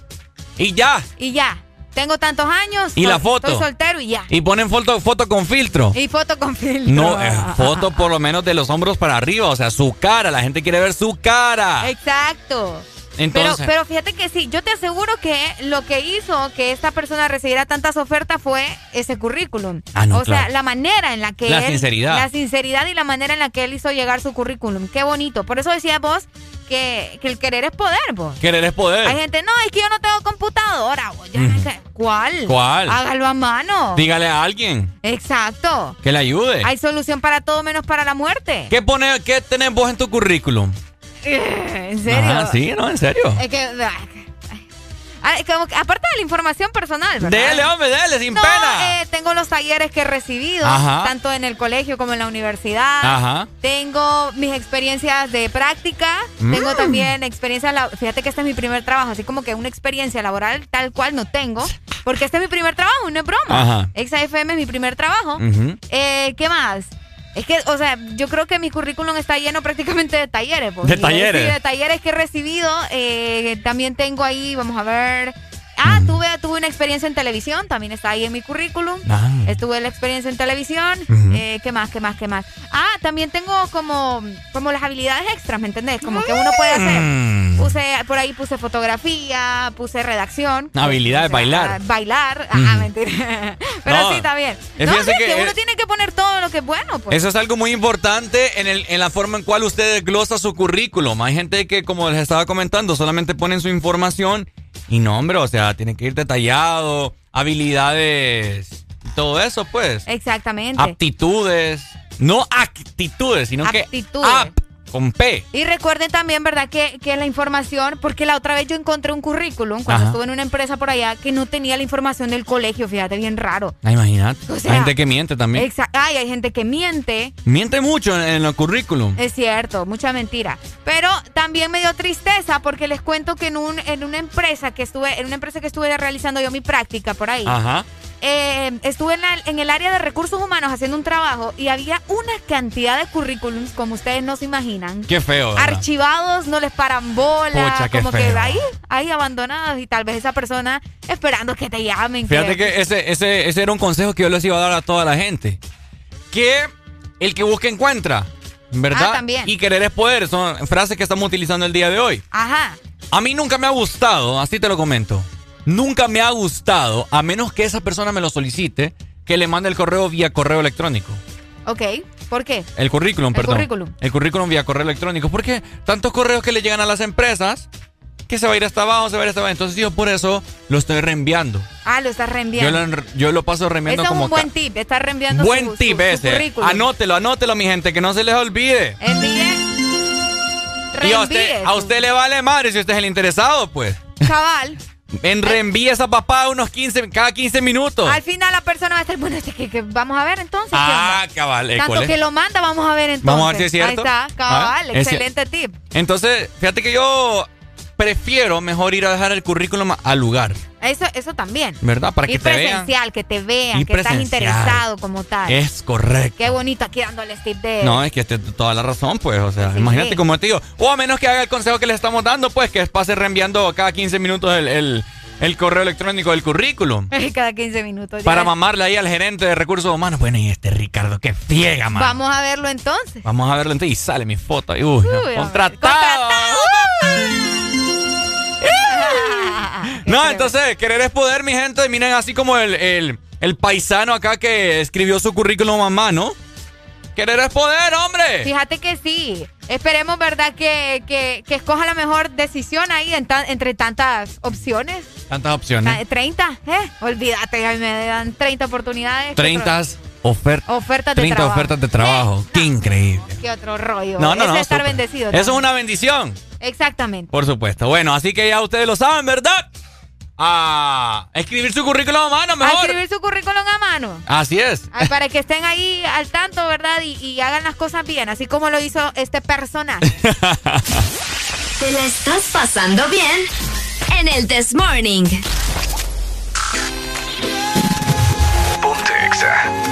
y ya. Y ya. Tengo tantos años. Y la foto. Estoy soltero y ya. Y ponen foto, foto con filtro. Y foto con filtro. No, eh, foto por lo menos de los hombros para arriba, o sea, su cara. La gente quiere ver su cara. Exacto. Entonces, pero, pero fíjate que sí, yo te aseguro que lo que hizo que esta persona recibiera tantas ofertas fue ese currículum. Ah, no, o sea, la manera en la que La él. sinceridad. La sinceridad y la manera en la que él hizo llegar su currículum. Qué bonito. Por eso decía vos que, que el querer es poder, vos. querer es poder. Hay gente, no, es que yo no tengo computadora. ¿Cuál? ¿Cuál? Hágalo a mano. Dígale a alguien Exacto. que le ayude. Hay solución para todo menos para la muerte. ¿Qué, pone, ¿Qué tenés vos en tu currículum? ¿En serio? Ajá, sí, ¿no? En serio. Es que. Como que aparte de la información personal, ¿verdad? Dele, hombre, dele, sin No, pena. eh, tengo los talleres que he recibido, Ajá. tanto en el colegio como en la universidad. Ajá. Tengo mis experiencias de práctica. Mm. Tengo también experiencias. Fíjate que este es mi primer trabajo, así como que una experiencia laboral tal cual no tengo, porque este es mi primer trabajo, no es broma. Ajá. XFM es mi primer trabajo. Eh, ¿Qué más? Es que, o sea, yo creo que mi currículum está lleno prácticamente de talleres. pues. De talleres. Sí, de talleres que he recibido. Eh, también tengo ahí, vamos a ver. Ah, tuve, tuve una experiencia en televisión, también está ahí en mi currículum. Ah. Estuve la experiencia en televisión. Eh, ¿Qué más, qué más, qué más? Ah, también tengo como, como las habilidades extras, ¿me entendés? Como que uno puede hacer. Mm. Puse, por ahí puse fotografía, puse redacción. Habilidad de Ah, bailar. bailar. Ah, mentira. Pero No. sí, está bien. Eh, No, sí, que, que, uno eh, tiene que poner todo lo que es bueno. Pues. Eso es algo muy importante en, el, en la forma en cual usted desglosa su currículum. Hay gente que, como les estaba comentando, solamente ponen su información y no, hombre, o sea, tiene que ir detallado, habilidades, todo eso, pues. Exactamente. Aptitudes. No actitudes, sino que Aptitudes. Con P. Y recuerden también, ¿verdad? Que, que la información, porque la otra vez yo encontré un currículum cuando Ajá. estuve en una empresa por allá que no tenía la información del colegio, fíjate, bien raro. Ah, imagínate. O sea, Hay gente que miente también. Ay, hay gente que miente. Miente mucho en, en el currículum. Es cierto, mucha mentira. Pero también me dio tristeza porque les cuento que en, un, en una empresa que estuve, en una empresa que estuve realizando yo mi práctica por ahí. Ajá. Eh, estuve en, la- en el área de recursos humanos haciendo un trabajo y había una cantidad de currículums como ustedes no se imaginan. Qué feo. ¿verdad? Archivados, no les paran bola, Pucha, qué como que feo. ahí, ahí abandonados y tal vez esa persona esperando que te llamen. Fíjate que ese, ese, ese era un consejo que yo les iba a dar a toda la gente. Que el que busca encuentra, ¿verdad? Ah, también. Y querer es poder, son frases que estamos utilizando el día de hoy. Ajá. A mí nunca me ha gustado, así te lo comento. Nunca me ha gustado, a menos que esa persona me lo solicite, que le mande el correo vía correo electrónico. Ok, ¿por qué? El currículum, El perdón. currículum. El currículum vía correo electrónico. Porque tantos correos que le llegan a las empresas que se va a ir hasta abajo, se va a ir hasta abajo. Entonces yo por eso lo estoy reenviando. Ah, lo estás Yo reenviando. lo, yo lo paso reenviando Ese es como un buen tip, estar reenviando Buen su, tip su- su ese. currículum. Anótelo, anótelo, mi gente, que no se les olvide. Envíe. Y a usted le vale madre si usted es el interesado, pues. Cabal. En reenvíe esa papá unos 15, cada 15 minutos. Al final la persona va a estar, bueno, este que, que vamos a ver entonces. ¿qué Ah, cabal. eh, Tanto ¿cuál es? que lo manda, vamos a ver entonces. Vamos a ver si es cierto. Ahí está, cabal, Ah, es cier- excelente tip. Entonces, fíjate que yo prefiero mejor ir a dejar el currículum al lugar, Eso, eso también. ¿verdad? Para y que te vean. presencial, que te vean, Y que estás interesado como tal. Es correcto. Qué bonito aquí dándoles tip de... No, es que este, toda la razón, pues, o sea, Sí. imagínate como te digo, o a menos que haga el consejo que le estamos dando, pues, que pase reenviando cada 15 minutos el, el- el correo electrónico del currículum. Cada 15 minutos. Para mamarle ahí al gerente de recursos humanos. Bueno, y este Ricardo, qué fiega, man. Vamos a verlo entonces. Vamos a verlo entonces y sale mi foto. Uy, no, Uy, contratado. No, entonces, querer es poder, mi gente. Miren, así como el, el, el paisano acá que escribió su currículum a mano. Querer es poder, hombre. Fíjate que sí. Esperemos, ¿verdad? Que, que, que escoja la mejor decisión ahí en entre tantas opciones. Tantas opciones. Ta- 30, ¿eh? Olvídate, ay, me dan 30 oportunidades. ¿qué 30. otro? ofertas ofertas de 30 trabajo. ofertas de trabajo. Qué increíble. Qué otro rollo. No, no, es no. estar bendecido. Eso es una bendición. Exactamente. Por supuesto. Bueno, así que ya ustedes lo saben, ¿verdad? A escribir su currículum a mano, A mejor. escribir su currículum a mano. Así es. Ay, para que estén ahí al tanto, ¿verdad? Y, y hagan las cosas bien, así como lo hizo este personaje. ¿Te la estás pasando bien? En el This Morning. Ponte Exa.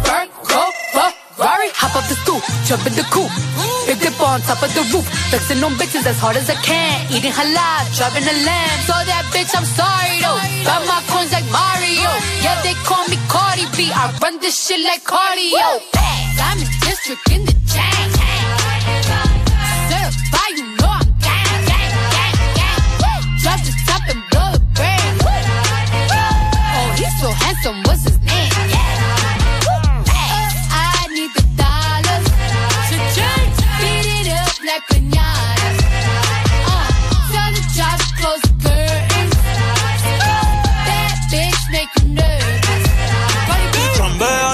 Ferrari, hop up the stoop, jump in the coupe. Big dip on top of the roof, flexing on bitches as hard as I can. Eating halal, driving a lamb. So that bitch, I'm sorry though. Got my coins like Mario. Yeah, they call me Cardi B. I run this shit like cardio. Diamond district in the chain. Certified, you know I'm gang, gang, gang, gang. Drop the top and blow the brand. Oh, he's so handsome, what's his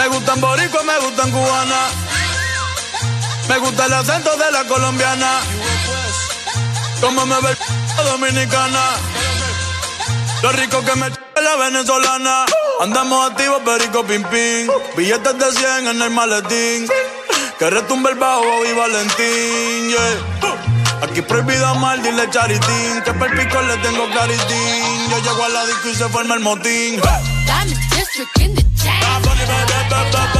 Me gustan boricua, me gustan cubana. Me gusta el acento de la colombiana. Como me ve la dominicana. Lo rico que me la venezolana. Andamos activos, perico pim pim. Billetes de 100 en el maletín. Que retumbe el bajo y Valentín, yeah. Aquí prohibido amar, dile charitín. Que per pico le tengo claritín. Yo llego a la disco y se forma el motín. James.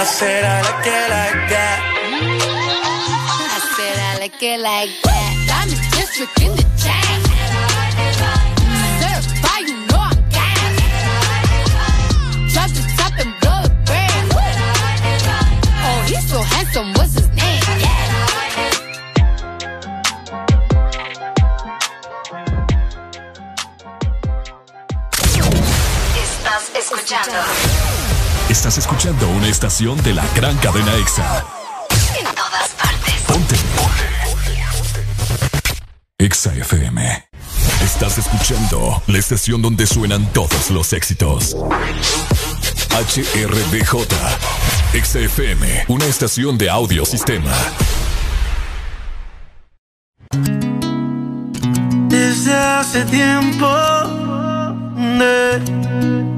I said I like it like that. I said I like it like that. Diamond district in the chain. Certified, you know I'm gang. Drop the top and blow the brand. Oh, he's so handsome, what's his name? Estás escuchando. Estás escuchando una estación de la gran cadena EXA. En todas partes. Ponte. EXA FM. Estás escuchando la estación donde suenan todos los éxitos. HRDJ. EXA FM. Una estación de audio sistema. Desde hace tiempo de-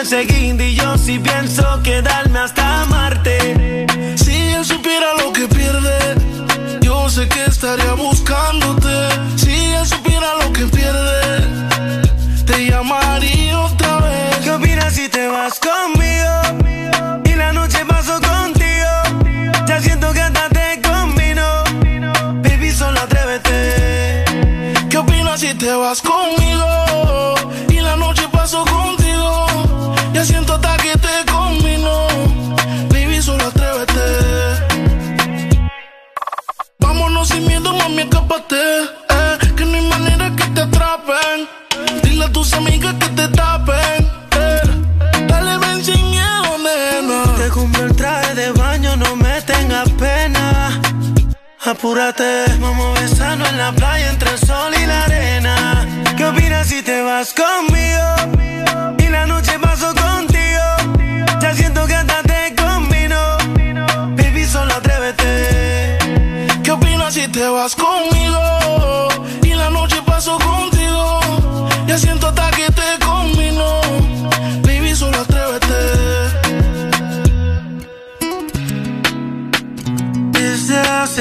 Ese guindy y yo sí pienso quedarme hasta Marte. Si él supiera lo que pierde, yo sé que estaría buscándote. Eh, que no hay manera que te atrapen. Dile a tus amigas que te tapen. Eh, dale, ven sin miedo, nena. Te compré el traje de baño, no me tengas pena. Apúrate, vamos a besarnos en la playa entre el sol y la arena. ¿Qué opinas si te vas conmigo? Y la noche paso contigo. Ya siento que hasta te combino. Baby, solo atrévete. ¿Qué opinas si te vas conmigo?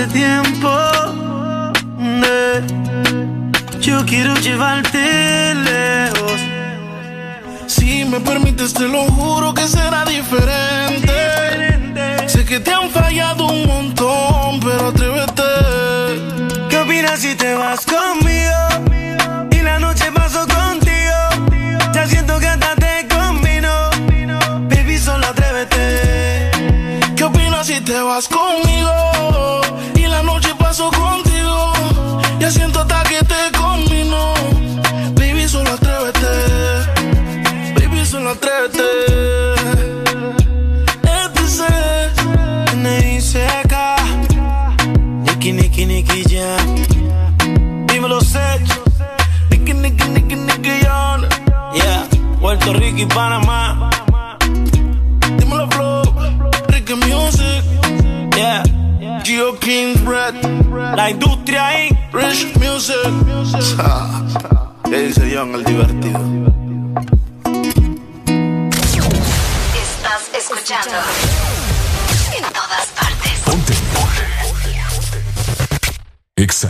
Tiempo. yo quiero llevarte lejos. Si me permites, te lo juro que será diferente. Sé que te han fallado Ricky Panamá. Dímelo flow, Ricky Music. Yeah. Geo King's Red. La industria ahí. Rich Music. ¿Qué dice John el divertido? Estás escuchando en todas partes. Ponte. Exa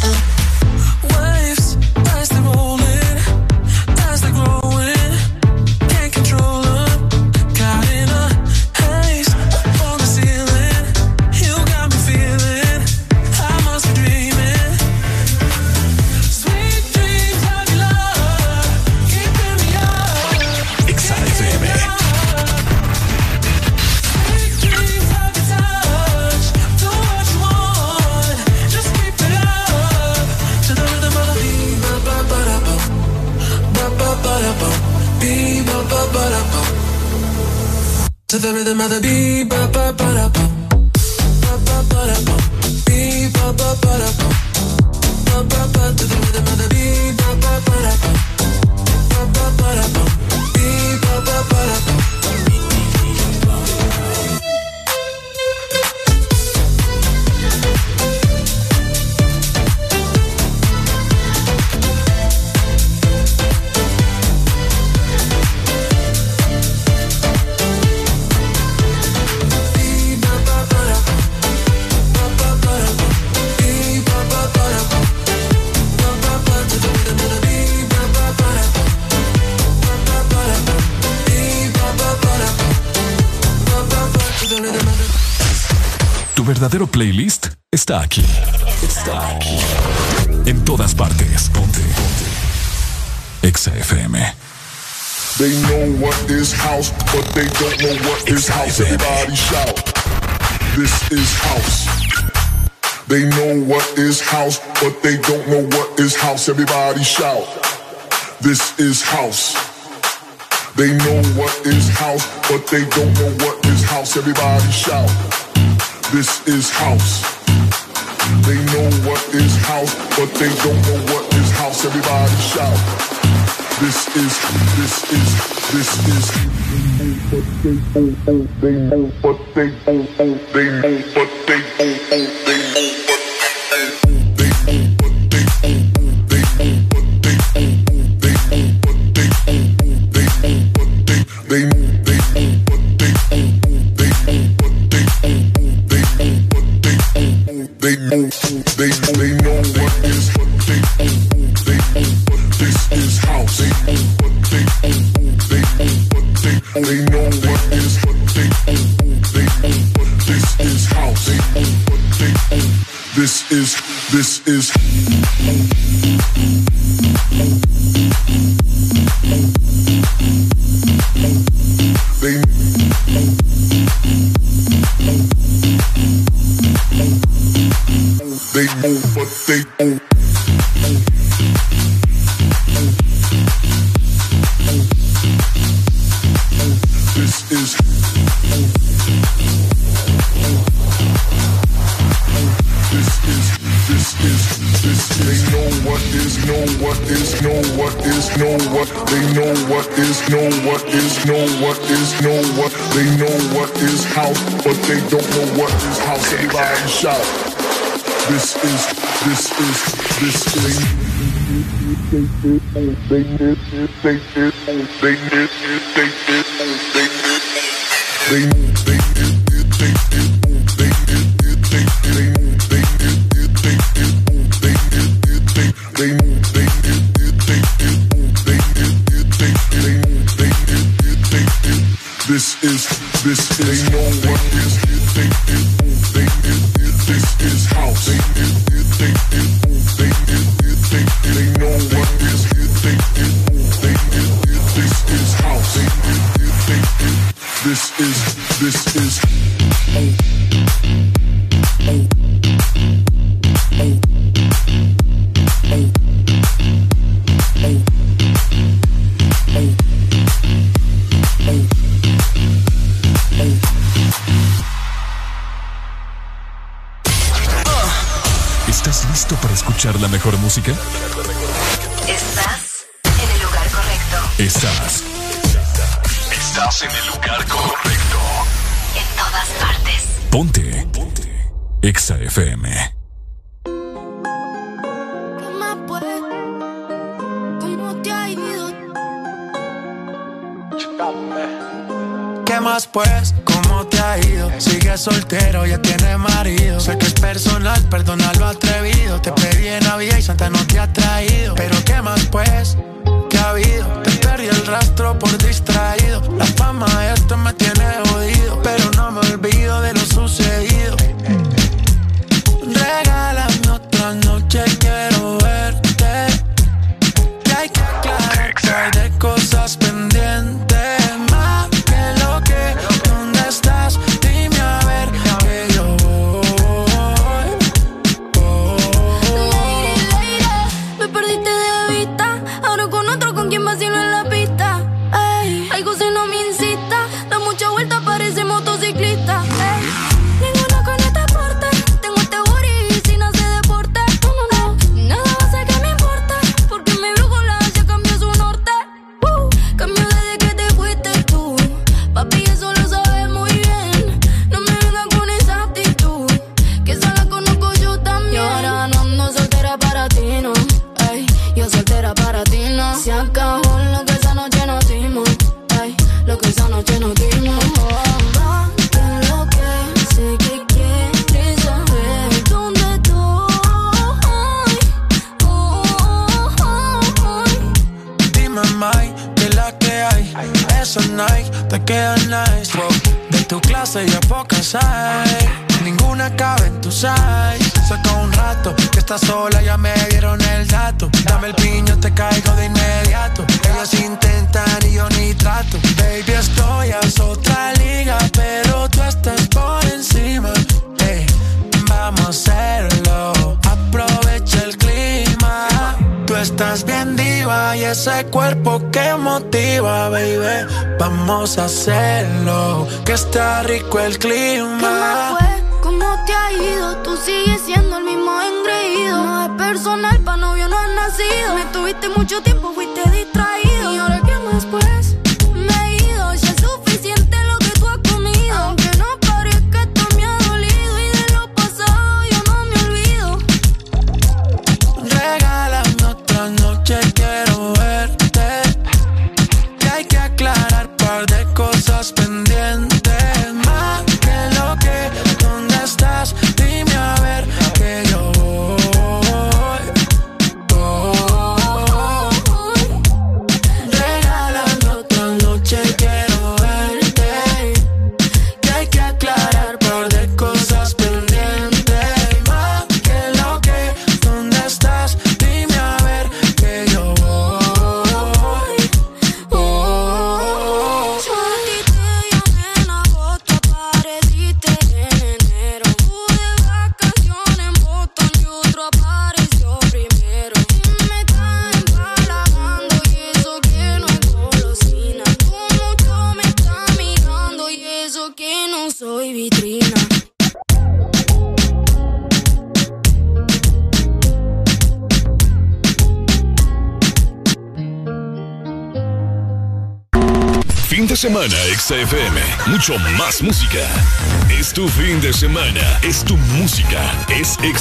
Beat, To the rhythm of the beat, ba ba ba verdadero playlist está aquí. Está aquí. En todas partes. Ponte. Ponte. Exa FM. They know what is house, but they don't know what is house. Everybody shout. This is house. They know what is house, but they don't know what is house. Everybody shout. This is house. They know what is house, but they don't know what is house. Everybody shout. This is house. They know what is house, but they don't know what is house. Everybody shout. This is, this is, this is. They they but they they but they they miss, they miss, they miss.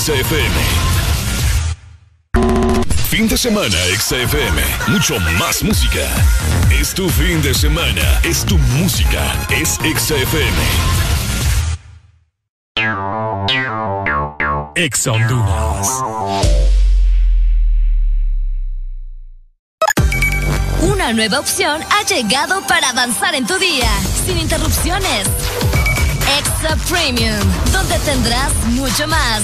XFM. Fin de semana, XFM. Mucho más música. Es tu fin de semana. Es tu música. Es XFM. Ex Una nueva opción ha llegado para avanzar en tu día, sin interrupciones. Extra Premium, donde tendrás mucho más,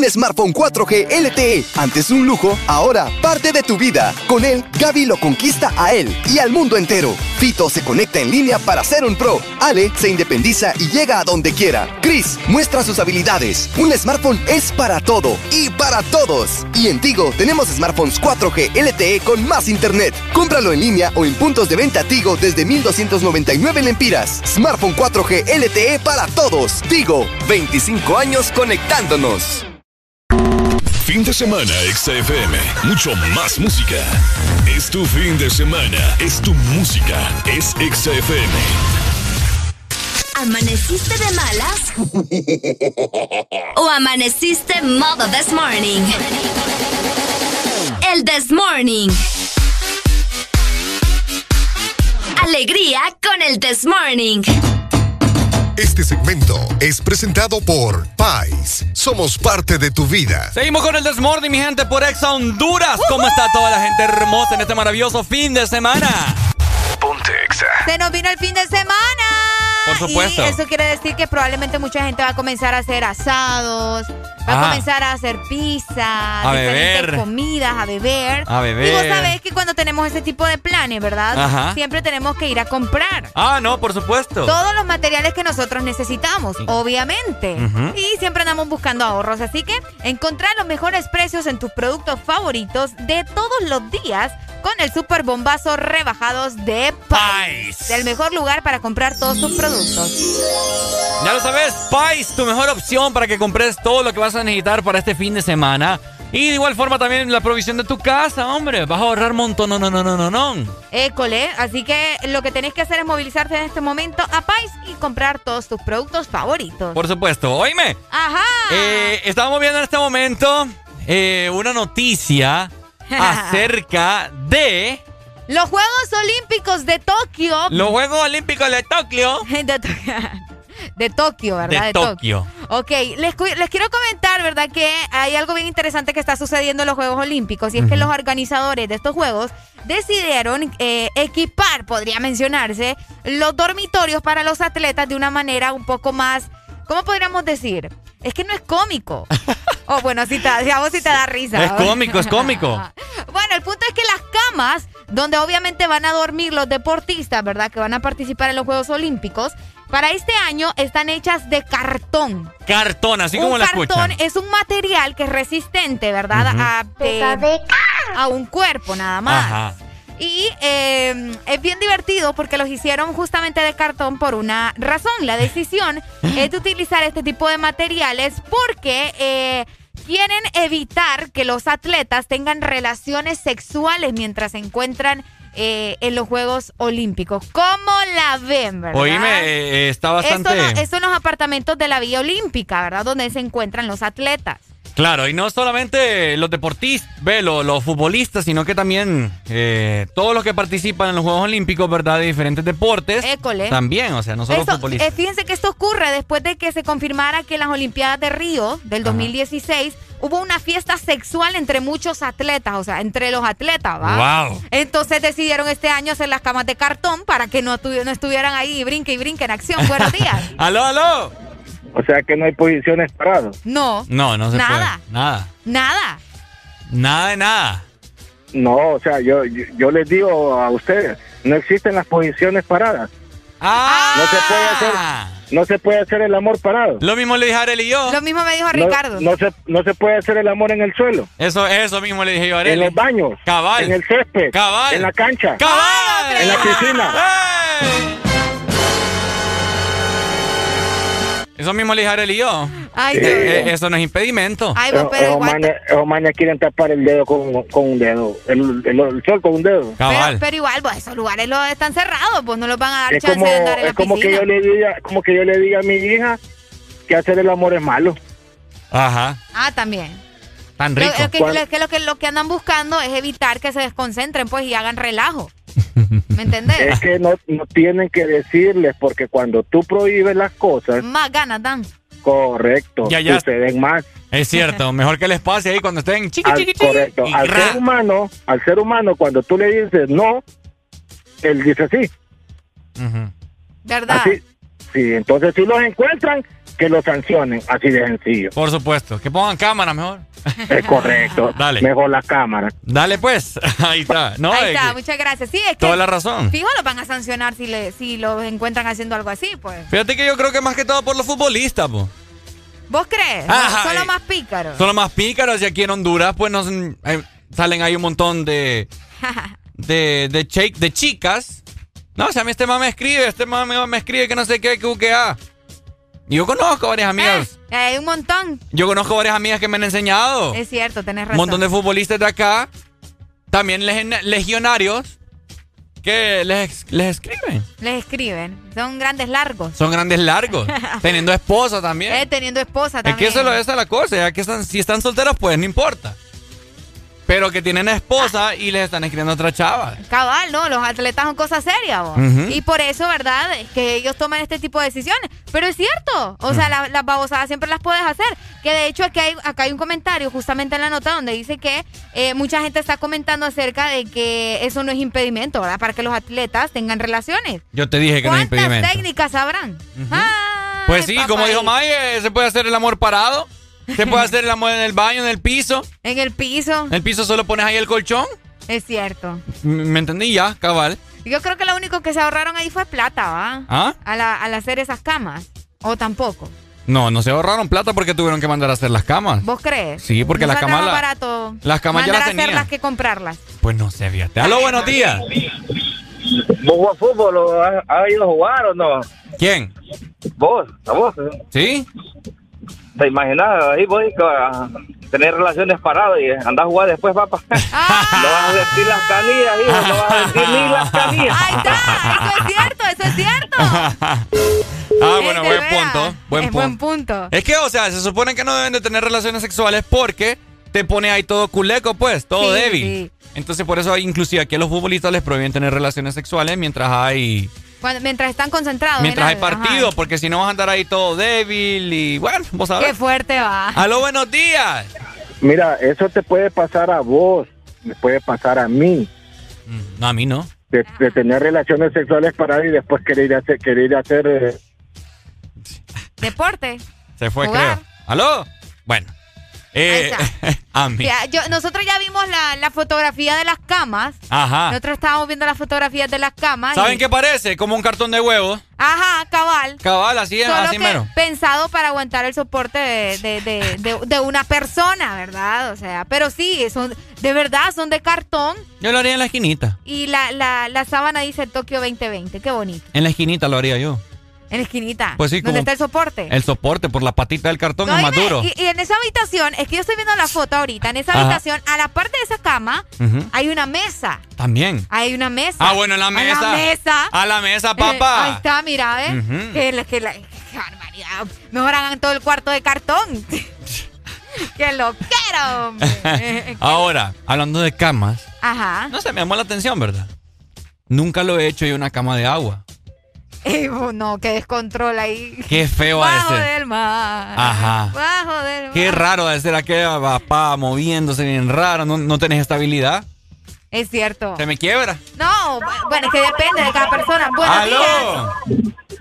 Un smartphone 4G LTE, antes un lujo, ahora parte de tu vida. Con él, Gaby lo conquista a él y al mundo entero. Fito se conecta en línea para ser un pro. Ale se independiza y llega a donde quiera. Chris muestra sus habilidades. Un smartphone es para todo y para todos. Y en Tigo tenemos smartphones 4G LTE con más internet. Cómpralo en línea o en puntos de venta Tigo desde 1299 lempiras. Smartphone 4G LTE para todos. Tigo, 25 años conectándonos. Fin de semana, XFM. Mucho más música. Es tu fin de semana. Es tu música. Es XFM. ¿Amaneciste de malas? ¿O amaneciste modo this morning? El this morning. Alegría con el this morning. Este segmento es presentado por Pais. Somos parte de tu vida. Seguimos con el Desmorning, mi gente, por Exa Honduras. ¿Cómo está toda la gente hermosa en este maravilloso fin de semana? Ponte Exa. Se nos vino el fin de semana. Por supuesto. Y eso quiere decir que probablemente mucha gente va a comenzar a hacer asados, va a comenzar a hacer pizza, a beber, comidas, a beber. A beber. Y vos sabés que cuando tenemos ese tipo de planes, ¿verdad? Siempre tenemos que ir a comprar. Ah, no, por supuesto. Todos los materiales que nosotros necesitamos, obviamente. Y siempre andamos buscando ahorros, así que encontrar los mejores precios en tus productos favoritos de todos los días con el super bombazo rebajados de Pais. El mejor lugar para comprar todos tus productos. Ya lo sabes, Pais, tu mejor opción para que compres todo lo que vas a necesitar para este fin de semana. Y de igual forma también la provisión de tu casa, hombre. Vas a ahorrar montón, no, no, no, no, no, no. École, así que lo que tenés que hacer es movilizarte en este momento a Pais y comprar todos tus productos favoritos. Por supuesto. Oíme. Ajá. Eh, estamos viendo en este momento eh, una noticia acerca de... Los Juegos Olímpicos de Tokio. Los Juegos Olímpicos de Tokio. de Tokio, ¿verdad? De, Tokio. Ok, les, quiero comentar, ¿verdad? Que hay algo bien interesante que está sucediendo en los Juegos Olímpicos y es que los organizadores de estos Juegos decidieron eh, equipar, podría mencionarse, los dormitorios para los atletas de una manera un poco más, ¿cómo podríamos decir? Es que no es cómico. oh, bueno, si te, si a vos sí te da risa. Es cómico, es cómico. bueno, el punto es que las camas, donde obviamente van a dormir los deportistas, ¿verdad? Que van a participar en los Juegos Olímpicos, para este año están hechas de cartón. Cartón, así como la escuchan. Cartón es un material que es resistente, ¿verdad? a, eh, a, un cuerpo nada más. Ajá. Y eh, es bien divertido porque los hicieron justamente de cartón por una razón. La decisión es de utilizar este tipo de materiales porque eh, quieren evitar que los atletas tengan relaciones sexuales mientras se encuentran eh, en los Juegos Olímpicos. ¿Cómo la ven, verdad? Oíme, eh, está bastante... Esto, son los apartamentos de la Vía Olímpica, ¿verdad? Donde se encuentran los atletas. Claro, y no solamente los deportistas, ve, los, futbolistas, sino que también eh, todos los que participan en los Juegos Olímpicos, ¿verdad? De diferentes deportes. École. También, o sea, no solo futbolistas. fíjense que esto ocurre después de que se confirmara que en las Olimpiadas de Río del 2016 hubo una fiesta sexual entre muchos atletas, o sea, entre los atletas, ¿va? Wow. Entonces decidieron este año hacer las camas de cartón para que no, no estuvieran ahí y brinque y brinque en acción. Buenos días. ¡Aló, aló! O sea que no hay posiciones paradas. No. No, no se nada. puede. Nada. Nada. Nada de nada. No, o sea, yo, yo, les digo a ustedes, no existen las posiciones paradas. Ah. No se puede hacer no se puede hacer el amor parado. Lo mismo le dije a Arely y yo. Lo mismo me dijo Ricardo. No, se, no se puede hacer el amor en el suelo. Eso, eso mismo le dije yo a Arely. En los baños. Cabal. En el césped. Cabal. En la cancha. Cabal. En la piscina. Eso mismo le dije a Arely y yo. Ay, eh, eh, eso no es impedimento. Ay, pero, pero esos manes quieren tapar el dedo con, con un dedo. El, el, sol con un dedo. Cabal. Pero, igual, pues esos lugares los están cerrados, pues no los van a dar es chance como, de andar en es como que yo le diga, como que yo le diga a mi hija que hacer el amor es malo. Ajá. Ah, también. Tan rico. Lo, que, lo, que, lo que andan buscando es evitar que se desconcentren, pues, y hagan relajo. ¿Me entendés? Es que no, no tienen que decirles, porque cuando tú prohíbes las cosas... Más ganas dan. Correcto. Ya, ya. Suceden más. Es cierto, mejor que les pase ahí cuando estén chiqui, chiqui, chiqui Correcto. Al ser humano, al ser humano, cuando tú le dices no, él dice sí. ¿Verdad? sí, entonces si los encuentran, que los sancionen, así de sencillo. Por supuesto, que pongan cámara mejor. Es correcto. Dale. Mejor la cámara. Dale pues, ahí está. No, ahí está, muchas gracias. Sí, es que toda la razón. Fijo, los van a sancionar si, le, si los encuentran haciendo algo así, pues. Fíjate que yo creo que más que todo por los futbolistas, pues. ¿Vos crees? son los más pícaros. Son los más pícaros y aquí en Honduras, pues nos, eh, salen ahí un montón de, de, de, de chicas. No, o sea, a mí este mamá me escribe, este mamá me escribe que no sé qué, que, que ah. Yo conozco varias amigas. Eh, hay un montón. Yo conozco varias amigas que me han enseñado. Es cierto, tenés razón. Un montón de futbolistas de acá. También legionarios que les, les escriben. Les escriben. Son grandes largos. Son grandes largos. teniendo esposa también. Eh, teniendo esposa también. Es que eso, esa es la cosa. Ya que están, si están solteros, pues no importa pero que tienen esposa y les están escribiendo a otra chava. Cabal, no, los atletas son cosas serias. Y por eso, ¿verdad? Que ellos toman este tipo de decisiones. Pero es cierto, o sea, las babosadas siempre las puedes hacer. Que de hecho aquí hay, acá hay un comentario justamente en la nota donde dice que eh, mucha gente está comentando acerca de que eso no es impedimento, ¿verdad? Para que los atletas tengan relaciones. Yo te dije que no es impedimento. ¿Cuántas técnicas sabrán? pues sí, como dijo Maye, se puede hacer el amor parado. ¿Se puede hacer el amor en el baño, en el piso? En el piso. ¿En el piso solo pones ahí el colchón? Es cierto. ¿Me entendí ya, cabal? Yo creo que lo único que se ahorraron ahí fue plata, ¿va? ¿Ah? Al, hacer esas camas. ¿O tampoco? No, no se ahorraron plata porque tuvieron que mandar a hacer las camas. ¿Vos crees? Sí, porque las camas... Más barato las camas ya las tenían. hacerlas que comprarlas. Pues no sé, fíjate. ¡Aló, buenos días! ¿Vos a fútbol has ido a jugar o no? ¿Quién? ¿Vos? ¿A vos? ¿Sí? ¿Te imaginas? Ahí voy a tener relaciones paradas y andar a jugar después, papá. Ah. no vas a vestir las canillas, hijo, no vas a vestir ni las canillas. Ahí está, eso es cierto, eso es cierto. ah, bueno, buen punto. Buen, es punto. buen punto. Es que, o sea, se supone que no deben de tener relaciones sexuales porque te pone ahí todo culeco, pues, todo débil. Entonces, por eso, inclusive aquí a los futbolistas les prohíben tener relaciones sexuales mientras hay. Mientras están concentrados. Mientras hay partido, porque si no vas a andar ahí todo débil y bueno, vos sabés. Qué fuerte va. Aló, buenos días. Mira, eso te puede pasar a vos, me puede pasar a mí. Mm, no, a mí no. De, tener relaciones sexuales para y después querer hacer, querer hacer eh, deporte. Se fue, creo. ¿Aló? Bueno. Eh, a mí. nosotros ya vimos la, fotografía de las camas. Ajá. Nosotros estábamos viendo las fotografías de las camas. ¿Saben qué parece? Como un cartón de huevo. Ajá, cabal. Cabal, así, así mero. Pensado para aguantar el soporte de, una persona, ¿verdad? O sea, pero sí, son, de verdad, son de cartón. Yo lo haría en la esquinita. Y la, la, la sábana dice Tokio 2020, qué bonito. En la esquinita lo haría yo. En la esquinita. Pues sí, ¿Dónde está el soporte? El soporte por la patita del cartón es más duro. Y, en esa habitación, es que yo estoy viendo la foto ahorita, en esa habitación, a la parte de esa cama, hay una mesa. También. Hay una mesa. Ah, bueno, en la mesa. A la mesa. A la mesa, papá. ahí está, mira, ¿eh? que, que la, barbaridad. Mejor hagan todo el cuarto de cartón. ¡Qué lo quiero, hombre! Ahora, hablando de camas. Ajá. No sé, me llamó la atención, ¿verdad? Nunca lo he hecho yo una cama de agua. no, qué descontrol ahí. Qué feo Bajo del mar. Ajá. Bajo del mar. Qué raro de ser aquella papá moviéndose bien raro. ¿No, no tenés estabilidad? Es cierto. ¿Se me quiebra? No, bueno, es que depende de cada persona. Buenos ¡Aló!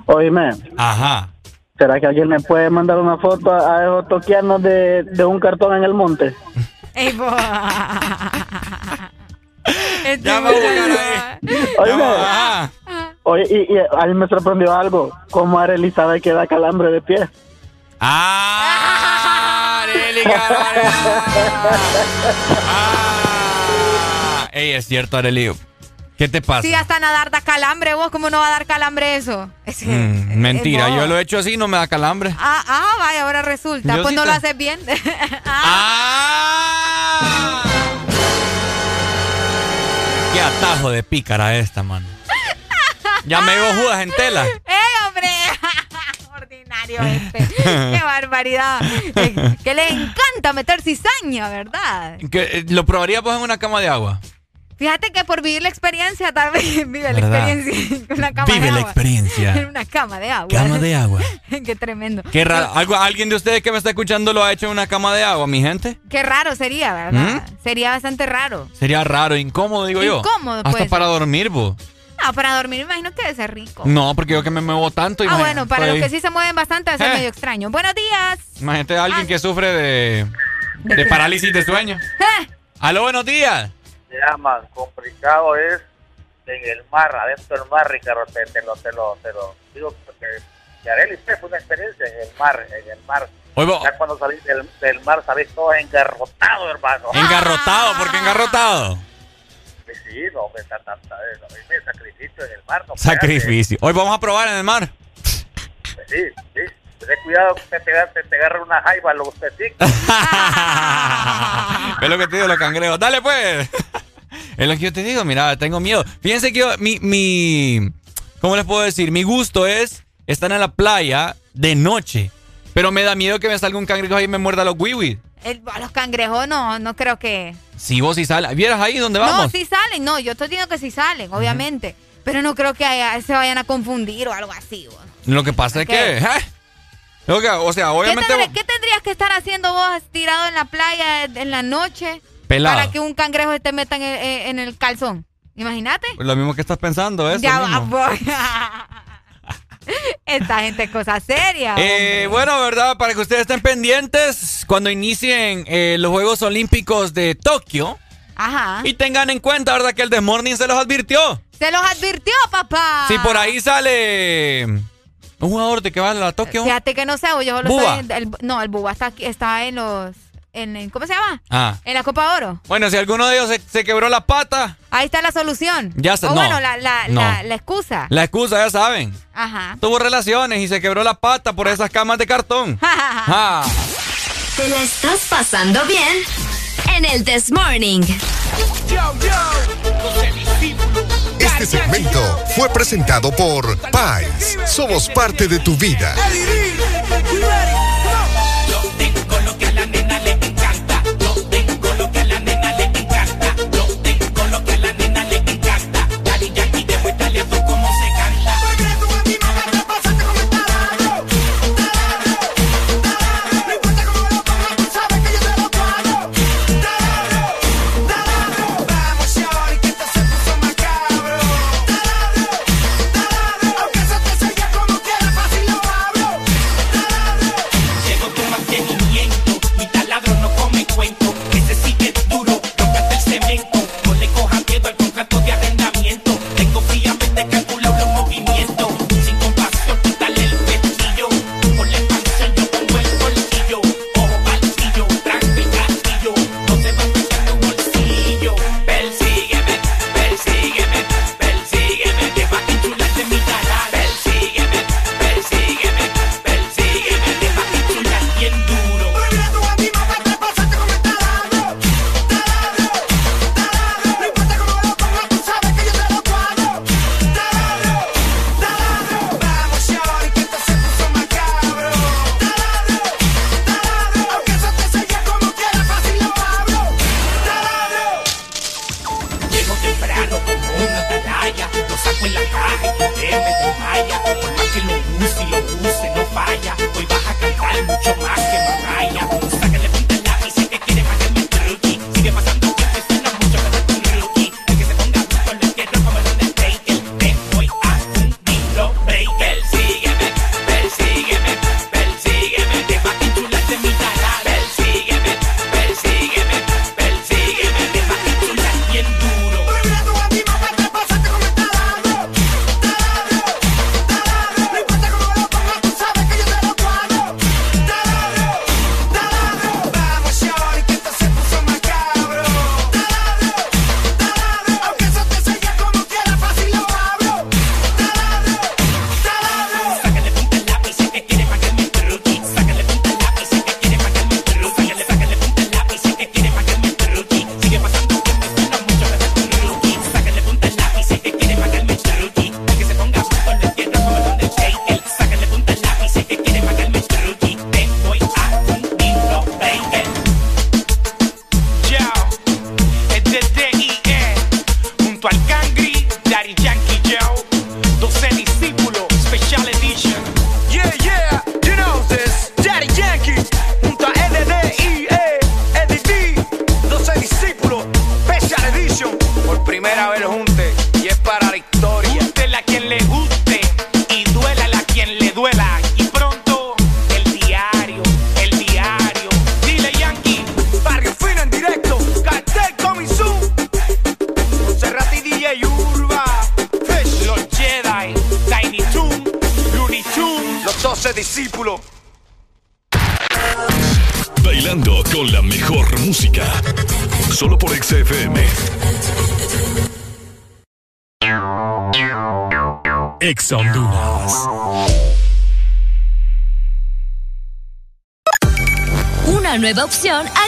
Oíme. Ajá. ¿Será que alguien me puede mandar una foto a, esos toquianos de, de un cartón en el monte? Ey, ya me voy a Oye, Oye, y, a mí me sorprendió algo. ¿Cómo Arely sabe que da calambre de pie? ¡Ah! Arely, ah. Ey, es cierto, Arely. ¿Qué te pasa? Sí, hasta nadar da calambre. ¿Vos cómo no va a dar calambre eso? Mm, mentira, yo lo he hecho así no me da calambre. Ah, ah vaya, ahora resulta. pues no lo haces bien. ah. Qué atajo de pícara esta, mano. Ya me veo Judas en tela. ¡Eh, hombre! Ordinario este. ¡Qué barbaridad! que le encanta meter cizaña, ¿verdad? Que, eh, ¿Lo probaría pues en una cama de agua? Fíjate que por vivir la experiencia, tal vez vive la experiencia en una cama vive de agua. la experiencia. En una cama de agua. Cama de agua. Qué tremendo. Qué raro. ¿Algo, ¿Alguien de ustedes que me está escuchando lo ha hecho en una cama de agua, mi gente? Qué raro sería, ¿verdad? ¿Mm? Sería bastante raro. Sería raro, incómodo, digo yo. Incómodo, Hasta para dormir, vos. No, para dormir me imagino que debe ser rico. No, porque yo que me muevo tanto. Ah, bueno, para los que sí se mueven bastante, es eh. medio extraño. Buenos días. Imagínate a alguien que sufre de, de parálisis de sueño. ¿Eh? Aló, buenos días. Se llama, complicado es en el mar, adentro del mar, Ricardo, te, lo, te lo, te lo digo porque Yareli fue una experiencia en el mar, en el mar. Ya cuando salís del, del mar salís todo engarrotado, hermano. ¿Engarrotado? ¿Por qué engarrotado? Sí, no, me está tanta, no, sacrificio en el mar. No sacrificio. Hoy vamos a probar en el mar. Sí, sí. Ten cuidado que te, te, te agarre una jaiba los testículos. es lo que te digo, los cangrejos. Dale, pues. es lo que yo te digo, mira, tengo miedo. Fíjense que yo, mi, mi, ¿cómo les puedo decir? Mi gusto es estar en la playa de noche. Pero me da miedo que me salga un cangrejo ahí y me muerda los wiwis. A los cangrejos no, no creo que... Sí, vos sí salen. ¿Vieras ahí donde vamos? No, sí salen, no, yo estoy diciendo que sí salen, obviamente. Pero no creo que se vayan a confundir o algo así. Lo que pasa es que... ¿eh? o sea, obviamente... ¿Qué, tendrías que estar haciendo vos tirado en la playa en la noche Pelado. para que un cangrejo te meta en el, calzón? Imagínate. Lo mismo que estás pensando, eso. Ya va, Esta gente es cosa seria. Eh, bueno, ¿verdad? Para que ustedes estén pendientes cuando inicien eh, los Juegos Olímpicos de Tokio. Ajá. Y tengan en cuenta, ¿verdad? Que el The Morning se los advirtió. Se los advirtió, papá. Si por ahí sale un jugador de que va a la Tokio. Fíjate que no sé, yo lo Buba. no, el Buba está, aquí, está en los en, ¿cómo se llama? Ah. En la Copa Oro. Bueno, si alguno de ellos se, quebró la pata. Ahí está la solución. Ya está. O bueno, la, la, la, excusa. La excusa, ya saben. Ajá. Tuvo relaciones y se quebró la pata por esas camas de cartón. ah. ¿Te la estás pasando bien? En el This Morning. Este segmento fue presentado por Pais. Somos parte de tu vida.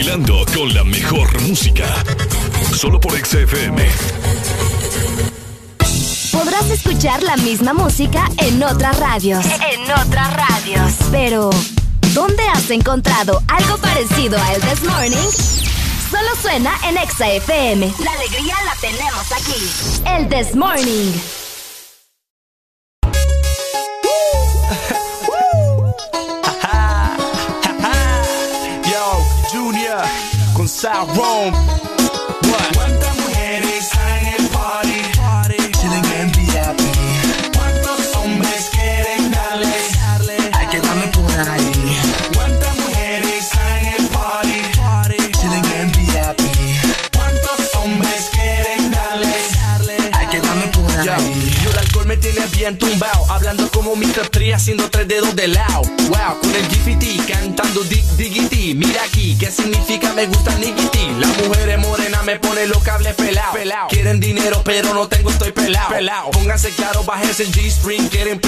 Bailando con la mejor música. Solo por XFM. Podrás escuchar la misma música en otras radios. En otras radios. Pero, ¿dónde has encontrado algo parecido a El This Morning? Solo suena en XFM. La alegría la tenemos aquí. El This Morning. I roam. Claro, bájense el G-string. Quieren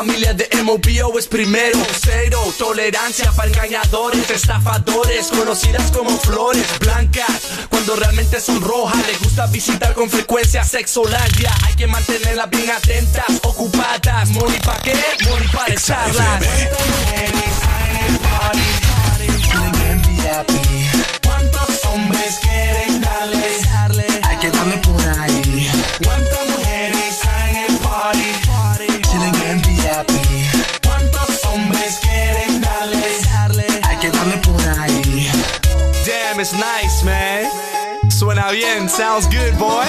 familia de MOBO es primero. Cero tolerancia para engañadores, estafadores. Conocidas como flores blancas. Cuando realmente son rojas. Les gusta visitar con frecuencia sexolandia. Hay que mantenerlas bien atentas, ocupadas. Money pa' qué? Money para echarlas. Sounds good, boy.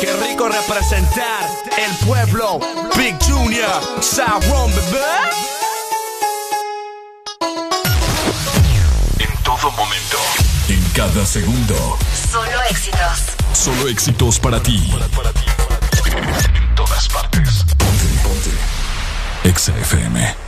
Qué rico representar el pueblo. Big Junior, South Rome, bebé. todo momento. En cada segundo. Solo éxitos. Solo éxitos para ti. En todas partes. Ponte, ponte. Exa FM.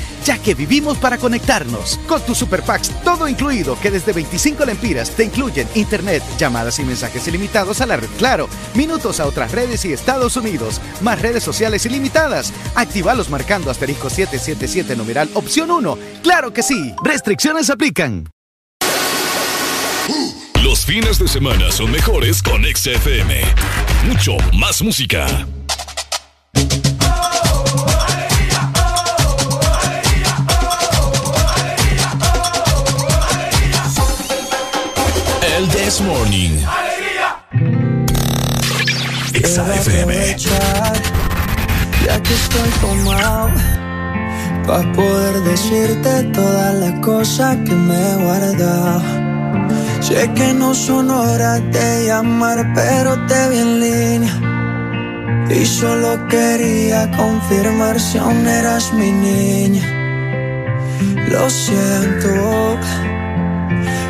ya que vivimos para conectarnos. Con tu Super Packs, todo incluido, que desde 25 lempiras te incluyen internet, llamadas y mensajes ilimitados a la red Claro, minutos a otras redes y Estados Unidos, más redes sociales ilimitadas. Actívalos marcando asterisco 777 numeral opción 1. ¡Claro que sí! Restricciones aplican. Los fines de semana son mejores con XFM. Mucho más música. Morning. Ya que estoy tomado, para poder decirte todas las cosas que me he guardado Sé que no son horas de llamar, pero te vi en línea. Y solo quería confirmar si aún eras mi niña. Lo siento,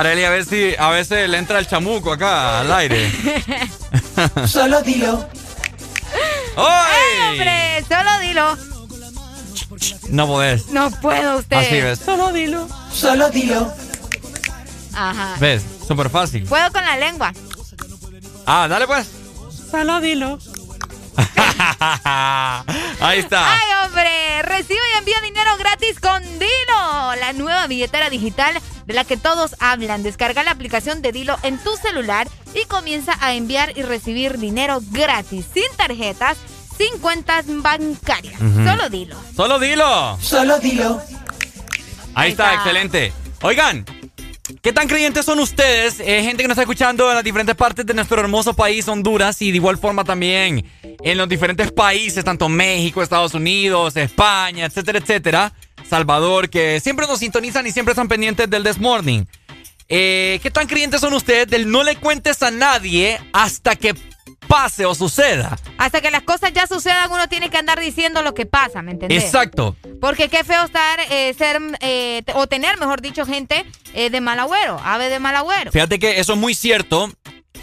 Areli, a ver si a veces le entra el chamuco acá al aire. Solo dilo. ¡Ay! hombre! Solo dilo. No podés. No puedo usted. Así ves. Solo dilo. Solo dilo. Ajá. ¿Ves? Súper fácil. Puedo con la lengua. Ah, dale pues. Solo dilo. Ahí está. ¡Ay, hombre! Recibe y envía dinero gratis con Dilo, la nueva billetera digital de la que todos hablan. Descarga la aplicación de Dilo en tu celular y comienza a enviar y recibir dinero gratis, sin tarjetas, sin cuentas bancarias. Solo Dilo. Solo Dilo. Solo Dilo. Ahí, está, excelente. Oigan, ¿Qué tan creyentes son ustedes? Eh, gente que nos está escuchando en las diferentes partes de nuestro hermoso país, Honduras, y de igual forma también en los diferentes países, tanto México, Estados Unidos, España, etcétera, etcétera. Salvador, que siempre nos sintonizan y siempre están pendientes del This Morning. Eh, ¿Qué tan creyentes son ustedes del no le cuentes a nadie hasta que pase o suceda. Hasta que las cosas ya sucedan, uno tiene que andar diciendo lo que pasa, ¿me entendés? Exacto. Porque qué feo estar, eh, ser, eh, o tener, mejor dicho, gente eh, de mal agüero, ave de mal agüero. Fíjate que eso es muy cierto.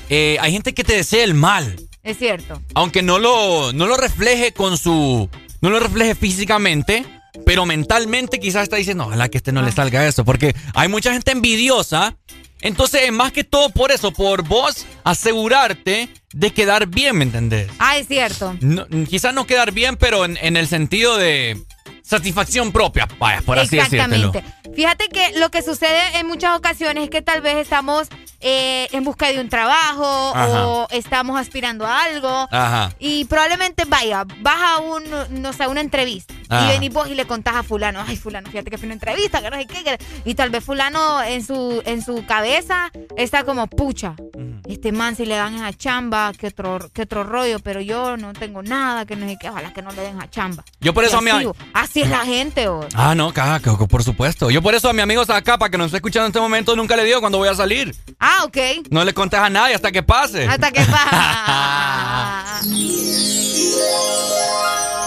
hay gente que te desea el mal. Es cierto. Aunque no lo, no lo refleje con su. No lo refleje físicamente. Pero mentalmente quizás está diciendo, ojalá que este no le salga eso. Porque hay mucha gente envidiosa entonces, más que todo por eso, por vos asegurarte de quedar bien, ¿me entendés? Ah, es cierto. quizás no quedar bien, pero en, el sentido de satisfacción propia, vaya, por así decirlo. Exactamente. Fíjate que lo que sucede en muchas ocasiones es que tal vez estamos eh, en busca de un trabajo o estamos aspirando a algo. Ajá. Y probablemente, vaya, vas a un, no sé, una entrevista. Y venís vos y le contás a fulano, ay, fulano, fíjate que fue una entrevista, que no sé qué. Y tal vez fulano en su, en su cabeza está como, pucha, este man si le dan esa chamba, que otro, que otro rollo, pero yo no tengo nada, que no sé qué, ojalá que no le den a chamba. Yo por eso a mi... Así es la gente, vos. Ah, no, caca, por supuesto. Yo por eso a mi amigo acá, para que nos esté escuchando en este momento, nunca le digo cuando voy a salir. Ah, ok. No le contes a nadie hasta que pase. Hasta que pase.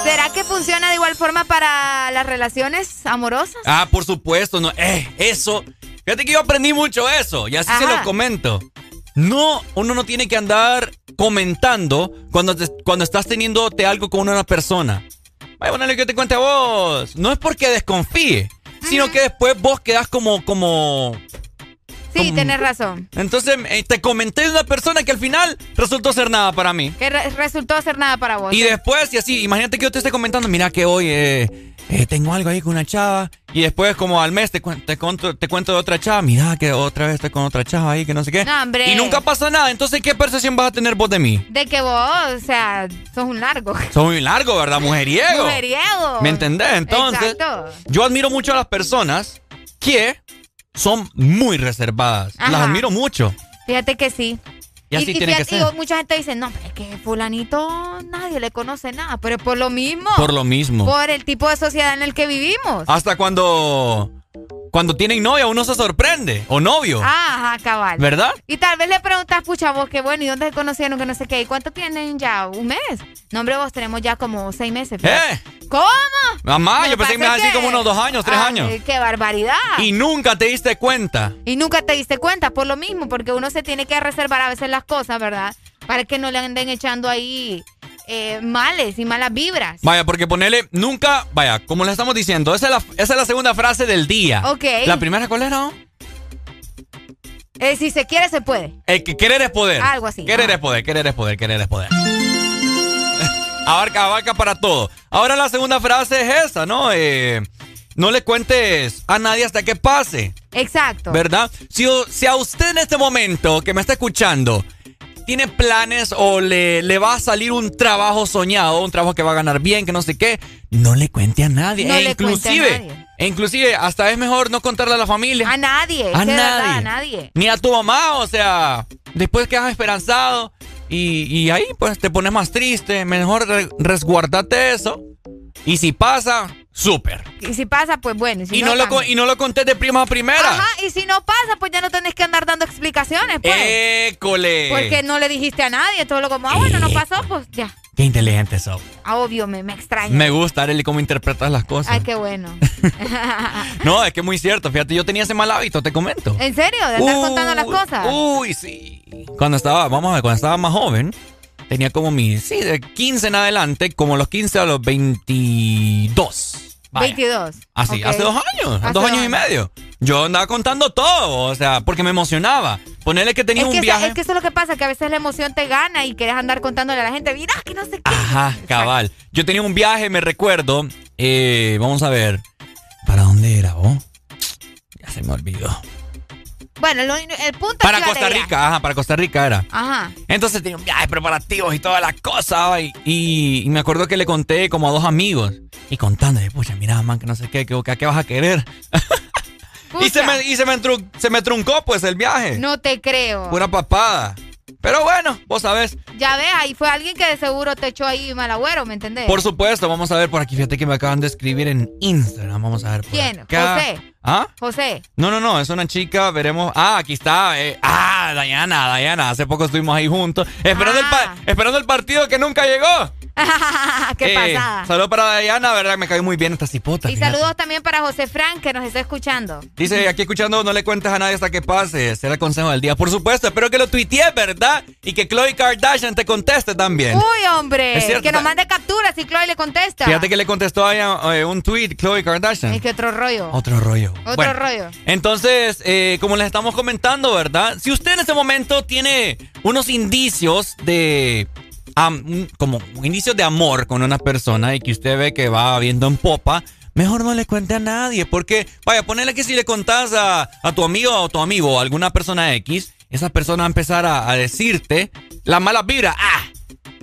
¿Será que funciona de igual forma para las relaciones amorosas? Ah, por supuesto. No. Eh, eso. Fíjate que yo aprendí mucho eso y así se lo comento. No, uno no tiene que andar comentando cuando, cuando estás teniéndote algo con una persona. Vaya, bueno, que te cuente a vos. No es porque desconfíe, sino que después vos quedas como, como, Sí, tenés razón. Entonces eh, te comenté de una persona que al final resultó ser nada para mí. Que resultó ser nada para vos. Y después, y así, imagínate que yo te esté comentando, mira que hoy eh, eh, tengo algo ahí con una chava. Y después, como al mes, te, te, cuento, te cuento de otra chava. Mira que otra vez estoy con otra chava ahí, que no sé qué. No, hombre. Y nunca pasa nada. Entonces, ¿qué percepción vas a tener vos de mí? De que vos, o sea, sos un largo. Sos un largo, ¿verdad? Mujeriego. Mujeriego. ¿Me entendés? Entonces, yo admiro mucho a las personas que son muy reservadas. Las admiro mucho. Fíjate que sí. Y así tiene que ser. mucha gente dice, no, es que fulanito nadie le conoce nada, pero es por lo mismo. Por lo mismo. Por el tipo de sociedad en el que vivimos. Hasta cuando cuando tienen novia uno se sorprende, o novio. Ajá, cabal. ¿Verdad? Y tal vez le preguntas, pucha, vos, qué bueno, ¿y dónde se conocieron? Que no sé qué. ¿Y cuánto tienen ya? ¿Un mes? No, hombre, vos tenemos ya como seis meses. ¿Eh? ¿Cómo? Mamá, yo pensé que me iba a decir como unos dos años, tres años. ¡Qué barbaridad! Y nunca te diste cuenta. Y nunca te diste cuenta, por lo mismo, porque uno se tiene que reservar a veces las cosas, ¿verdad? Para que no le anden echando ahí eh, males y malas vibras. Vaya, porque ponerle nunca, vaya, como le estamos diciendo, esa es la, esa es la segunda frase del día. Ok. ¿La primera cuál era? Eh, si se quiere, se puede. El que querer es poder. Algo así. Querer es poder, querer es poder, querer es poder. abarca, abarca para todo. Ahora la segunda frase es esa, ¿no? Eh, no le cuentes a nadie hasta que pase. Exacto. ¿Verdad? Si, si a usted en este momento que me está escuchando tiene planes o le, le va a salir un trabajo soñado, un trabajo que va a ganar bien, que no sé qué, no le cuente a nadie. No e le inclusive, cuente a nadie. E inclusive, hasta es mejor no contarle a la familia. A nadie. A nadie. Verdad, a nadie. Ni a tu mamá, o sea, después quedas esperanzado. Y, ahí pues te pones más triste, mejor resguardate eso. Y si pasa, súper. Y si pasa, pues bueno. Y, no, lo, y no lo conté de prima a primera. Ajá, y si no pasa, pues ya no tenés que andar dando explicaciones, pues. ¡École! Porque no le dijiste a nadie, todo lo como, ah, bueno, no pasó, pues ya. Qué inteligente sos. Ah, obvio, me, me extraña. Me gusta, Arely, cómo interpretas las cosas. Ay, qué bueno. no, es que es muy cierto. Fíjate, yo tenía ese mal hábito, te comento. ¿En serio? ¿De estar contando las cosas? Uy, sí. Cuando estaba, vamos a ver, cuando estaba más joven, tenía como mis, sí, de 15 en adelante, como los 15 a los 22. 22. Así, hace dos años, dos años y medio. Yo andaba contando todo, o sea, porque me emocionaba. Ponerle que tenía un viaje. Es que eso es lo que pasa, que a veces la emoción te gana y quieres andar contándole a la gente, mira, que no sé qué. Ajá, cabal. Yo tenía un viaje, me recuerdo, eh, vamos a ver, ¿para dónde era vos? Ya se me olvidó. Bueno, el punto Para es que Costa Rica, ajá, para Costa Rica era. Ajá. Entonces tenía un viaje preparativos y todas las cosas. Y, y, me acuerdo que le conté como a dos amigos. Y contándole, pucha, mira, man, que no sé qué, que, a qué vas a querer. y se me, y se me, se me truncó, pues, el viaje. No te creo. Pura papada. Pero bueno, vos sabés. Ya ves, ahí fue alguien que de seguro te echó ahí mal agüero, ¿me entendés? Por supuesto, vamos a ver por aquí. Fíjate que me acaban de escribir en Instagram. Vamos a ver. Por ¿Quién? José. ¿Ah? José. No, no, no, es una chica, veremos. Ah, aquí está. Eh. Ah, Dayana, Dayana. Hace poco estuvimos ahí juntos. Esperando, el, ah. esperando el partido que nunca llegó. ¿Qué eh, pasa? Saludos para Diana, ¿verdad? Me cae muy bien esta cipota. Y saludos también para José Frank, que nos está escuchando. Dice, aquí escuchando, no le cuentes a nadie hasta que pase. Será el consejo del día. Por supuesto, espero que lo tuitees, ¿verdad? Y que Chloe Kardashian te conteste también. Uy, hombre. que nos mande capturas y Chloe le contesta. Fíjate que le contestó ahí eh, un tweet Chloe Kardashian. Es que otro rollo. Otro rollo. Otro rollo. Entonces, eh, como les estamos comentando, ¿verdad? Si usted en este momento tiene unos indicios de como indicios de amor con una persona y que usted ve que va viendo en popa, mejor no le cuente a nadie. Porque, vaya, ponele que si le contás a, tu amigo o tu amigo o alguna persona X, esa persona va a empezar a, decirte la mala vibra. ¡Ah!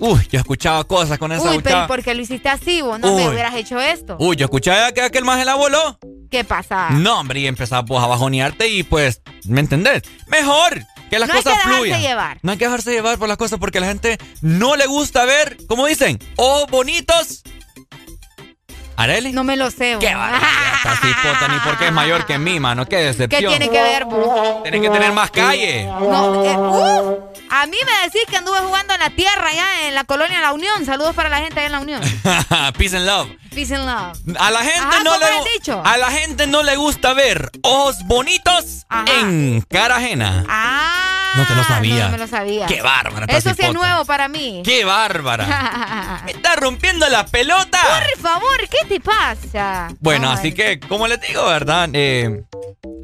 Uy, yo escuchaba cosas con esa Uy, pero ¿por qué lo hiciste así? Vos no me hubieras hecho esto. Uy, yo escuchaba que aquel más la voló. ¿Qué pasa? No, hombre, y empezaba pues, a bajonearte y pues, ¿me entendés? Mejor que las cosas fluyan. Llevar. No hay que dejarse llevar por las cosas porque la gente no le gusta ver, como dicen, o bonitos. ¿Areli? No me lo sé. Qué barbaridad, ni porque es mayor que mí, mano. Qué decepción. ¿Qué tiene que ver, Tienes que tener más calle. No, eh, uh, a mí me decís que anduve jugando en la tierra ya en la colonia La Unión. Saludos para la gente allá en La Unión. Peace and love. Peace and love. A la gente no le a la gente no le gusta ver ojos bonitos en cara ajena. Ah. No te lo sabía. No, me lo sabía. Qué bárbara. Eso sí es nuevo para mí. Qué bárbara. ¿Me está rompiendo la pelota? Por favor, ¿qué te pasa? Bueno, así que, como les digo, ¿verdad? Eh,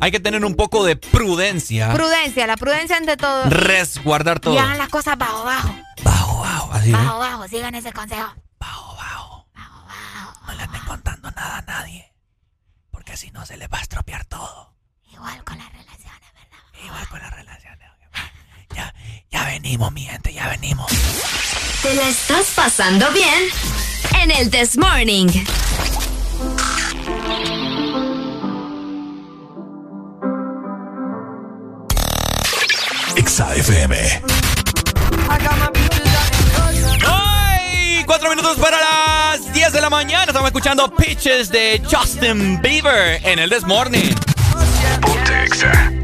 hay que tener un poco de prudencia. Prudencia, la prudencia ante todo. Resguardar todo. Y hagan las cosas bajo, bajo. Bajo, bajo. Así, bajo, bajo. Sigan ese consejo. Bajo, bajo. Bajo, bajo. No le anden contando nada a nadie. Porque si no, se les va a estropear todo. Igual con las relaciones, ¿verdad? Igual con las relaciones. Ya, ya venimos, mi gente, ya venimos. ¿Te la estás pasando bien? En el This Morning. FM. ¡Ay! Cuatro minutos para las 10 de la mañana. Estamos escuchando Pitches de Justin Bieber en el This Morning. Ponte of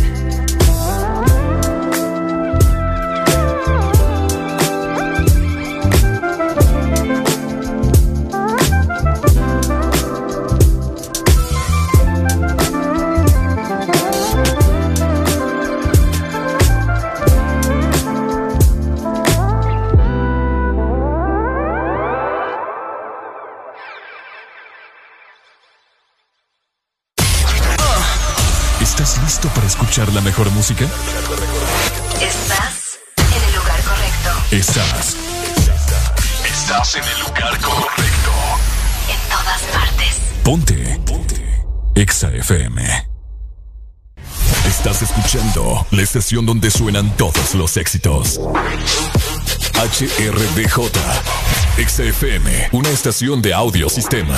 Escuchar la mejor música? Estás en el lugar correcto. Estás. Estás en el lugar correcto. En todas partes. Ponte. Ponte. Exa FM. Estás escuchando la estación donde suenan todos los éxitos. HRDJ. Exa FM. Una estación de audio sistema.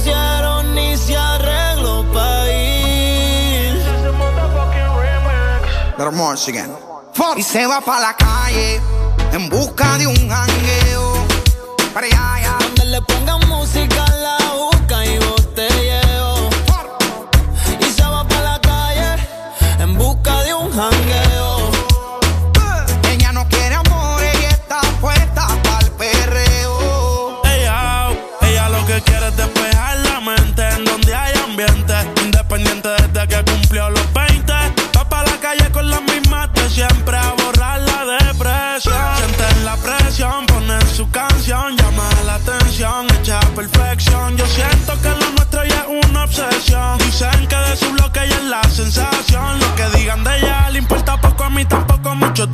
Y se va para la calle en busca de un jangueo. Para allá, allá. Donde le pongan música,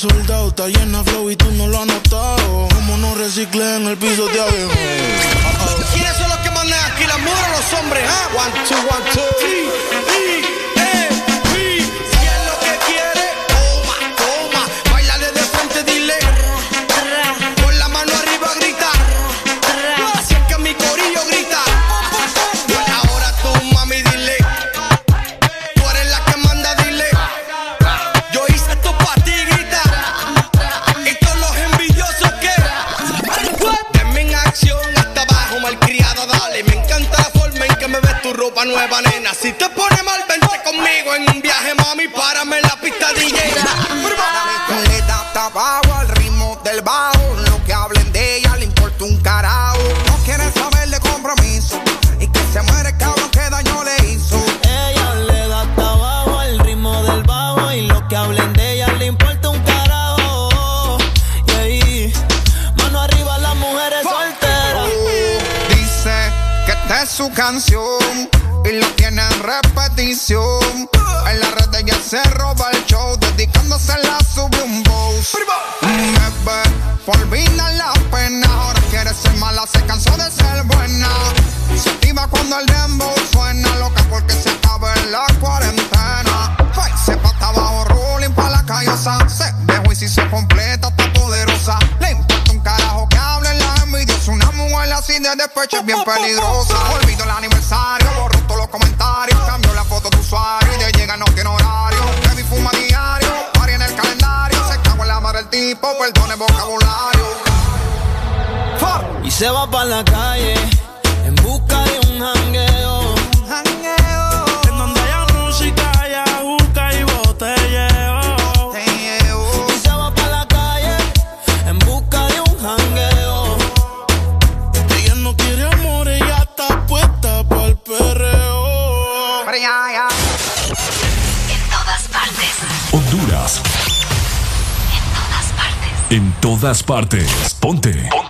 soldado, está llena flow y tú no lo has notado. Como no reciclé en el piso de abajo. ¿Quiénes son los que mandan aquí, las mujeres o los hombres? ah? One, two, one, two. Nueva, nena. Si te pone mal, vente conmigo en un viaje, mami. Párame en la pista DJ. Le da tabaco al ritmo del bajo. Lo que hablen de ella le importa un carajo. No quiere saber de compromiso. Y que se muere cabrón que daño le hizo. Ella le da tabaco al ritmo del bajo. Y lo que hablen de ella le importa un carajo. Y ahí, mano arriba las mujeres solteras. Dice que esta es su canción. Y lo tiene en repetición. En la red ella se roba el show. Dedicándose la sube un boss. Ve por olvida la pena. Ahora quiere ser mala, se cansó de ser buena. Se activa cuando el dembow suena. Loca porque se acaba en la cuarentena. Ay, se pata abajo, rolling pa' la callosa. Se dejó y si se completa, está poderosa. Le importa un carajo que hablen la envidiosa. Una mujer así de despecho es bien peligrosa. Olvido el aniversario, se va para la calle en busca de un jangueo. En donde haya música, haya juca y botelleo. Y se va para la calle en busca de un jangueo. Ella no quiere amor, ella está puesta para el perreo. En todas partes. Honduras. En todas partes. En todas partes. Ponte. Ponte.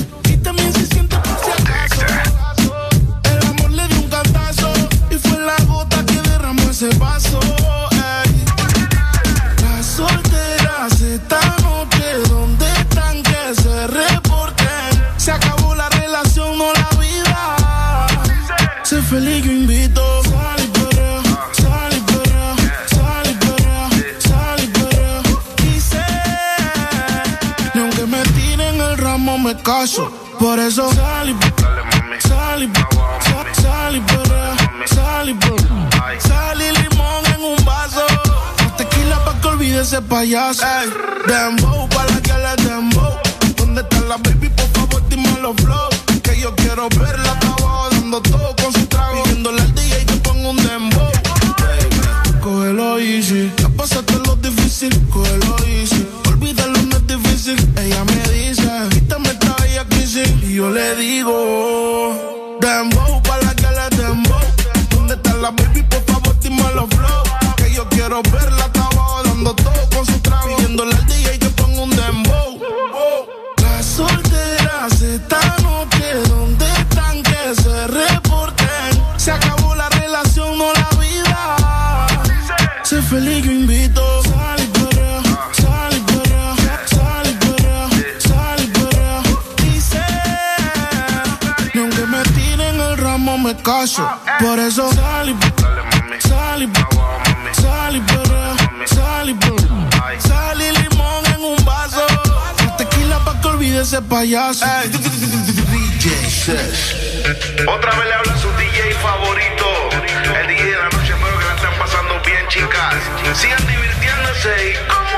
Ese vaso. Ay, las solteras esta noche, ¿dónde están que se reporten? Se acabó la relación, no la vida. Sé feliz, yo invito. Sal y perrea, sal y perrea, sal y perrea, sal y perrea. Dice, aunque me tiren el ramo me caso. Por eso sal ese payaso. Ey, dembow pa' la que le dembow. ¿Dónde está la baby? Por favor, dime los flow. Que yo quiero verla abajo dando todo con su trago. Pidiéndole al DJ que ponga un dembow. Baby, Cógelo easy. Ya pasaste lo difícil, cógelo easy. Olvídalo, no es difícil. Ella me dice, quítame esta bella crisis. Y yo le digo, dembow pa' la que le dembow. ¿Dónde está la baby? Por favor, dime los flow. Que yo quiero verla caso. Por eso sal y sal y sal y perrea, sal y perrea. Sal y limón en un vaso. Tequila pa' que olvide ese payaso. Otra vez le habla su DJ favorito. El DJ de la noche, espero que la estén pasando bien, chicas. Sigan divirtiéndose y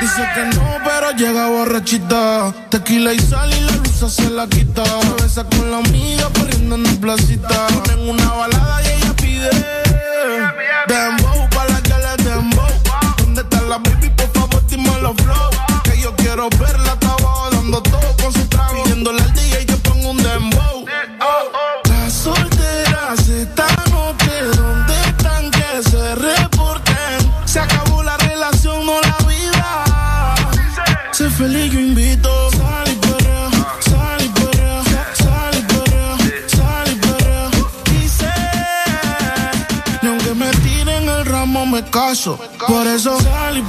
Dice que no, pero llega borrachita. Tequila y sal y la luz se la quita. Se besa con la amiga corriendo en la placita. Ponen una balada y ella pide. Dembow pa' la que le dembow. ¿Dónde está la baby? Por favor, dime los flow. Que yo quiero verla abajo dando todo con su trago. Pidiéndole al DJ que ponga un dembow. Yo invito. Sal y perrea, sal y perrea, sal y perrea, sal y perrea. Dice, ni aunque me tiren el ramo me caso. Por eso sal y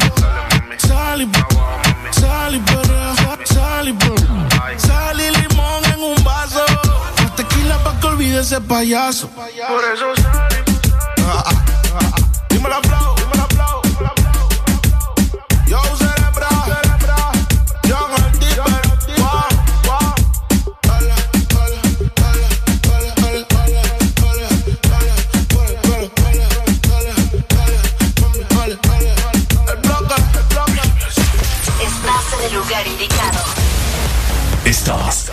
sal y sal y perrea, sal y perrea. Sal y limón en un vaso. Más tequila pa' que olvide ese payaso. Por eso sal y Dímelo, flow, dímelo, flow.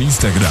Instagram,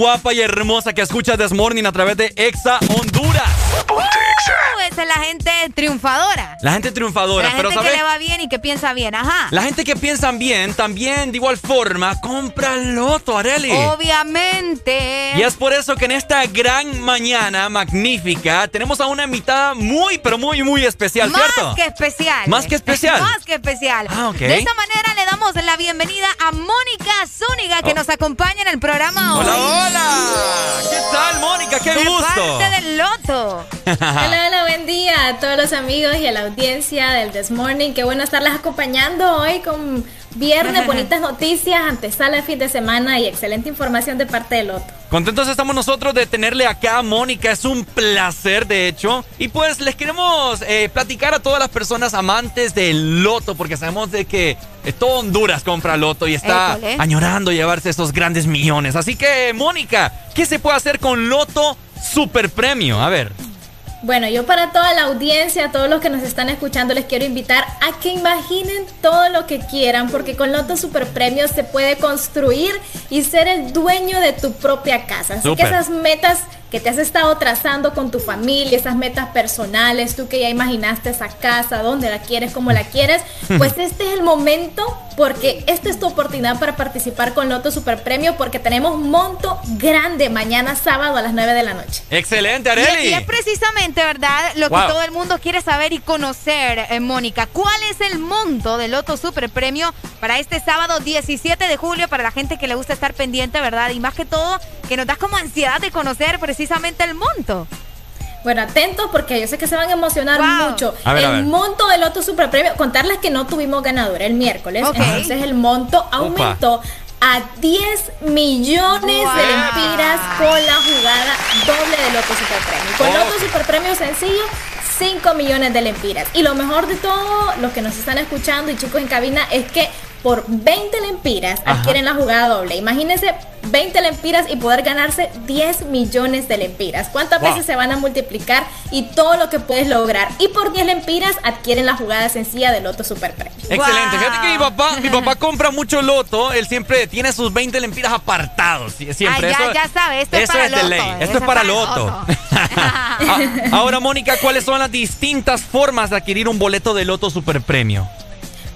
guapa y hermosa que escucha This Morning a través de Exa Honduras. Esa es la gente triunfadora. La gente triunfadora, la pero gente que le va bien y que piensa bien, ajá. La gente que piensa bien también de igual forma compra loto, Areli. Obviamente. Y es por eso que en esta gran mañana magnífica tenemos a una invitada muy, pero muy, muy especial, ¿cierto? Más que especial. Más que especial. Más que especial. Ah, ok. De esta manera le damos la bienvenida a Mónica Zúñiga que Oh. nos acompaña en el programa hoy. Hola, hola. ¿Qué tal, Mónica? Qué de gusto. parte del loto. Hola, hola, buen día a todos los amigos y a la audiencia del This Morning. Qué bueno estarlas acompañando hoy con viernes, bonitas noticias, antesala de fin de semana y excelente información de parte del Loto. Contentos estamos nosotros de tenerle acá, Mónica. Es un placer, de hecho. Y pues les queremos eh, platicar a todas las personas amantes del loto, porque sabemos de que eh, todo Honduras compra loto y está École. añorando llevarse esos grandes millones. Así que, Mónica, ¿qué se puede hacer con loto super premio? A ver. Bueno, yo para toda la audiencia, a todos los que nos están escuchando, les quiero invitar a que imaginen todo lo que quieran, porque con Loto Super Premios se puede construir y ser el dueño de tu propia casa. Así que esas metas que te has estado trazando con tu familia, esas metas personales, tú que ya imaginaste esa casa, dónde la quieres, cómo la quieres, pues este es el momento porque esta es tu oportunidad para participar con Loto Super Premio porque tenemos monto grande mañana sábado a las 9 de la noche. Excelente, Y, Areli. y es precisamente, ¿verdad? Lo que todo el mundo quiere saber y conocer, eh, Mónica. ¿Cuál es el monto del Loto Super Premio para este sábado 17 de julio para la gente que le gusta estar pendiente, ¿verdad? Y más que todo, que nos da como ansiedad de conocer precisamente el monto. Bueno, atentos porque yo sé que se van a emocionar mucho. A ver, el a ver. monto del Loto Super Premio, contarles que no tuvimos ganador el miércoles, entonces el monto aumentó a 10 millones de lempiras con la jugada doble de Loto Super Premio. Con Oh. Loto Super Premio sencillo, 5 millones de lempiras. Y lo mejor de todo, los que nos están escuchando y chicos en cabina, es que por 20 lempiras Ajá. adquieren la jugada doble. Imagínense 20 lempiras y poder ganarse 10 millones de lempiras. ¿Cuántas Wow. veces se van a multiplicar y todo lo que puedes lograr? Y por 10 lempiras adquieren la jugada sencilla de Loto Super Premio. Excelente. Fíjate que mi papá, mi papá compra mucho loto. Él siempre tiene sus 20 lempiras apartados. sie- Siempre. Ah, ya, Eso- ya sabe, esto es eso para es de loto, ley. eso Esto es para para loto. Ah, Ahora, Mónica, ¿cuáles son las distintas formas de adquirir un boleto de loto super premio?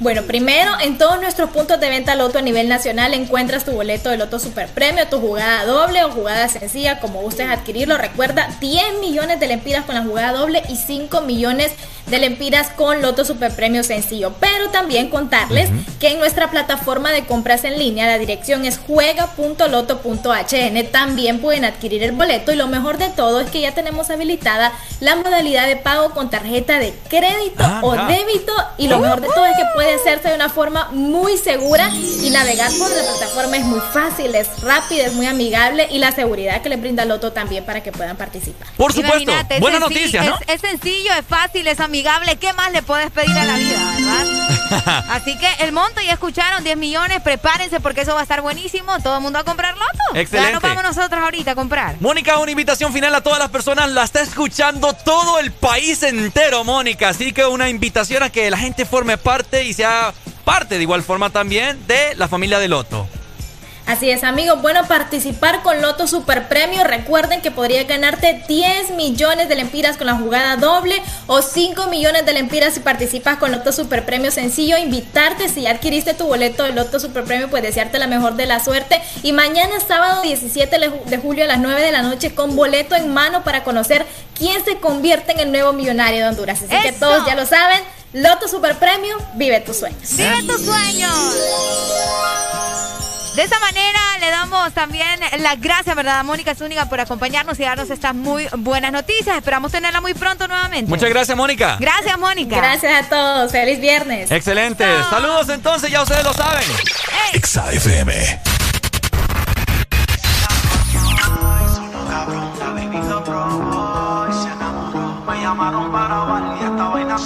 Bueno, primero, en todos nuestros puntos de venta Loto a nivel nacional encuentras tu boleto de Loto Super Premio, tu jugada doble o jugada sencilla, como gustes adquirirlo. Recuerda, 10 millones de lempiras con la jugada doble y 5 millones de lempiras con Loto Super Premio sencillo. Pero también contarles que en nuestra plataforma de compras en línea la dirección es juega.loto.hn. También pueden adquirir el boleto y lo mejor de todo es que ya tenemos habilitada la modalidad de pago con tarjeta de crédito Ah, o débito y lo mejor de todo es que puede hacerse de una forma muy segura y navegar por la plataforma es muy fácil, es rápida, es muy amigable y la seguridad que le brinda Loto también para que puedan participar. Por supuesto, buena noticia, ¿no? Es, es sencillo, es fácil, es amigable. ¿Qué más le puedes pedir a la vida, verdad? Así que el monto ya escucharon, 10 millones, prepárense porque eso va a estar buenísimo. Todo el mundo a comprar loto. Excelente. Ya nos vamos nosotros ahorita a comprar. Mónica, una invitación final a todas las personas. La está escuchando todo el país entero, Mónica. Así que una invitación a que la gente forme parte y sea parte de igual forma también de la familia de Loto. Así es, amigos. Bueno, participar con Loto Super Premio. Recuerden que podrías ganarte 10 millones de lempiras con la jugada doble o 5 millones de lempiras si participas con Loto Super Premio sencillo. Invitarte si ya adquiriste tu boleto de Loto Super Premio, pues desearte la mejor de la suerte. Y mañana, sábado 17 de ju- de julio a las 9 de la noche, con boleto en mano para conocer quién se convierte en el nuevo millonario de Honduras. Así que todos ya lo saben. Loto Super Premio, vive tus sueños. ¡Vive tus sueños! De esa manera le damos también las gracias, ¿verdad, a Mónica Zúñiga, por acompañarnos y darnos estas muy buenas noticias. Esperamos tenerla muy pronto nuevamente. Muchas gracias, Mónica. Gracias, Mónica. Gracias a todos. Feliz viernes. Excelente. Saludos entonces, ya ustedes lo saben. Exa FM. Me llamaron para y esta vaina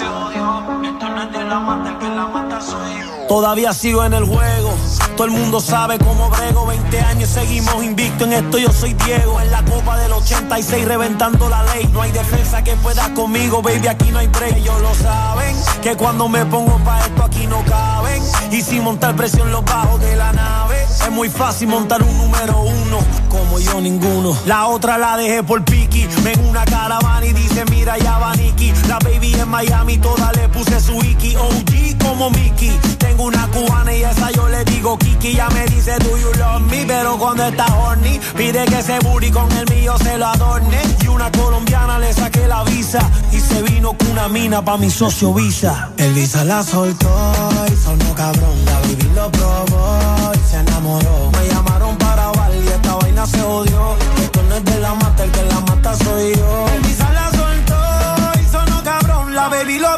Todavía sigo en el juego. Todo el mundo sabe cómo brego. 20 años seguimos invicto en esto. Yo soy Diego. En la copa del 86 reventando la ley. No hay defensa que pueda conmigo, baby. Aquí no hay break. Ellos lo saben. Que cuando me pongo pa' esto aquí no Y sin montar presión los bajos de la nave. Es muy fácil montar un número uno. Como yo ninguno. La otra la dejé por Piki. Ven una caravana y dice mira ya va Nicky. La baby en Miami toda le puse su Iki. OG como Mickey. Tengo una cubana y esa yo le digo Kiki. Ya me dice do you love me. Pero cuando está horny pide que ese booty con el mío se lo adorne. Y una colombiana le saqué la visa. Y se vino con una mina pa' mi socio Visa. El Visa la soltó y sonó cabrón. La baby lo probó y se enamoró. Me llamaron para bailar y esta vaina se odió. Esto no es de la mata, el que la mata soy yo. El la soltó y sonó cabrón. La baby lo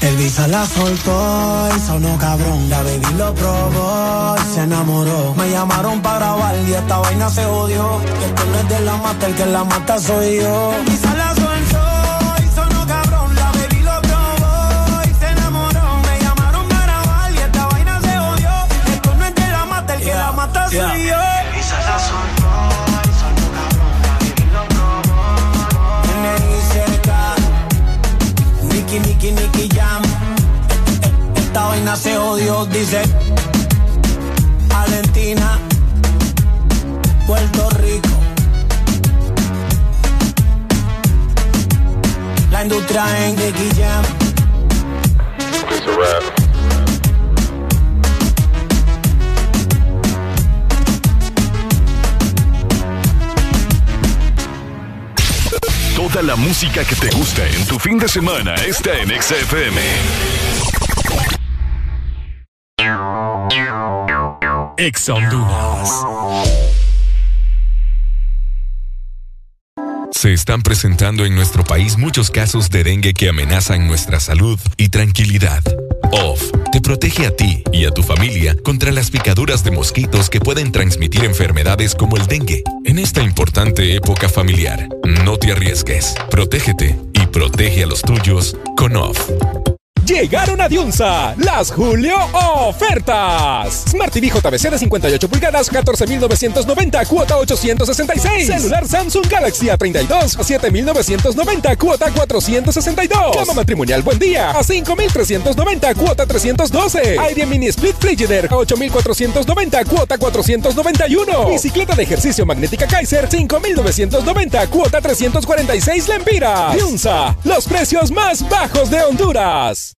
El Visa la soltó y sonó cabrón. La baby lo probó y se enamoró. Me llamaron para grabar y esta vaina se odió. Esto no es de la mata, el que la mata soy yo. El Visa la soltó y sonó cabrón. La baby lo probó y se enamoró. Me llamaron para grabar y esta vaina se odió. Esto no es de la mata, el que la mata soy yo. Vaina se odió, dice. Valentina, Puerto Rico. La industria en Jam. Toda la música que te gusta en tu fin de semana está en XFM. Ex. Se están presentando en nuestro país muchos casos de dengue que amenazan nuestra salud y tranquilidad. OFF te protege a ti y a tu familia contra las picaduras de mosquitos que pueden transmitir enfermedades como el dengue. En esta importante época familiar, no te arriesgues, protégete y protege a los tuyos con OFF. Llegaron a Diunsa las Julio ofertas. Smart TV JBC de 58 pulgadas, 14,990, cuota 866. Celular Samsung Galaxy A32, 7,990, cuota 462. Cama matrimonial Buen Día, a 5,390, cuota 312. Aire Mini Split Frigider, a 8,490, cuota 491. Bicicleta de ejercicio magnética Kaiser, 5,990, cuota 346 lempiras. Diunsa, los precios más bajos de Honduras.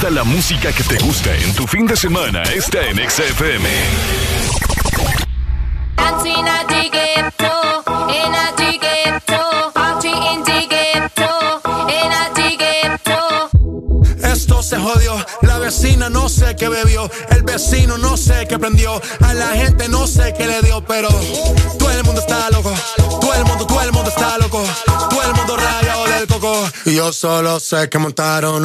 Toda la música que te gusta en tu fin de semana está en XFM. Esto se jodió, la vecina no sé qué bebió, el vecino no sé qué prendió, a la gente no sé qué le dio, pero todo el mundo está loco, todo el mundo, todo el mundo está loco, todo el mundo rayado del coco, y yo solo sé que montaron.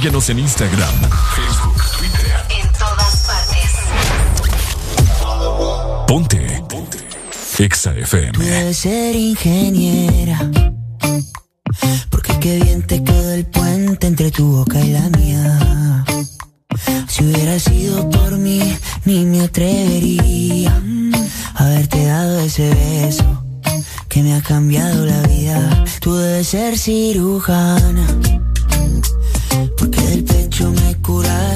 En Instagram, Facebook, Twitter. En todas partes. Ponte. Ponte. Exa FM. Puedes ser ingeniera. Porque qué bien te quedó el puente entre tu boca y la mía. Si hubiera sido por mí, ni me atrevería a haberte dado ese beso que me ha cambiado la vida. Tú debes ser cirujana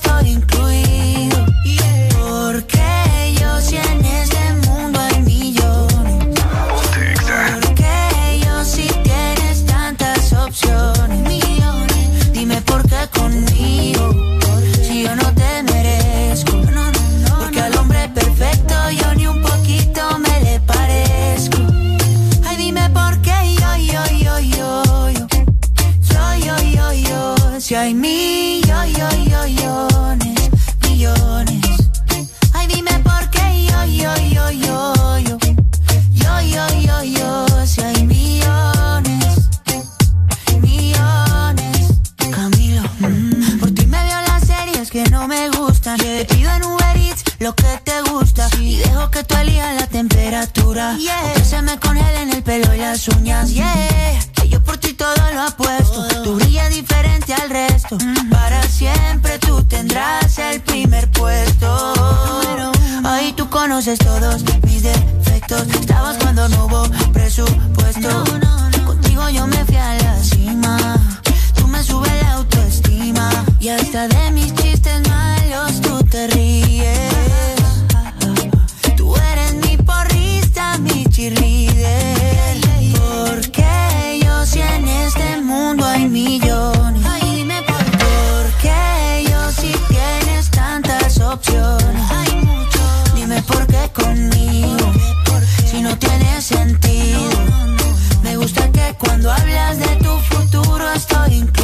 tu futuro estoy incluido. Temperatura. Que se me congelen el pelo y las uñas. Yeah yo por ti todo lo apuesto. Tú brillas diferente al resto. Para siempre tú tendrás el primer puesto. Ahí tú conoces todos mis defectos. Estabas cuando no hubo presupuesto. Contigo yo me fui a la cima. Tú me subes la autoestima. Y hasta de mis chistes malos tú te ríes. Me gusta que cuando hablas de tu futuro estoy incluido.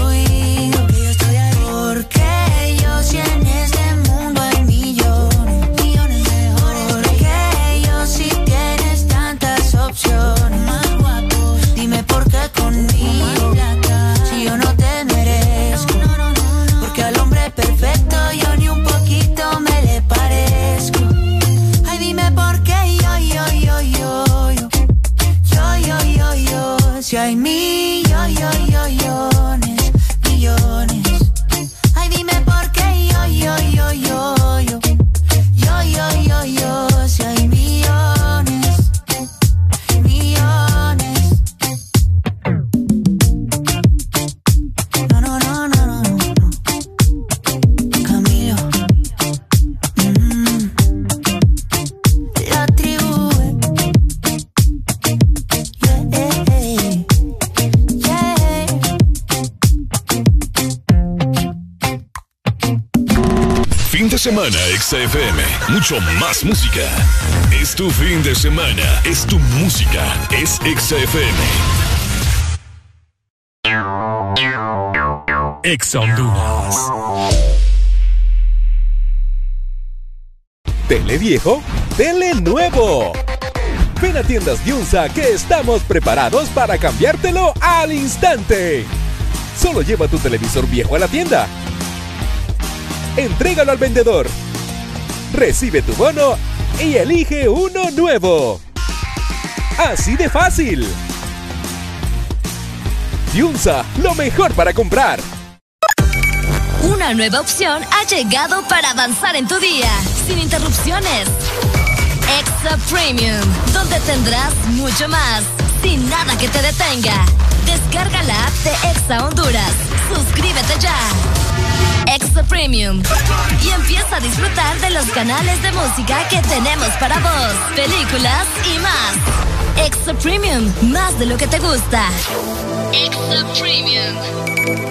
Mucho más música. Es tu fin de semana. Es tu música. Es XFM. Ex Honduras. Tele viejo, tele nuevo. Ven a tiendas Diunsa que estamos preparados para cambiártelo al instante. Solo lleva tu televisor viejo a la tienda. Entrégalo al vendedor. Recibe tu bono y elige uno nuevo. Así de fácil. Diunsa, lo mejor para comprar. Una nueva opción ha llegado para avanzar en tu día, sin interrupciones. Extra Premium, donde tendrás mucho más, sin nada que te detenga. Descarga la app de Exa Honduras. Suscríbete ya. Extra Premium. Y empieza a disfrutar de los canales de música que tenemos para vos, películas y más. Extra Premium, más de lo que te gusta. Extra Premium.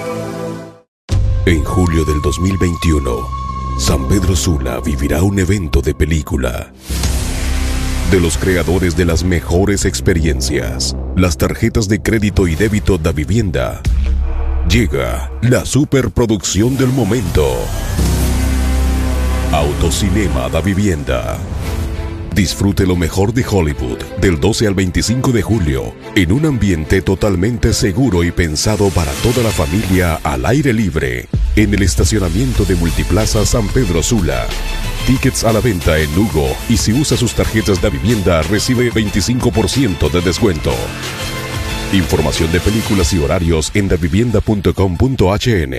En julio del 2021, San Pedro Sula vivirá un evento de película. De los creadores de las mejores experiencias, las tarjetas de crédito y débito da vivienda. Llega la superproducción del momento. Autocinema da vivienda. Disfrute lo mejor de Hollywood del 12 al 25 de julio en un ambiente totalmente seguro y pensado para toda la familia al aire libre en el estacionamiento de Multiplaza San Pedro Sula. Tickets a la venta en Lugo y si usa sus tarjetas de vivienda recibe 25% de descuento. Información de películas y horarios en davivienda.com.hn.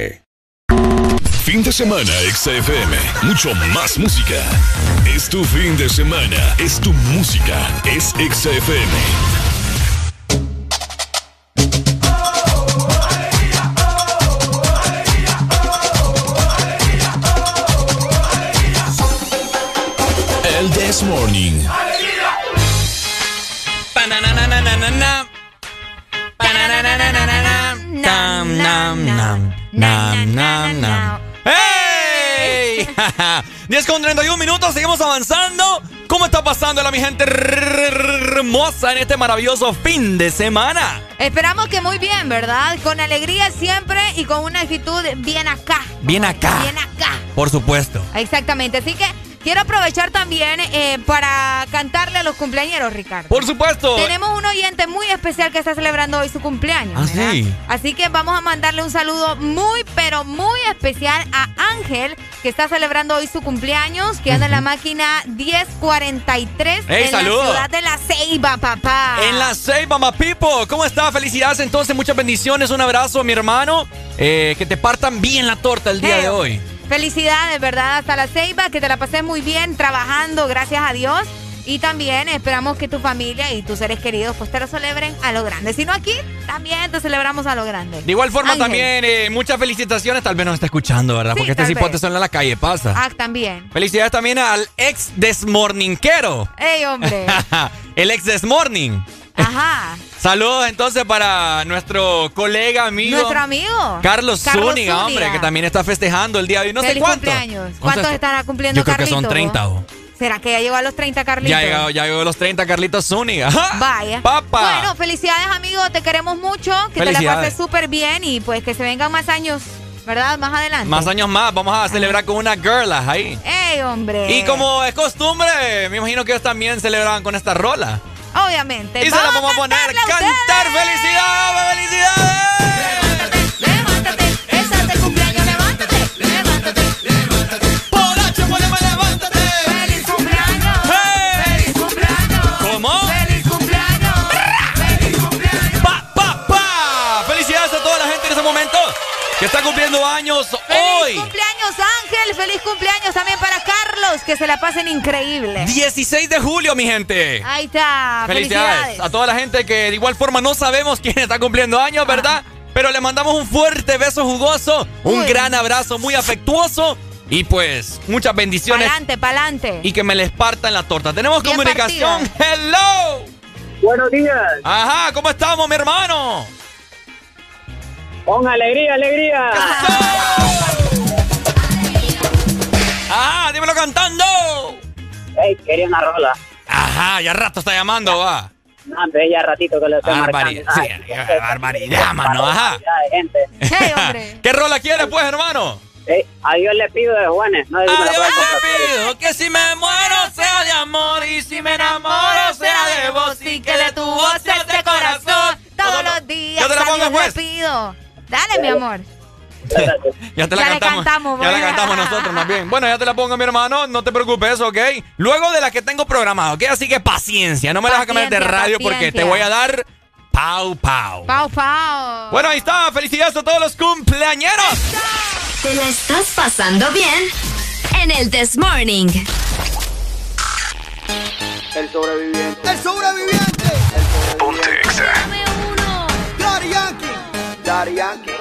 Fin de semana, XFM. Mucho más música. Es tu fin de semana. Es tu música. Es XFM. El This Morning. Nam, nam, nam, nam, nam, nam. ¡Hey! 10 con 31 minutos, seguimos avanzando. ¿Cómo está pasando la mi gente hermosa en este maravilloso fin de semana? Esperamos que muy bien, ¿verdad? Con alegría siempre y con una actitud bien acá. Bien acá. Bien acá. Por supuesto. Exactamente. Así que quiero aprovechar también eh, para cantarle a los cumpleañeros, Ricardo. Por supuesto. Tenemos un oyente muy especial que está celebrando hoy su cumpleaños. Ah. Así que vamos a mandarle un saludo muy, pero muy especial a Ángel, que está celebrando hoy su cumpleaños, que anda en la máquina 1043 ¡Ey, en saludo! la ciudad de La Ceiba, papá. En la Ceiba, Mama Pipo. ¿Cómo está? Felicidades entonces, muchas bendiciones. Un abrazo, mi hermano. Eh, que te partan bien la torta el día Hey. de hoy. Felicidades, ¿verdad? Hasta la Ceiba, que te la pases muy bien trabajando, gracias a Dios. Y también esperamos que tu familia y tus seres queridos pues te lo celebren a lo grande. Si no aquí, también te celebramos a lo grande. De igual forma Ángel. también, eh, muchas felicitaciones. Tal vez nos está escuchando, ¿verdad? Sí, Porque este cipote son en la calle, pasa. Ah, también. Felicidades también al ex desmorninquero. ¡Ey, hombre! el ex desmorning. Ajá. Saludos entonces para nuestro colega, amigo. Nuestro amigo. Carlos, Carlos Zúñiga, hombre, que también está festejando el día de hoy. No sé Feliz cuánto. cumpleaños. ¿Cuántos ¿Cuántos- estará cumpliendo Yo creo que son 30. o- ¿Será que ya llegó a los 30, Carlitos? Ya llegó, ya llegó a los 30, Carlitos Zúñiga. Vaya. Papá. Bueno, felicidades, amigo. Te queremos mucho. Que te la pases súper bien y pues que se vengan más años, ¿verdad? Más adelante. Más años más, vamos a celebrar con una girl ahí. ¡Ey, hombre! Y como es costumbre, me imagino que ellos también celebraban con esta rola. Obviamente. Y se la vamos a poner. ¡Cantar! ¡Felicidades! ¡Felicidades! ¡Esa es de cumpleaños! ¡Levántate! ¡Levántate! ¡Polacho, poneme, levántate! ¡Feliz cumpleaños! ¡Feliz cumpleaños! ¿Cómo? ¡Feliz cumpleaños! ¡Feliz cumpleaños! ¡Pa, pa, pa! Felicidades a toda la gente en ese momento que está cumpliendo años hoy. ¡Feliz cumpleaños, Ángel! ¡Feliz cumpleaños también para Carlos! Que se la pasen increíble. 16 de julio, mi gente. Ahí está. Felicidades. Felicidades. a toda la gente que de igual forma no sabemos quién está cumpliendo años, ¿verdad? Pero le mandamos un fuerte beso jugoso, un Uy. gran abrazo muy afectuoso y pues muchas bendiciones Pa'lante, pa'lante. y que me les partan la torta. Tenemos Bien comunicación. Hello. Buenos días. Ajá, ¿cómo estamos, mi hermano? Con alegría, alegría. Ajá, dímelo cantando. Ey, quería una rola. Ajá, ya rato está llamando, va. Ah, hombre, ya ratito que lo estoy barbaridad, sí, Ay, barbaridad, mano, ajá. ¿Qué rola quieres, pues, hermano? A Dios le pido de Juanes. No a Dios le pido que si me muero sea de amor y si me enamoro sea de vos y que de tu voz corazón todos los días. Yo te la pongo, le pues. pido. Dale, mi amor ya te la, ya cantamos. cantamos. Ya la pues. cantamos nosotros más bien. Bueno, ya te la pongo, mi hermano. No te preocupes, ¿ok? Luego de la que tengo programado, ¿ok? Así que paciencia. No me la cambiar de radio porque te voy a dar Pau Pau. Pau Pau. Bueno, ahí está. Felicidades a todos los cumpleañeros. Te la estás pasando bien en el This Morning. El sobreviviente. El sobreviviente. El sobreviviente. Ponte Yankee. Yankee.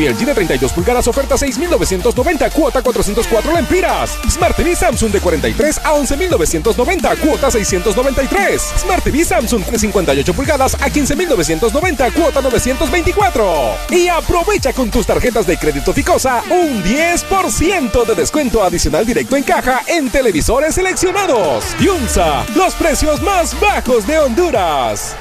TV LG de 32 pulgadas, oferta 6,990, cuota 404 lempiras. Smart TV Samsung de 43 a 11,990, cuota 693. Smart TV Samsung de 58 pulgadas a 15,990, cuota 924. Y aprovecha con tus tarjetas de crédito Ficosa un 10% de descuento adicional directo en caja en televisores seleccionados. Yunza, los precios más bajos de Honduras.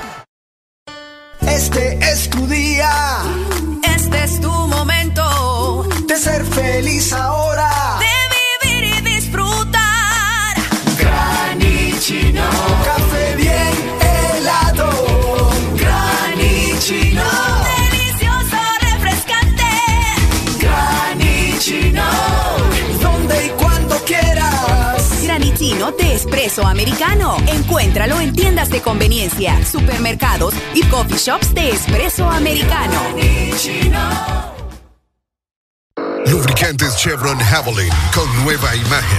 Shops de espresso americano. Lubricantes Chevron Javelin con nueva imagen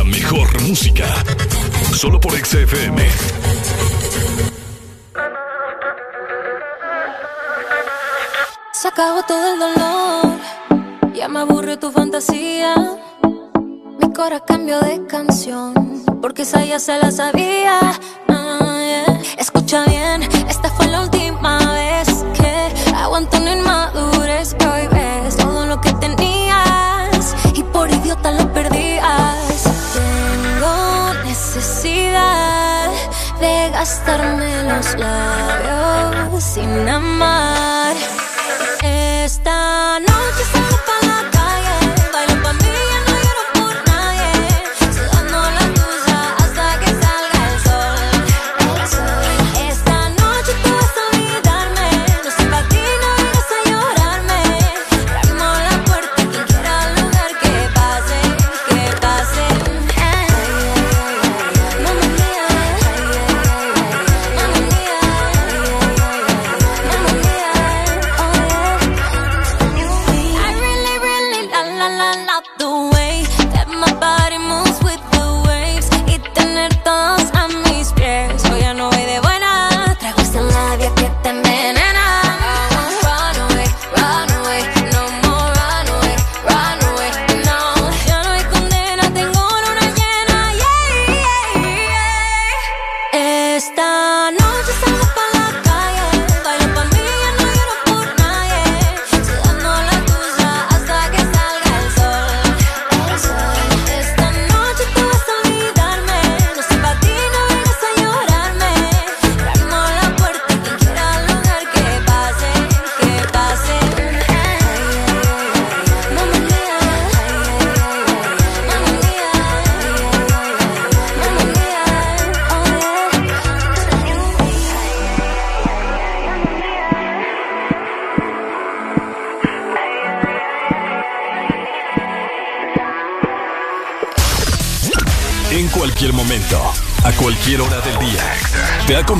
mejor música. Solo por XFM. Se acabó todo el dolor, ya me aburre tu fantasía. Mi cora cambió de canción, porque esa ya se la sabía. Ah. Escucha bien, esta fue la última gastarme los labios sin amar.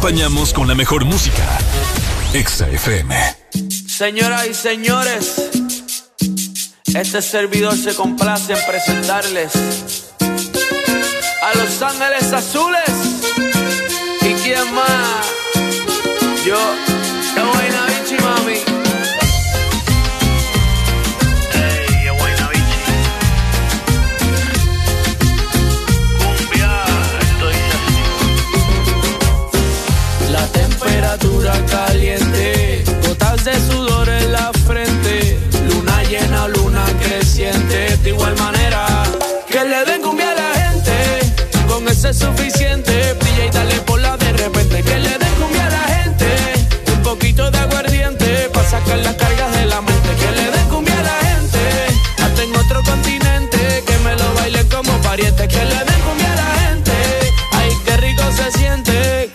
Acompañamos con la mejor música. Exa FM. Señoras y señores, este servidor se complace en presentarles a Los Ángeles Azules. ¿Y quién más? Yo, caliente, gotas de sudor en la frente, luna llena, luna creciente, de igual manera que le den cumbia a la gente, con ese es suficiente, brilla y dale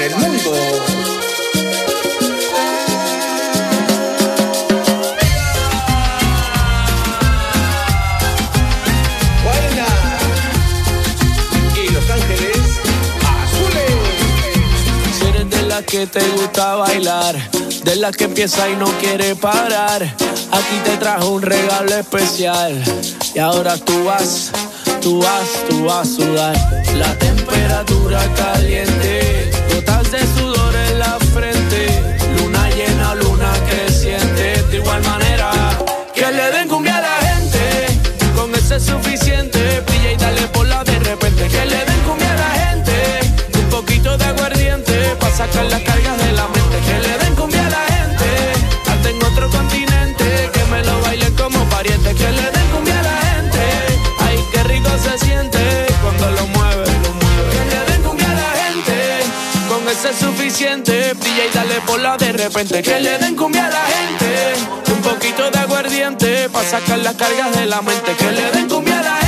para el mundo. Guayna y Los Ángeles Azules. Si eres de las que te gusta bailar, de las que empieza y no quiere parar, aquí te trajo un regalo especial. Y ahora tú vas, tú vas, tú vas a sudar. La temperatura caliente, gotas Brilla y dale por la de repente. Que le den cumbia a la gente, un poquito de aguardiente, para sacar las cargas de la mente. Que le den cumbia a la gente,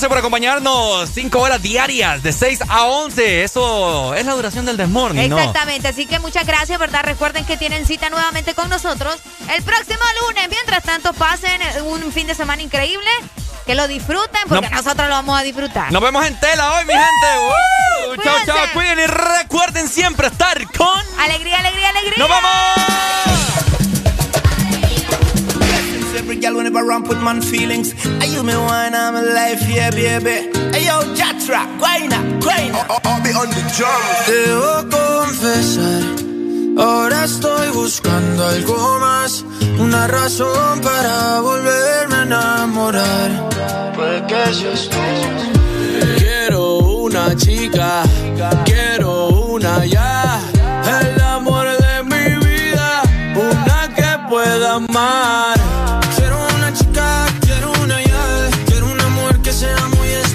Gracias por acompañarnos. Cinco horas diarias, de 6 a 11. Eso es la duración del Desmorning, ¿no? Exactamente, así que muchas gracias, ¿verdad? Recuerden que tienen cita nuevamente con nosotros el próximo lunes. Mientras tanto, pasen un fin de semana increíble. Que lo disfruten porque No- nosotros lo vamos a disfrutar. Nos vemos en tela hoy, mi gente. ¡Woo! Chao, chao. Cuiden y recuerden siempre estar con. Alegría, alegría, alegría. ¡Nos vamos! Girl whenever run put man feelings. Are you me wine, I'm alive, yeah, baby. Hey yo, Jatra, guayna, guayna. I'll be on the drum. Debo confesar, ahora estoy buscando algo más, una razón para volverme a enamorar. Puede que seas tú. Quiero una chica, quiero una ya. El amor de mi vida, una que pueda amar.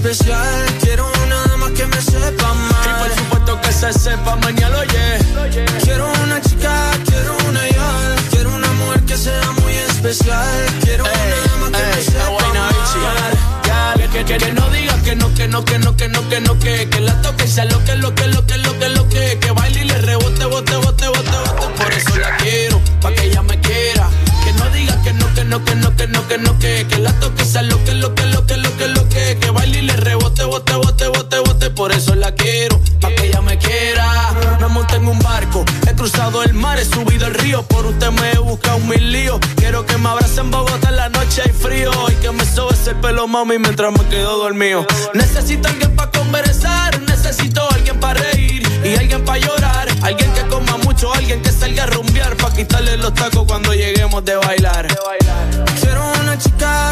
Especial, quiero una dama que me sepa Y por supuesto que se sepa mañana, oye. Quiero una chica, quiero una ya, quiero una mujer especial. Quiero una dama que me sepa que, que, que, que no digas que no, que no, que no, que no, que no, que, que la toque sea lo que, lo que, lo que, lo que, lo que, que baile y le rebote, bote, bote, bote, bote. Por eso la quiero, pa' que ella me quiera. Que no digas que no, que no, que no, que no, que no, que, que la toque sea lo que, lo que, lo que, lo que, lo que, que baile y le rebote, bote, bote, bote, bote. Por eso la quiero, pa' que ella me quiera. Me monté en un barco, he cruzado el mar, he subido el río. Por usted me he buscado mil líos. Quiero que me abrace en Bogotá en la noche hay frío. Y que me sobes el pelo, mami, mientras me quedo dormido. Necesito alguien para conversar, necesito alguien para reír y alguien para llorar. Alguien que coma mucho, alguien que salga a rumbear para quitarle los tacos cuando lleguemos de bailar. Quiero una chica,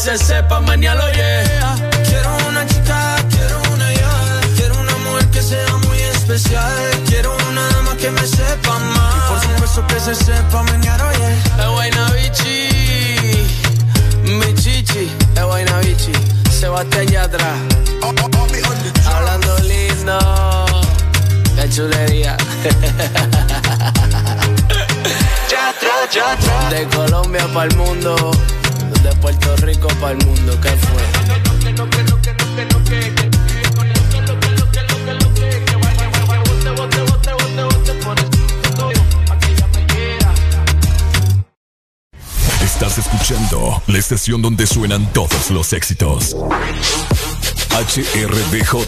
se sepa mañana, yeah. Quiero una chica, quiero una ya. Quiero una mujer que sea muy especial. Quiero una dama que me sepa. Y por supuesto que se sepa mañana, yeah. Es buena bichi, mi chichi. Es buena bichi, Sebastián Yatra. Hablando lindo, qué chulería. De Colombia para el mundo, de Puerto Rico para el mundo, ¿qué fue? Estás escuchando la estación donde suenan todos los éxitos. HRDJ,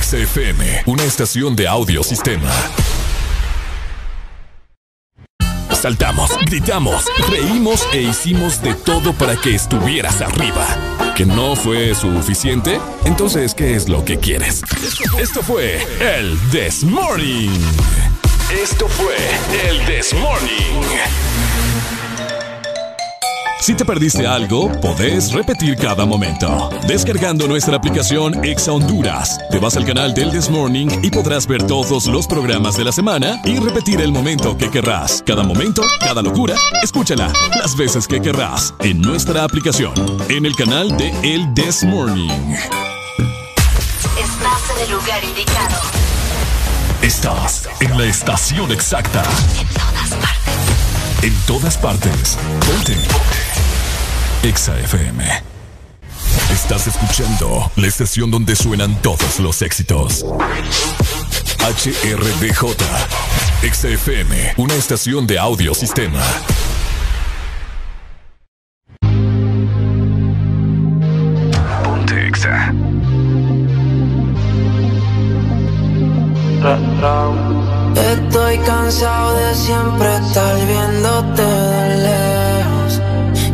XFM, una estación de audio sistema. Saltamos, gritamos, reímos e hicimos de todo para que estuvieras arriba. ¿Que no fue suficiente? Entonces, ¿qué es lo que quieres? Esto fue el This Morning. Esto fue el This Morning. Si te perdiste algo, podés repetir cada momento. Descargando nuestra aplicación Exa Honduras, te vas al canal del This Morning y podrás ver todos los programas de la semana y repetir el momento que querrás. Cada momento, cada locura, escúchala las veces que querrás en nuestra aplicación, en el canal de El This Morning. Estás en el lugar indicado. Estás en la estación exacta. En todas partes. Ponte. Exa FM. Estás escuchando la estación donde suenan todos los éxitos. HRDJ. Exa FM, una estación de audio sistema. Ponte Exa. Estoy cansado de siempre estar viéndote.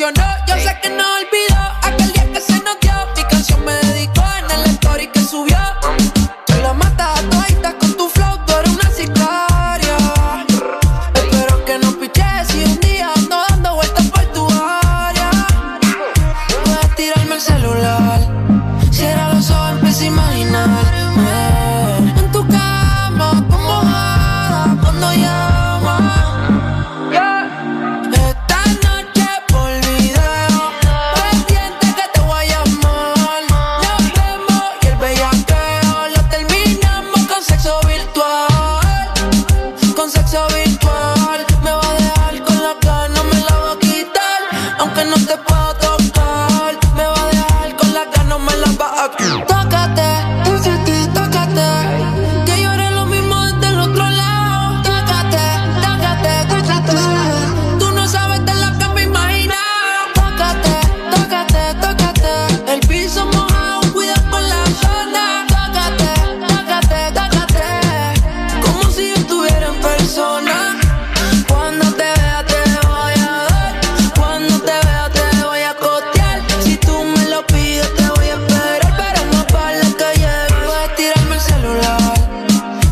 emocionó.